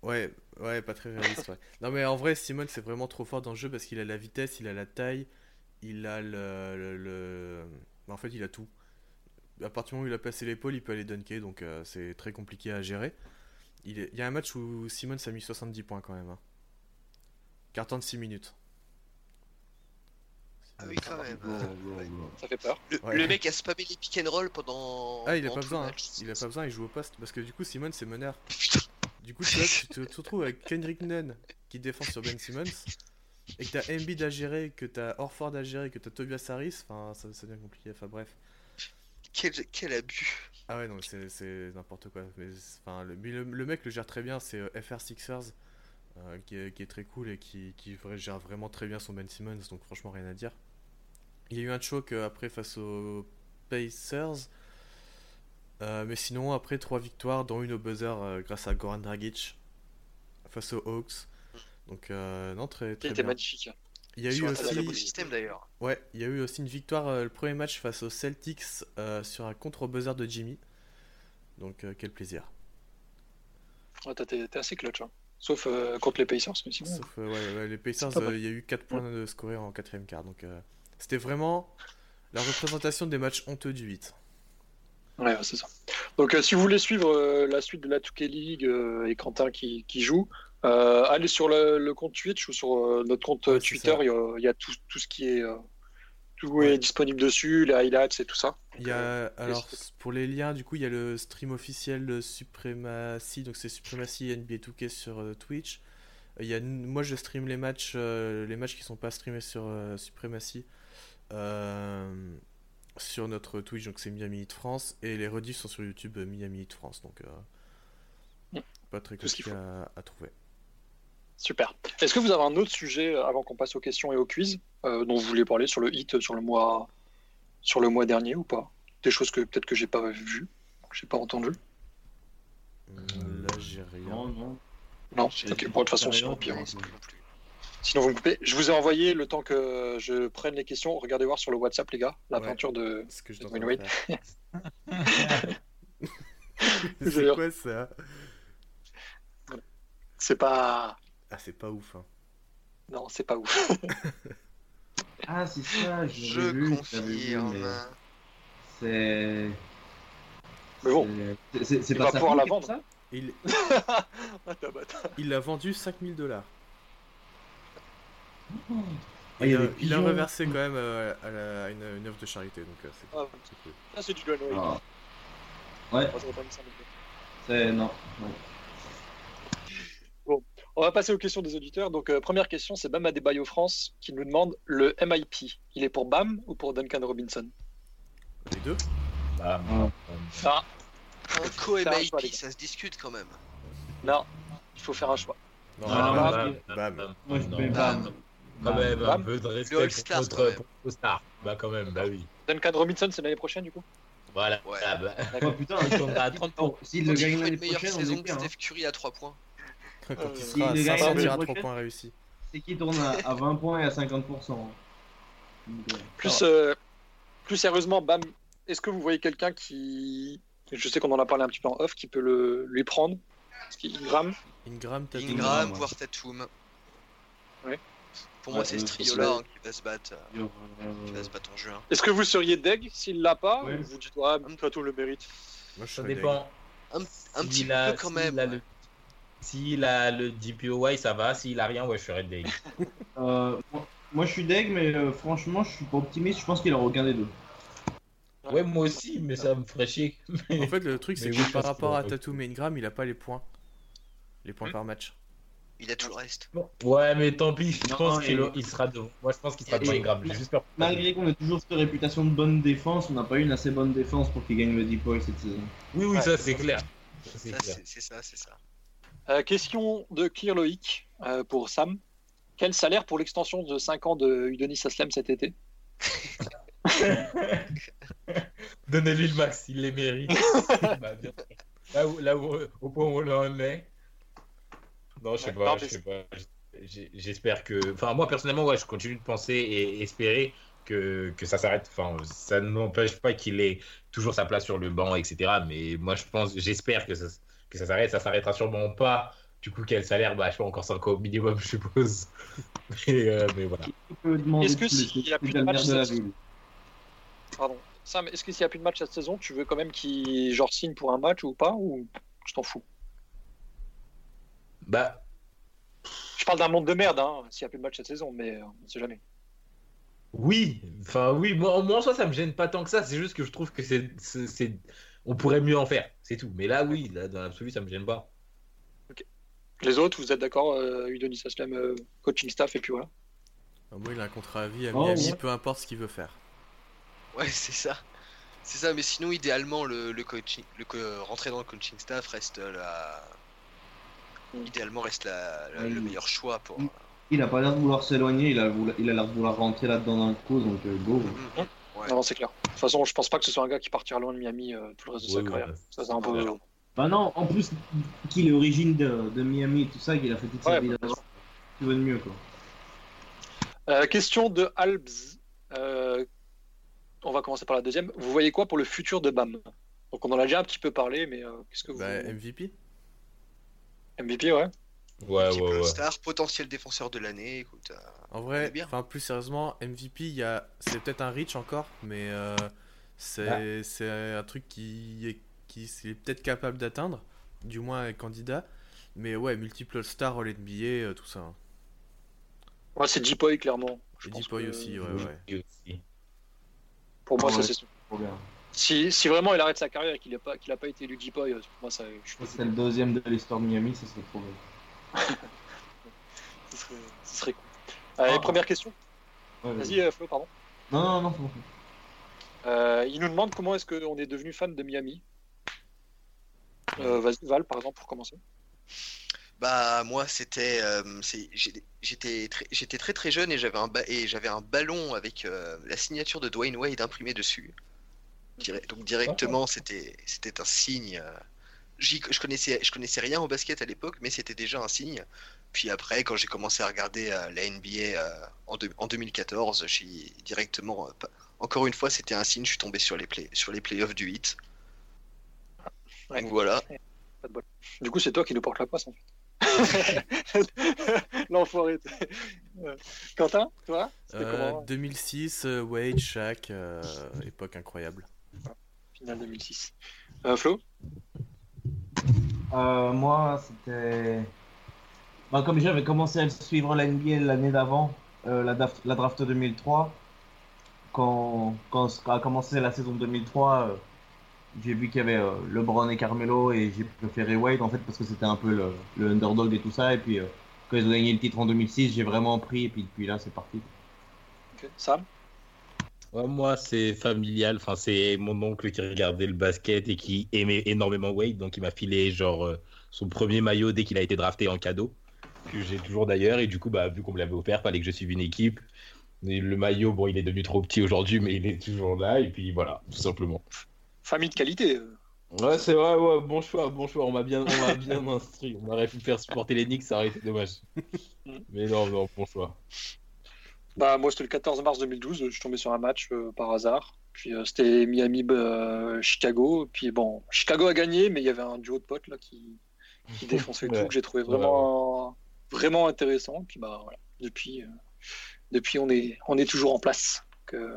Ouais, ouais, pas très réaliste. Non, mais en vrai, Simmons c'est vraiment trop fort dans le jeu parce qu'il a la vitesse, il a la taille, il a le. le, En fait, il a tout. À partir du moment où il a passé l'épaule, il peut aller dunker, donc c'est très compliqué à gérer. Il, y a un match où Simon a mis 70 points quand même. Hein. Carton de 6 minutes. Ah oui, quand même. Ça fait peur. Le, mec a spammé les pick and roll pendant. Ah, il a pas besoin. Hein. Il a pas besoin, il joue au poste. Parce que du coup, Simon c'est meneur. Du coup, tu, tu, te, retrouves avec Kendrick Nunn qui défend sur Ben Simmons. Et que t'as Embiid à gérer, que t'as Orford à gérer, que t'as Tobias Harris. Enfin, ça, ça devient compliqué. Enfin, bref. Quel, quel abus. Ah ouais, non, c'est n'importe quoi. Mais, enfin, le, le, mec le gère très bien, c'est euh, FR Sixers, euh, qui, est, qui, est, très cool et qui, qui, gère vraiment très bien son Ben Simmons, donc franchement rien à dire. Il y a eu un choke euh, après face aux Pacers, mais sinon après trois victoires, dont une au buzzer grâce à Goran Dragic face aux Hawks. Donc non, très, très bien. magnifique. Il y a eu aussi. système. Ouais, il y a eu aussi une victoire euh, le premier match face aux Celtics euh, sur un contre buzzer de Jimmy. Donc euh, quel plaisir. Ouais, t'es assez clutch, hein. sauf contre les Pacers. Mais sinon... Sauf ouais, les Pacers, il y a eu 4 points de scorés en quatrième quart. Donc c'était vraiment la représentation des matchs honteux du 8. Ouais, c'est ça. Donc si vous voulez suivre la suite de la 2K League et Quentin qui, qui joue, euh, allez sur le, compte Twitch ou sur euh, notre compte Twitter, il y, a, tout, ce qui est, euh, tout est disponible dessus, les highlights et tout ça. Il y a, alors, pour les liens, du coup, il y a le stream officiel de Supremacy, donc c'est Supremacy NBA 2K sur Twitch. Il y a, moi, je stream les matchs, les matchs qui sont pas streamés sur Supremacy sur notre Twitch, donc c'est Miami Heat France, et les rediffs sont sur YouTube Miami Heat France, donc mm. pas très compliqué à trouver. Super. Est-ce que vous avez un autre sujet euh, avant qu'on passe aux questions et aux quiz euh, dont vous voulez parler sur le hit sur le mois sur le mois dernier ou pas? Des choses que peut-être que j'ai pas vu, que j'ai pas entendu. Euh, là, j'ai rien. Non, non. Non? Ok. Bon, de toute façon, sinon pire. Hein, sinon, vous me coupez. Je vous ai envoyé le temps que je prenne les questions. Regardez voir sur le WhatsApp, les gars, la peinture de. Ce que je C'est quoi ça? C'est pas. Ah, c'est pas ouf. Hein. Non, c'est pas ouf. ah, c'est ça, je vu, confirme. C'est. Mais bon, c'est pas va pouvoir la vendre. Ça? Il... il l'a vendu 5000 dollars. Oh. Ah, il, a, il, a, reversé quand même euh, à, la, une, une, œuvre de charité, donc euh, c'est ah, cool. Ah, c'est du Gunway. Ah. Ouais. C'est non. On va passer aux questions des auditeurs. Donc, euh, première question, c'est Bam Adebayo France qui nous demande le MIP. Il est pour Bam ou pour Duncan Robinson? Les deux Bam. Ah. Un co-MIP, ça se discute quand même. Non, il faut faire un choix. Non, Bam. Bam. Moi, je mets Bam. Quand même, un peu de respect pour notre star. Bah, quand même, bah oui. Duncan Robinson, c'est l'année prochaine, du coup Voilà. Ouais. Ah, bah. oh, putain, il tournera à 30 points. S'il le gagne l'année prochaine, on est bien. Steph Curry à 3 points. Quand il sera à 500 tirs à 3 points réussis. C'est qui tourne à, 20 points et à 50%. plus, euh, plus sérieusement, Bam, est-ce que vous voyez quelqu'un qui. Je sais qu'on en a parlé un petit peu en off, qui peut le, lui prendre? Ingram Ingram, Tatum. Ingram, voire Tatum. Ouais. Pour moi, c'est ce trio-là hein, qui va se battre. Euh, qui va se battre en juin. Est-ce que vous seriez deg s'il l'a pas Ou vous dites, ah, Tatum le mérite Moi, je Ça dépend. Un, un petit peu quand même. S'il a le DPOY, ça va. S'il a rien, ouais, je serais deg. euh, moi, je suis deg, mais euh, franchement, je suis pas optimiste. Je pense qu'il aura aucun des deux. Ouais, moi aussi, mais ça me ferait chier. En fait, le truc, c'est que par rapport à Tatum et Ingram, il a pas les points. Les points hmm. par match. Il a tout le reste. Ouais, mais tant pis, je pense qu'il sera devant. Moi, je pense qu'il sera devant Ingram. Malgré qu'on ait toujours cette réputation de bonne défense, on n'a pas eu une assez bonne défense pour qu'il gagne le DPOY cette saison. Oui, oui, ça, c'est clair. C'est ça, c'est ça. Euh, question de Clear Loïc euh, pour Sam. Quel salaire pour l'extension de 5 ans de Udonis Aslem cet été? Donnez-lui le max, il les mérite. Bah, là, où, là où, au point où on en est. Non, je sais pas, je sais pas. J'espère que. Enfin, moi personnellement, ouais, je continue de penser et espérer que, que ça s'arrête. Enfin, ça n'empêche pas qu'il ait toujours sa place sur le banc, etc. Mais moi, je pense, j'espère que ça, que ça s'arrête. Ça s'arrêtera sûrement pas. Du coup, quel salaire? Bah, je sais pas, encore 5 au minimum, je suppose. mais, euh, mais voilà. Est-ce que s'il n'y a plus de match cette saison... Pardon. Sam, est-ce que s'il n'y a plus de match cette saison, tu veux quand même qu'il genre signe pour un match ou pas Ou je t'en fous? Bah. Je parle d'un monde de merde, hein, s'il n'y a plus de match cette saison, mais euh, on ne sait jamais. Oui, enfin oui, moi, moi en soi ça me gêne pas tant que ça, c'est juste que je trouve que c'est, c'est, on pourrait mieux en faire, c'est tout. Mais là oui, là dans l'absolu ça me gêne pas. Ok. Les autres, vous êtes d'accord, euh, Udonis Aslem, euh, coaching staff et puis voilà. Ah, moi il a un contrat à vie à oh, Miami, peu importe ce qu'il veut faire. Ouais c'est ça, c'est ça. Mais sinon idéalement le, le coaching, le rentrer dans le coaching staff reste la, mm. Idéalement reste la, le meilleur choix pour. Mm. Il a pas l'air de vouloir s'éloigner, il a, il a l'air de vouloir rentrer là-dedans d'un coup, donc euh, go. Ouais. Non, c'est clair. De toute façon, je pense pas que ce soit un gars qui partira loin de Miami euh, tout le reste de sa carrière. Ça, c'est un peu. Bah non, en plus qu'il est origine de, de, Miami et tout ça, qu'il a fait toute sa vie là Tu veux de mieux, quoi. Euh, question de Albs. on va commencer par la deuxième. Vous voyez quoi pour le futur de Bam? Donc on en a déjà un petit peu parlé, mais qu'est-ce que vous. Bah, MVP MVP, ouais. Ouais, ouais, ouais. Star, potentiel défenseur de l'année. Écoute, euh, en vrai, enfin plus sérieusement, MVP, il y a... c'est peut-être un reach encore, mais euh, c'est c'est un truc qui est, qui est peut-être capable d'atteindre, du moins un candidat. Mais ouais, multiple star All NBA, euh, tout ça. Hein. Ouais, c'est Deepoy clairement. Deepoy aussi, ouais, ouais. Pour moi, ça c'est si, si, vraiment il arrête sa carrière et qu'il n'a pas, qu'il a pas été élu Deepoy, pour moi ça. C'est le deuxième de l'histoire de Miami, ça serait trop bien ce, serait, cool. Allez, ah. première question. Vas-y, euh, Flo, pardon. Non, non, non. Euh, il nous demande comment est-ce qu'on est devenu fan de Miami. Euh, vas-y, Val, par exemple, pour commencer. Bah moi c'était j'étais très, j'étais très très jeune et j'avais un et j'avais un ballon avec la signature de Dwayne Wade imprimée dessus. Donc directement c'était c'était un signe je connaissais, je connaissais rien au basket à l'époque, mais c'était déjà un signe. Puis après, quand j'ai commencé à regarder euh, la NBA euh, en, en, 2014, j'ai directement, euh, encore une fois, c'était un signe. Je suis tombé sur les play, sur les playoffs du 8. Donc voilà. Du coup, c'est toi qui nous porte la passe en fait. L'enfoiré. Quentin, toi 2006, Wade, Shaq, époque incroyable. Finale 2006. Flo? Euh, moi, c'était. Bah, comme j'avais commencé à suivre la NBA l'année d'avant, euh, la, draft, la, draft 2003, quand, quand a commencé la saison 2003, euh, j'ai vu qu'il y avait LeBron et Carmelo et j'ai préféré Wade en fait parce que c'était un peu le, le, underdog et tout ça. Et puis quand ils ont gagné le titre en 2006, j'ai vraiment pris et puis depuis là, c'est parti. Ok, Sam? Moi, c'est familial. Enfin, c'est mon oncle qui regardait le basket et qui aimait énormément Wade. Donc, il m'a filé genre euh, son premier maillot dès qu'il a été drafté en cadeau. Que j'ai toujours d'ailleurs. Et du coup, bah, vu qu'on me l'avait offert, fallait que je suive une équipe. le maillot, bon, il est devenu trop petit aujourd'hui, mais il est toujours là. Et puis voilà, tout simplement. Famille de qualité. Euh. Ouais, c'est vrai, ouais, bon choix, bon choix. On m'a bien, on bien instruit. On aurait pu faire supporter les Knicks, ça aurait été dommage. mais non, non, bon choix. Bah, moi, c'était le 14 mars 2012. Je suis tombé sur un match euh, par hasard. Puis euh, c'était Miami-Chicago. Puis bon, Chicago a gagné, mais il y avait un duo de potes là qui, qui défonçait tout que j'ai trouvé vraiment, vraiment intéressant. Puis bah voilà, depuis, euh, depuis on, est, on est toujours en place. Que,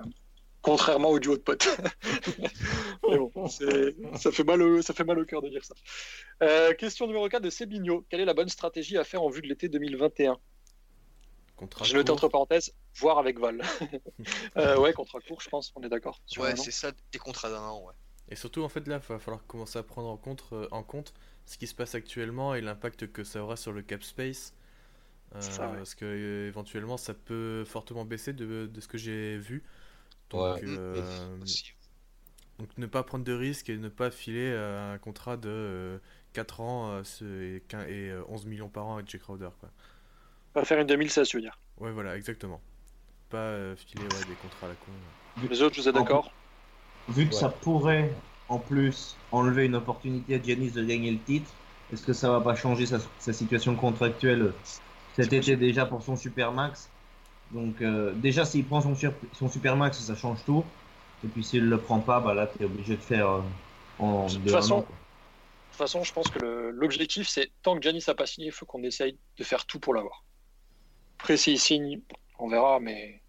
contrairement au duo de potes. mais bon, ça fait, mal au, ça fait mal au cœur de dire ça. question numéro 4 de Sebigno. Quelle est la bonne stratégie à faire en vue de l'été 2021 j'ai noté entre parenthèses, voir avec Val. euh, ouais, contrat court, je pense, on est d'accord. Ouais, c'est ça, des contrats d'un an, ouais. Et surtout, en fait, là, il va falloir commencer à prendre en compte, euh, en compte ce qui se passe actuellement et l'impact que ça aura sur le cap space. Euh, parce que euh, éventuellement, ça peut fortement baisser de, de ce que j'ai vu. Donc, donc, ne pas prendre de risques et ne pas filer un contrat de 4 ans et, 11 millions par an avec Jake Crowder. Quoi. Pas faire une 2016, tu veux dire Ouais, voilà, exactement. Pas euh, filer ouais, des contrats à la con. Les autres, vous êtes d'accord Vu que ça pourrait, en plus, enlever une opportunité à Giannis de gagner le titre, est-ce que ça va pas changer sa, situation contractuelle cet été déjà pour son Supermax? Donc euh, déjà s'il prend son, son Supermax, ça change tout. Et puis s'il le prend pas, bah là tu es obligé de faire euh, en de toute façon, de toute façon, je pense que l'objectif c'est tant que Giannis n'a pas signé, il faut qu'on essaye de faire tout pour l'avoir. Après s'il signe, on verra, mais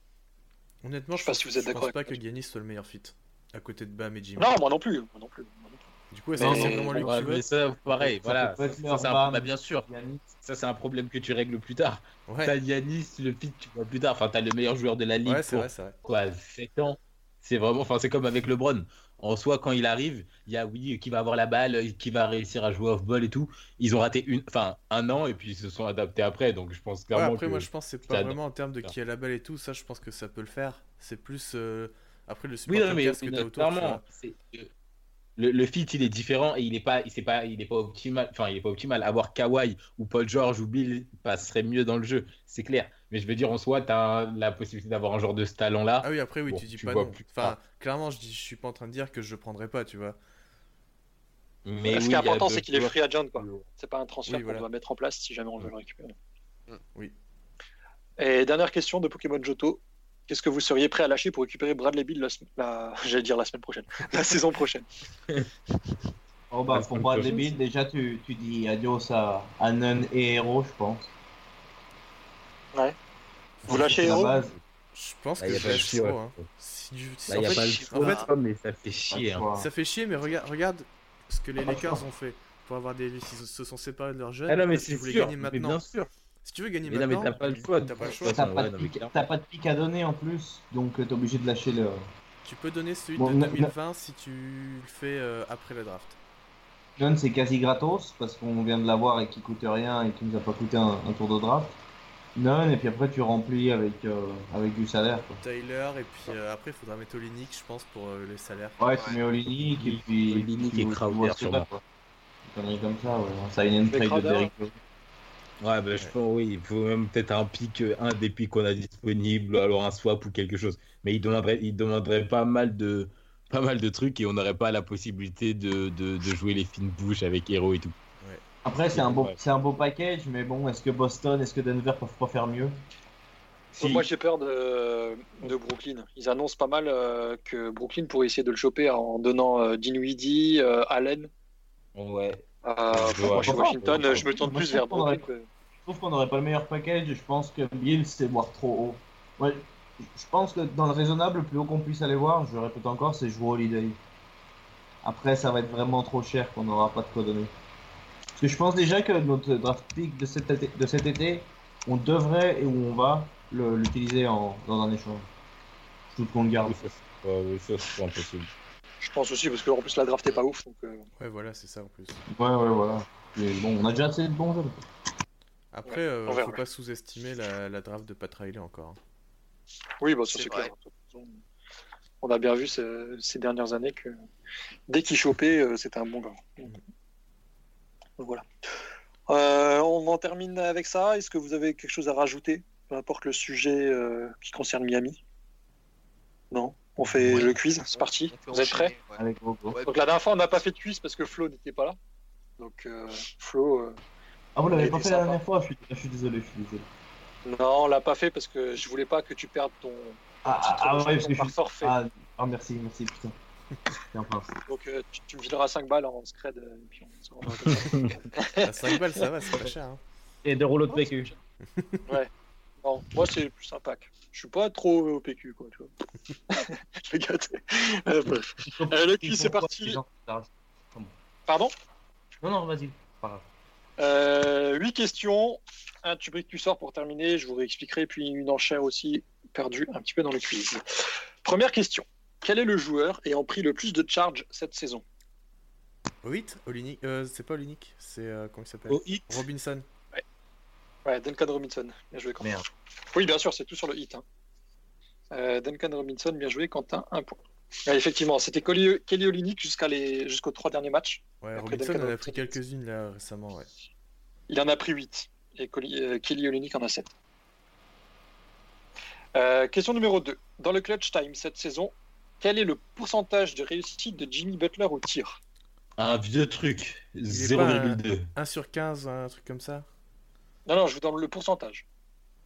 honnêtement, je, ne sais pas si vous êtes d'accord. Je pense pas que Giannis soit le meilleur fit à côté de Bam et Jimmy. Non, moi non plus, moi non plus. Du coup, c'est vraiment lui ouais, mais ça, pareil, voilà. Ça, c'est un... bah, bien sûr, ça c'est un problème que tu règles plus tard. Ouais. T'as Yanis, le fit, tu vois plus tard. Enfin, t'as le meilleur joueur de la ligue. Ouais, c'est vrai, c'est vrai. Quoi, 7 ans. C'est vraiment, enfin, c'est comme avec LeBron. En soi, quand il arrive, il y a oui, qui va avoir la balle, qui va réussir à jouer off-ball et tout. Ils ont raté une, enfin, un an et puis ils se sont adaptés après. Donc je pense clairement. Ouais, après, moi je pense que c'est pas vraiment en termes de qui a la balle et tout. Ça, je pense que ça peut le faire. C'est plus euh, après le support oui, non, mais, que t'as autour. Clairement, le, le, fit il est différent et il est pas il pas il est pas optimal enfin il est pas optimal. Avoir Kawhi ou Paul George ou Bill passerait mieux dans le jeu c'est clair. Mais je veux dire en soi tu as la possibilité d'avoir un genre de ce talent là ah oui après oui tu dis pas non. enfin clairement je dis je suis pas en train de dire que je prendrais pas tu vois. Mais ce qui est important c'est qu'il est free agent quoi. C'est pas un transfert qu'on doit mettre en place si jamais on veut le récupérer. Oui. Et dernière question de Pokémon Johto Qu'est-ce que vous seriez prêt à lâcher pour récupérer Bradley Bill la, la... j'allais dire la semaine prochaine, la saison prochaine? Oh bah pour Bradley Bill, déjà tu, tu dis adios à, à Nun et Hero, je pense. Ouais. Vous lâchez Hero? Je pense que lâche Hero. Hein. il n'y a pas le choix, en fait, mais ça fait chier. Hein. Ça fait chier, mais regarde, regarde ce que les Lakers ont fait pour avoir des. Ils se sont séparés de leurs jeunes. Ah non, mais c'est sûr, mais bien sûr. Si tu veux gagner mais maintenant, t'as pas le choix. T'as pas le choix. T'as pas, de pic à donner en plus, donc euh, t'es obligé de lâcher le. Tu peux donner celui de 2020 si tu le fais euh, après la draft. John, c'est quasi gratos parce qu'on vient de l'avoir et qui coûte rien et qui nous a pas coûté un, tour de draft. Non, et puis après tu remplis avec, euh, avec du salaire. Quoi. Tyler, et puis après il faudra mettre Olinik, je pense, pour les salaires. Ouais, tu mets Olinik et puis. Olinik et Crowder, sûrement. Une comme ça, ouais. Ça a une trade de Derrick Ouais, bah, je pense, oui, il faut même peut-être un pic, euh, un des pics qu'on a disponible, alors un swap ou quelque chose. Mais il demanderait, il demanderait pas mal de, pas mal de trucs et on n'aurait pas la possibilité de, de, de, jouer les fines bouches avec Hero et tout. Après, c'est un, beau, c'est un beau package, mais bon, est-ce que Boston, est-ce que Denver peuvent pas faire mieux? Moi, j'ai peur de, de, Brooklyn. Ils annoncent pas mal euh, que Brooklyn pourrait essayer de le choper en donnant euh, Dinwiddie, euh, Allen. Ouais. Euh, moi, je Washington, je me tourne plus vers Brooklyn. Je trouve qu'on n'aurait pas le meilleur package. Je pense que Bill, c'est voir trop haut. Ouais, je pense que dans le raisonnable, le plus haut qu'on puisse aller voir, je répète encore, c'est jouer Holiday. Après, ça va être vraiment trop cher qu'on n'aura pas de quoi donner. Parce que je pense déjà que notre draft pick de cet été, de cet été on devrait et où on va l'utiliser dans un échange. Je doute qu'on le garde. Oui, ça, c'est impossible. Je pense aussi, parce qu'en plus la draft est pas ouf. Donc, euh. Ouais, voilà, c'est ça en plus. Ouais, ouais, voilà. Mais bon, on a déjà assez de bons jeux. Après, euh, faut pas sous-estimer la, la, draft de Pat Riley encore. Hein. Oui, bah, ça c'est clair. On a bien vu ces, ces dernières années que dès qu'il chopait, euh, c'était un bon gars. Donc, voilà. on en termine avec ça. Est-ce que vous avez quelque chose à rajouter? Peu importe le sujet qui concerne Miami? Non? On fait le quiz, c'est parti. Vous êtes prêts Donc la dernière fois, on n'a pas fait de quiz parce que Flo n'était pas là. Donc euh, Flo. Euh, ah, vous l'avez pas fait la dernière fois je suis, désolé, je suis désolé. Non, on l'a pas fait parce que je voulais pas que tu perdes ton. Ah, ah, ah ouais, parce que je suis. Forfait. Ah, ah, merci, merci, putain. Donc euh, tu, me fileras 5 balles en scred. Et puis on 5 balles, ça va, c'est pas cher. Hein. Et de rouleaux de PQ. ouais. Non, moi c'est plus un pack. Je suis pas trop au PQ, quoi, tu vois. je vais gâter. Euh, bref. Euh, c'est parti. Pardon Non, non, vas-y. Euh, 8 questions. Un tube que tu sors pour terminer. Je vous réexpliquerai. Puis une enchère aussi perdue un petit peu dans le quiz. Première question. Quel est le joueur ayant pris le plus de charge cette saison? Au hit euh, C'est pas Olinik, c'est euh, comment il s'appelle? Robinson. Ouais, Duncan Robinson. Bien joué, Quentin. Oui, bien sûr, c'est tout sur le hit. Hein. Euh, Duncan Robinson, bien joué, Quentin, un point. effectivement, c'était Kelly Olynyk jusqu'à les... jusqu'aux trois derniers matchs. Ouais, Robinson en a pris quelques-unes là récemment. Ouais. Il en a pris 8 et euh, Kelly Olynyk en a 7. Euh, question numéro 2. Dans le clutch time cette saison, quel est le pourcentage de réussite de Jimmy Butler au tir? Un vieux truc. 0,2. 1 sur 15, un truc comme ça? Non, non, je vous donne le pourcentage.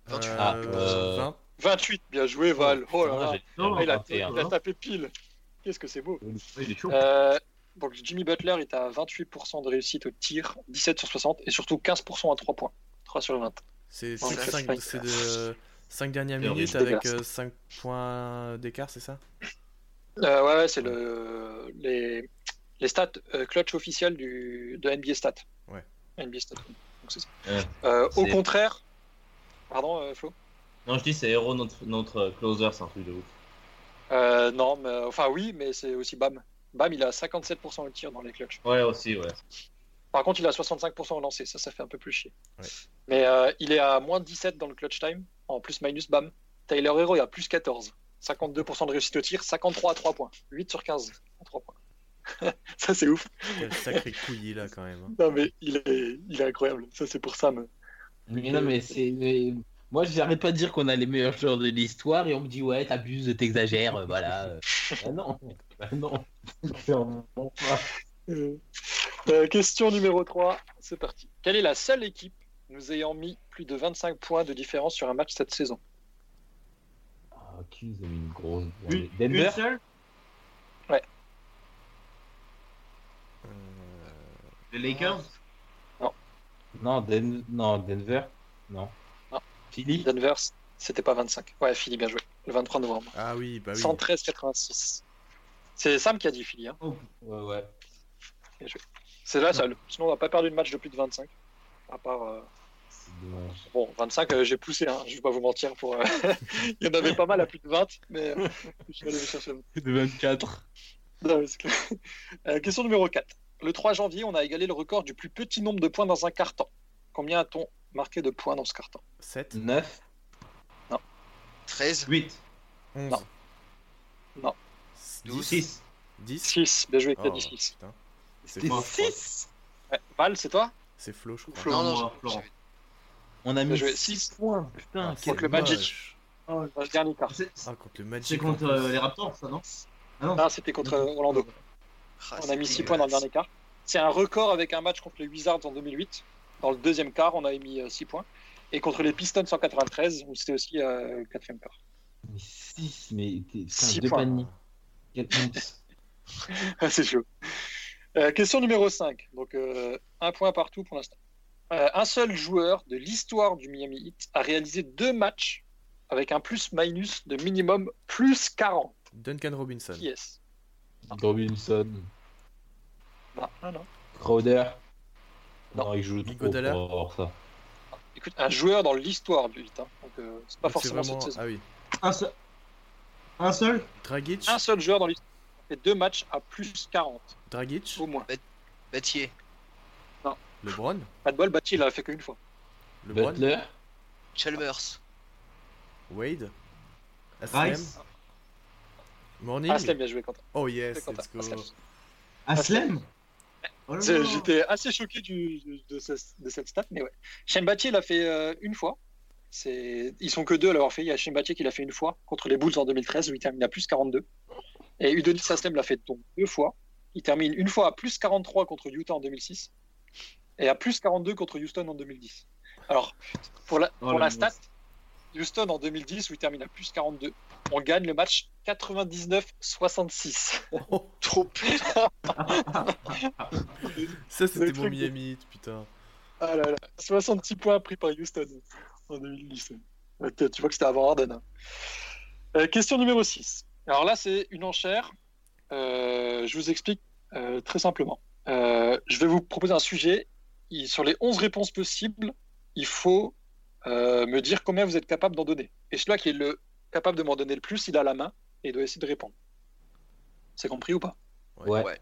28. Ah, Euh, euh, 20. 28, bien joué, Val. Oh là là. Non, Ah, il, a, 21. il a tapé pile. Qu'est-ce que c'est beau. Il est chaud. Euh, donc Jimmy Butler est à 28% de réussite au tir, 17 sur 60 et surtout 15% à 3 points. 3 sur 20. C'est de 5 dernières minutes avec 5 points d'écart, c'est ça? Euh, ouais, ouais, c'est le, les, les stats euh, clutch officiels du, de NBA Stat. Ouais. NBA Stat. Donc. Euh, au contraire, pardon euh, Flo? Non, je dis c'est Hero notre, notre closer, c'est un truc de ouf. Euh, Non, mais, enfin oui, mais c'est aussi Bam. Bam, il a 57% au tir dans les clutch. Ouais, aussi, ouais. Par contre, il a 65% au lancer, ça, ça fait un peu plus chier. Ouais. Mais euh, il est à moins 17 dans le clutch time, en plus minus Bam. Tyler Hero, il a plus 14. 52% de réussite au tir, 53 à 3 points. 8 sur 15 à 3 points. ça, c'est ouf. Quel sacré couillis là quand même. hein. Non, mais il est, il est incroyable. Ça, c'est pour ça. Mais... Non, mais c'est. mais Moi, j'arrête pas de dire qu'on a les meilleurs joueurs de l'histoire et on me dit, ouais, t'abuses, t'exagères, euh, voilà. euh. Ah non, ah non. Euh, euh, question numéro 3, c'est parti. Quelle est la seule équipe nous ayant mis plus de 25 points de différence sur un match cette saison? Ah, qui nous a mis une grosse. Une, Denver? une seule Euh, Les Lakers non, Den- non, Denver Non. Non. Philly Denver, c'était pas 25. Ouais, Philly, bien joué. Le 23 novembre. Ah oui, bah oui. 113,86. C'est Sam qui a dit Philly. Hein. Ouais, ouais. C'est la seule. Sinon, on n'a pas perdu de match de plus de 25. À part. euh. Bon, 25, euh, j'ai poussé, hein. je vais pas vous mentir. Pour, euh, Il y en avait pas mal à plus de 20, mais euh, je suis allé chercher. De 24. Non. Euh, question numéro 4. Le 3 janvier, on a égalé le record du plus petit nombre de points dans un carton. Combien a-t-on marqué de points dans ce carton? 7, 9 13, 8, 11. Non. Non. 12, 6. 10. 6. Bien joué, Oh, Clédis 6. putain. C'est moi, 6 Ouais. Val, c'est toi? C'est Flo, je crois. Flo. non, non, moi, Florent. On a mis joué. 6 points. Putain, Ah, quel contre le. Magic. Dans le dernier. C'est Ah, contre le Magic. c'est contre euh, les Raptors, ça, non? Ah non Ah, c'était contre euh, Orlando. Ah, On c'est a mis 6 dégueulasse. points dans le dernier quart. C'est un record avec un match contre les Wizards en 2008. Dans le deuxième quart, on a mis 6 points. Et contre les Pistons en 93, où c'était aussi euh, quatrième quart. 6, mais t'es putain, Six deux paniers. C'est chaud. Euh, question numéro 5. Donc, euh, un point partout pour l'instant. Euh, un seul joueur de l'histoire du Miami Heat a réalisé deux matchs avec un plus-minus de minimum plus 40. Duncan Robinson. Yes. Robinson. Non, non, non. Crowder. Non. Non, il joue trop Iguodala. fort, ça. Écoute, un joueur dans l'histoire du Heat. hein. Donc, euh, c'est pas Donc, forcément vraiment. cette saison. Ah oui. Un seul Un seul? Dragic. Un seul joueur dans l'histoire a fait deux matchs à plus 40, Dragic. au moins. Battier, LeBron. Pas de bol, Bati, il l'a fait qu'une fois. LeBron. Butler. Chalmers, Wade. Rice Morning. Aslem, bien joué, Quentin. Oh yes, Quentin, let's go. Aslem. Aslem Oh. J'étais assez choqué du, de, ce- de cette stat, mais ouais. Shane Battier l'a fait euh, une fois. Ils sont que deux à l'avoir fait. Il y a Shane Battier qui l'a fait une fois contre les Bulls en 2013 où il termine à plus 42. Et Udonis Aslem l'a fait donc deux fois. Il termine une fois à plus 43 contre Utah en 2006 et à plus 42 contre Houston en 2010. Alors, pour la, Oh, pour la stat, Houston en 2010 où il termine à plus 42, on gagne le match 99-66. Oh, trop putain. ça c'était Le mon Miami putain. Ah là là, 66 points pris par Houston en 2010. Ouais, tu vois que c'était avant Harden. hein. Euh, question numéro 6. Alors là, c'est une enchère. Euh, je vous explique euh, très simplement. Euh, je vais vous proposer un sujet. Il- sur les 11 réponses possibles, il faut euh, me dire combien vous êtes capable d'en donner. Et celui qui est le capable de m'en donner le plus, il a la main et il doit essayer de répondre. C'est compris ou pas? Ouais. Ouais.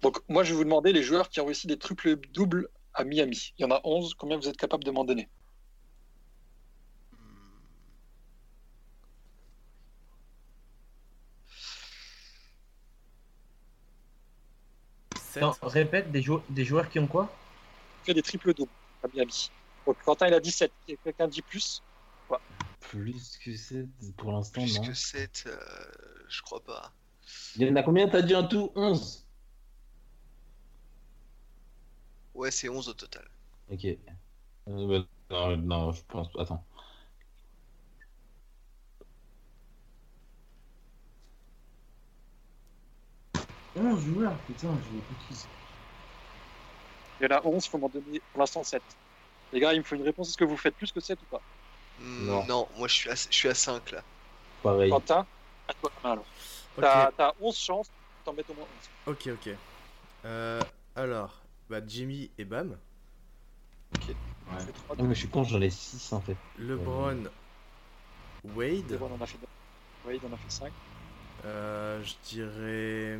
Donc, moi, je vais vous demander les joueurs qui ont réussi des triples doubles à Miami. Il y en a 11. Combien vous êtes capable de m'en donner? Répète, des, jou- des joueurs qui ont quoi? Fait des triples doubles à Miami. Donc, Quentin, il a 17. Et quelqu'un dit plus? Plus que 7 pour l'instant, Plus non. que 7, je crois pas. Il y en a combien? T'as dit en tout? 11 Ouais, c'est 11 au total. Ok. Euh, bah, non, non, je pense. Attends. Oh, joueurs, putain, j'ai bêtise. Il y en a 11, il faut m'en donner pour l'instant 7. Les gars, il me faut une réponse. Est-ce que vous faites plus que 7 ou pas Hmm, Non. non. moi je suis, à, je suis à 5 là. Pareil. Quentin, à toi la main alors. Ok, T'as t'as 11 chances, t'en mets au moins 11. ok, ok. Euh, alors, bah Jimmy et Bam. Fais trois, Ah, mais je suis con, j'en ai 6 en fait. LeBron, Wade. deux, on en a fait 2. Wade en a fait 5. Euh, je dirais.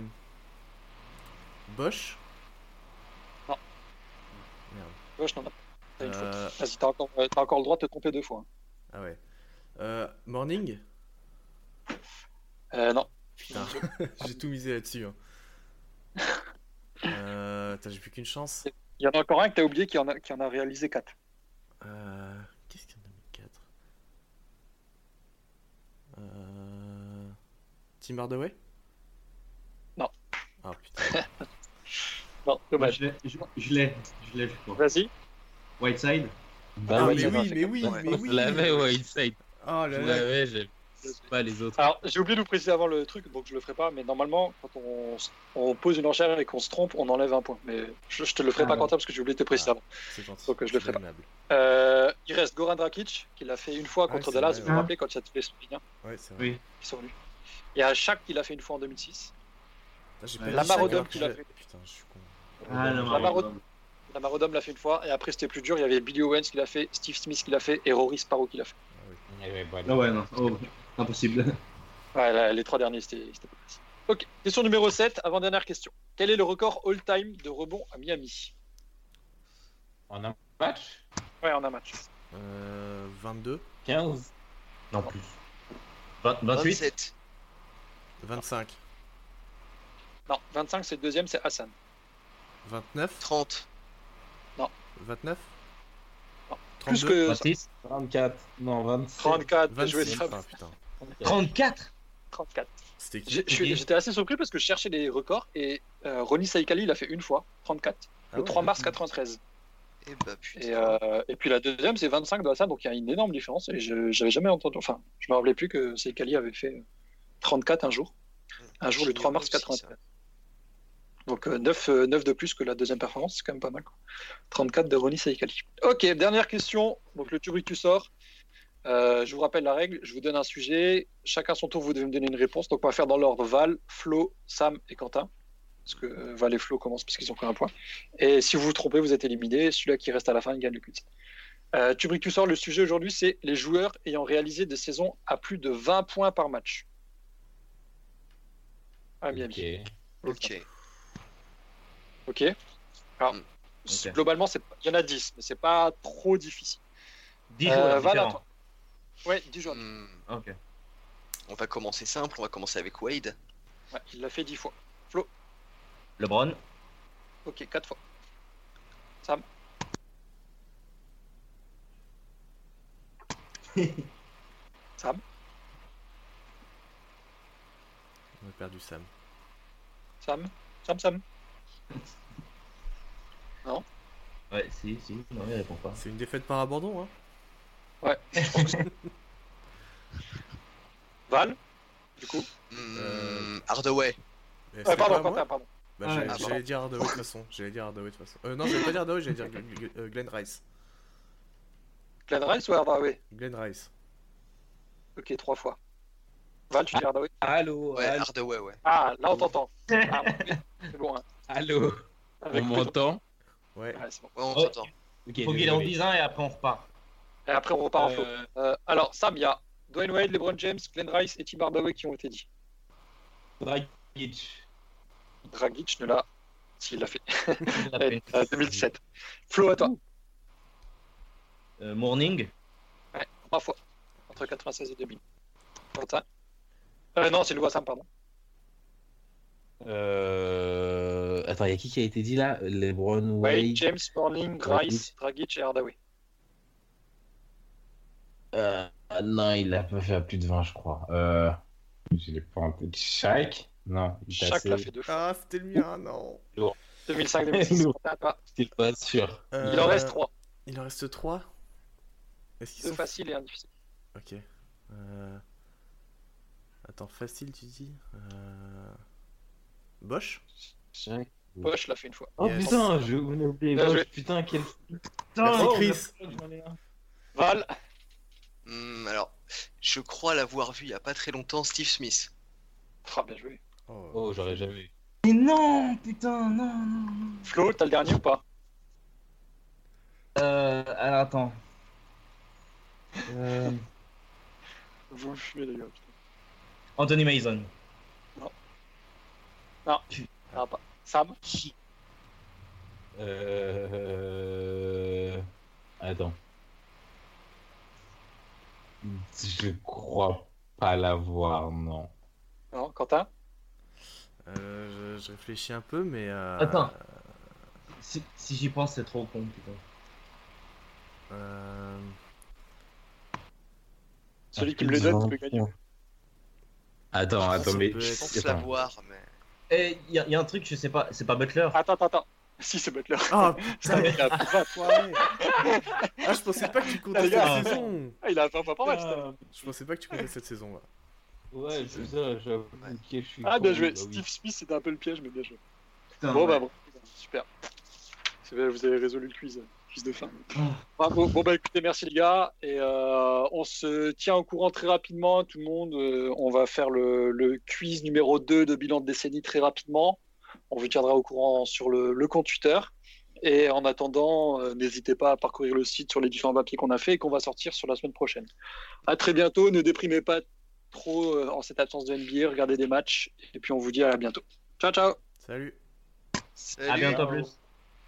Bosch. Non. Merde. Gauche, n'en a pas. T'as une Euh. Vas-y, t'as encore, euh, t'as encore le droit de te tromper deux fois. Ah ouais. Euh, morning Euh, non. Putain, j'ai tout misé là-dessus. hein. Euh, j'ai plus qu'une chance. Il y en a encore un que t'as oublié qui en a, qui en a réalisé 4. Euh, Qu'est-ce qu'il y en a mis 4 euh... Tim Hardaway? Non. Ah putain. Non, dommage. Je l'ai, je, je l'ai, je l'ai, je crois. Vas-y. Whiteside Bah ah, oui, mais oui, mais oui, Ouais. mais oui. Je l'avais, Inside. Oh là Je l'avais, j'ai pas les autres. Alors, j'ai oublié de vous préciser avant le truc, donc je le ferai pas. Mais normalement, quand on, on pose une enchère et qu'on se trompe, on enlève un point. Mais je, je te le ferai Ah pas, ouais. Quentin, parce que j'ai oublié de te préciser Ah. avant. C'est gentil. Donc, euh, je le ferai pas. Euh, il reste Goran Drakic, qui l'a fait une fois Ah, contre Dallas. vrai, vous vous rappelez quand il y a tous les Slovéniens Ouais, c'est vrai. Oui. qui sont venus. Il y a Shaq qui l'a fait une fois en 2006. Ah, j'ai Ouais. pas La Marodome qui l'a fait. Putain, je suis con. Ah, la. Marodome. La Marodome l'a fait une fois, et après c'était plus dur. Il y avait Billy Owens qui l'a fait, Steve Smith qui l'a fait, et Rory Sparrow qui l'a fait. Ah oui. Ouais. Ah ouais, non, oh, impossible. Ouais, là, les trois derniers c'était pas facile. Ok, question numéro 7, avant-dernière question. Quel est le record all-time de rebond à Miami? En un match? Ouais, en un match. Euh, 22 15 Non, plus. 28 27. 25 Non, 25 c'est le deuxième, c'est Hassan. 29 30. 29 Non. 32 Plus que 26 34. Non, 27. 34, bien joué 26 ça. Ah putain. 34 34. C'était qui J'ai- je suis- J'étais assez surpris parce que je cherchais les records et euh, Ronnie Saikali l'a fait une fois, 34, Ah le ouais. 3 mars 93. Et bah. Et, euh, et puis la deuxième, c'est 25 de Hassan, donc il y a une énorme différence. Et je j'avais jamais entendu, enfin, je me rappelais plus que Saikali avait fait euh, 34 un jour, un jour le 3 mars J'ignorais aussi 93. Donc euh, 9, euh, 9 de plus que la deuxième performance, c'est quand même pas mal. quoi. 34 de Ronnie Saikali. Ok, dernière question. Donc le tu sort. Euh, je vous rappelle la règle, je vous donne un sujet, chacun son tour, vous devez me donner une réponse. Donc on va faire dans l'ordre Val, Flo, Sam et Quentin. Parce que euh, Val et Flo commencent puisqu'ils ont pris un point. Et si vous vous trompez, vous êtes éliminé. Celui-là qui reste à la fin, il gagne le quiz. Euh, tu sort, le sujet aujourd'hui, c'est les joueurs ayant réalisé des saisons à plus de 20 points par match. Ah, Miami. Ok. Ok. Ok. Alors, Mm. c- Ok. globalement, c'est- il y en a 10, mais c'est pas trop difficile. 10 Euh, joueurs différents. toi. Ouais, 10 joueurs. Hmm, Ok. On va commencer simple, on va commencer avec Wade. Ouais, il l'a fait 10 fois. LeBron, Ok, 4 fois. Sam Sam On a perdu Sam. Sam Sam Sam ouais, si, si, non, il répond pas. C'est une défaite par abandon, hein Val Du coup Hmm, Euh, Hardaway. Eh, Euh, Pardon, Quentin, pardon. Bah, Ah, j'allais ah, dire Hardaway de toute façon. J'allais dire Hardaway de toute façon. Euh, non, j'allais pas dire Hardaway, j'allais dire Glenn- euh, Rice. Glenn Rice ou Hardaway? Glenn Rice. Ok, 3 fois. Val, tu dis Hardaway? Allô Ouais, Hardaway, ouais. Ah, là on t'entend. Ah, c'est bon. Hein. Allô Avec On le- m'entend Ouais. Ouais, c'est bon. Ouais, on Oh. t'entend. Ok, Faut qu'il en désolé. dise un et après on repart. Et après on repart en flow. Euh, Euh, alors, Sam, il y a Dwayne Wade, LeBron James, Glenn Rice et Tim Hardaway qui ont été dit. Dragic. Dragic ne l'a. S'il l'a fait. Il l'a fait. Euh, 2017. Flo, à toi. Euh, Morning, Trois fois. Entre 96 et 2000. Quentin. Euh, non, c'est le Sam, pardon. Euh... Attends, il y a qui qui a été dit là? LeBron Wade, Wade? James, Morning, Dragic? Rice, Dragic et Hardaway. Euh, non, il a pas fait à plus de 20, je crois. Euh... Je l'ai pas en tête. Shaq? Non, assez- l'a fait deux fois. Ah, c'était le mien, non. 2005-2006. Je pas sûr. Il en reste 3. Il en reste 3 Est-ce qu'ils sont faciles et un difficile Ok. Euh... Attends, facile tu dis euh... Bosch Bosch l'a fait une fois. Oh putain, je on a oublié Bosch. Putain, quel. Putain, Chris. Val. Hmm, alors, je crois l'avoir vu il y a pas très longtemps, Steve Smith. Ah, bien joué. Oh, oh j'aurais jamais vu. Mais non, putain, non, non. Flo, t'as le dernier ou pas? Euh. Alors attends. Euh... Vous me fumez les gars, putain. Anthony Mason. Non. Non. Ah, pas. Sam Euh. Attends. Je crois pas l'avoir, non. Non, Quentin euh, je, je, réfléchis un peu, mais. Euh... Attends. Si, si j'y pense, c'est trop con, putain. Euh... Celui qui me le donne peut gagner. Attends, attends, mais. Je pense l'avoir, mais. Eh, il y, y, a un truc, je sais pas, c'est pas Butler. Attends, attends, attends. Si, c'est Butler. Ah, putain, il a pas Ah, je pensais pas que tu comptais cette saison. Ah, il a fait pas mal, ça. Je pensais pas que tu comptais cette saison, là. Ouais, c'est ça, j'avoue. je suis ah, bien joué. Bah, Steve Smith, c'était un peu le piège, mais bien joué. Putain, bon, ouais. bah, bon, super. Vous avez résolu le quiz, de fin. Ah, bon, bon, bah, écoutez, merci les gars. Et euh, on se tient au courant très rapidement, tout le monde. Euh, on va faire le, le, quiz numéro 2 de bilan de décennie très rapidement. On vous tiendra au courant sur le, le compte Twitter. Et en attendant, euh, n'hésitez pas à parcourir le site sur les différents papiers qu'on a fait et qu'on va sortir sur la semaine prochaine. À très bientôt. Ne déprimez pas trop euh, en cette absence de NBA. Regardez des matchs. Et puis on vous dit à bientôt. Ciao, ciao. Salut. Salut. À bientôt plus.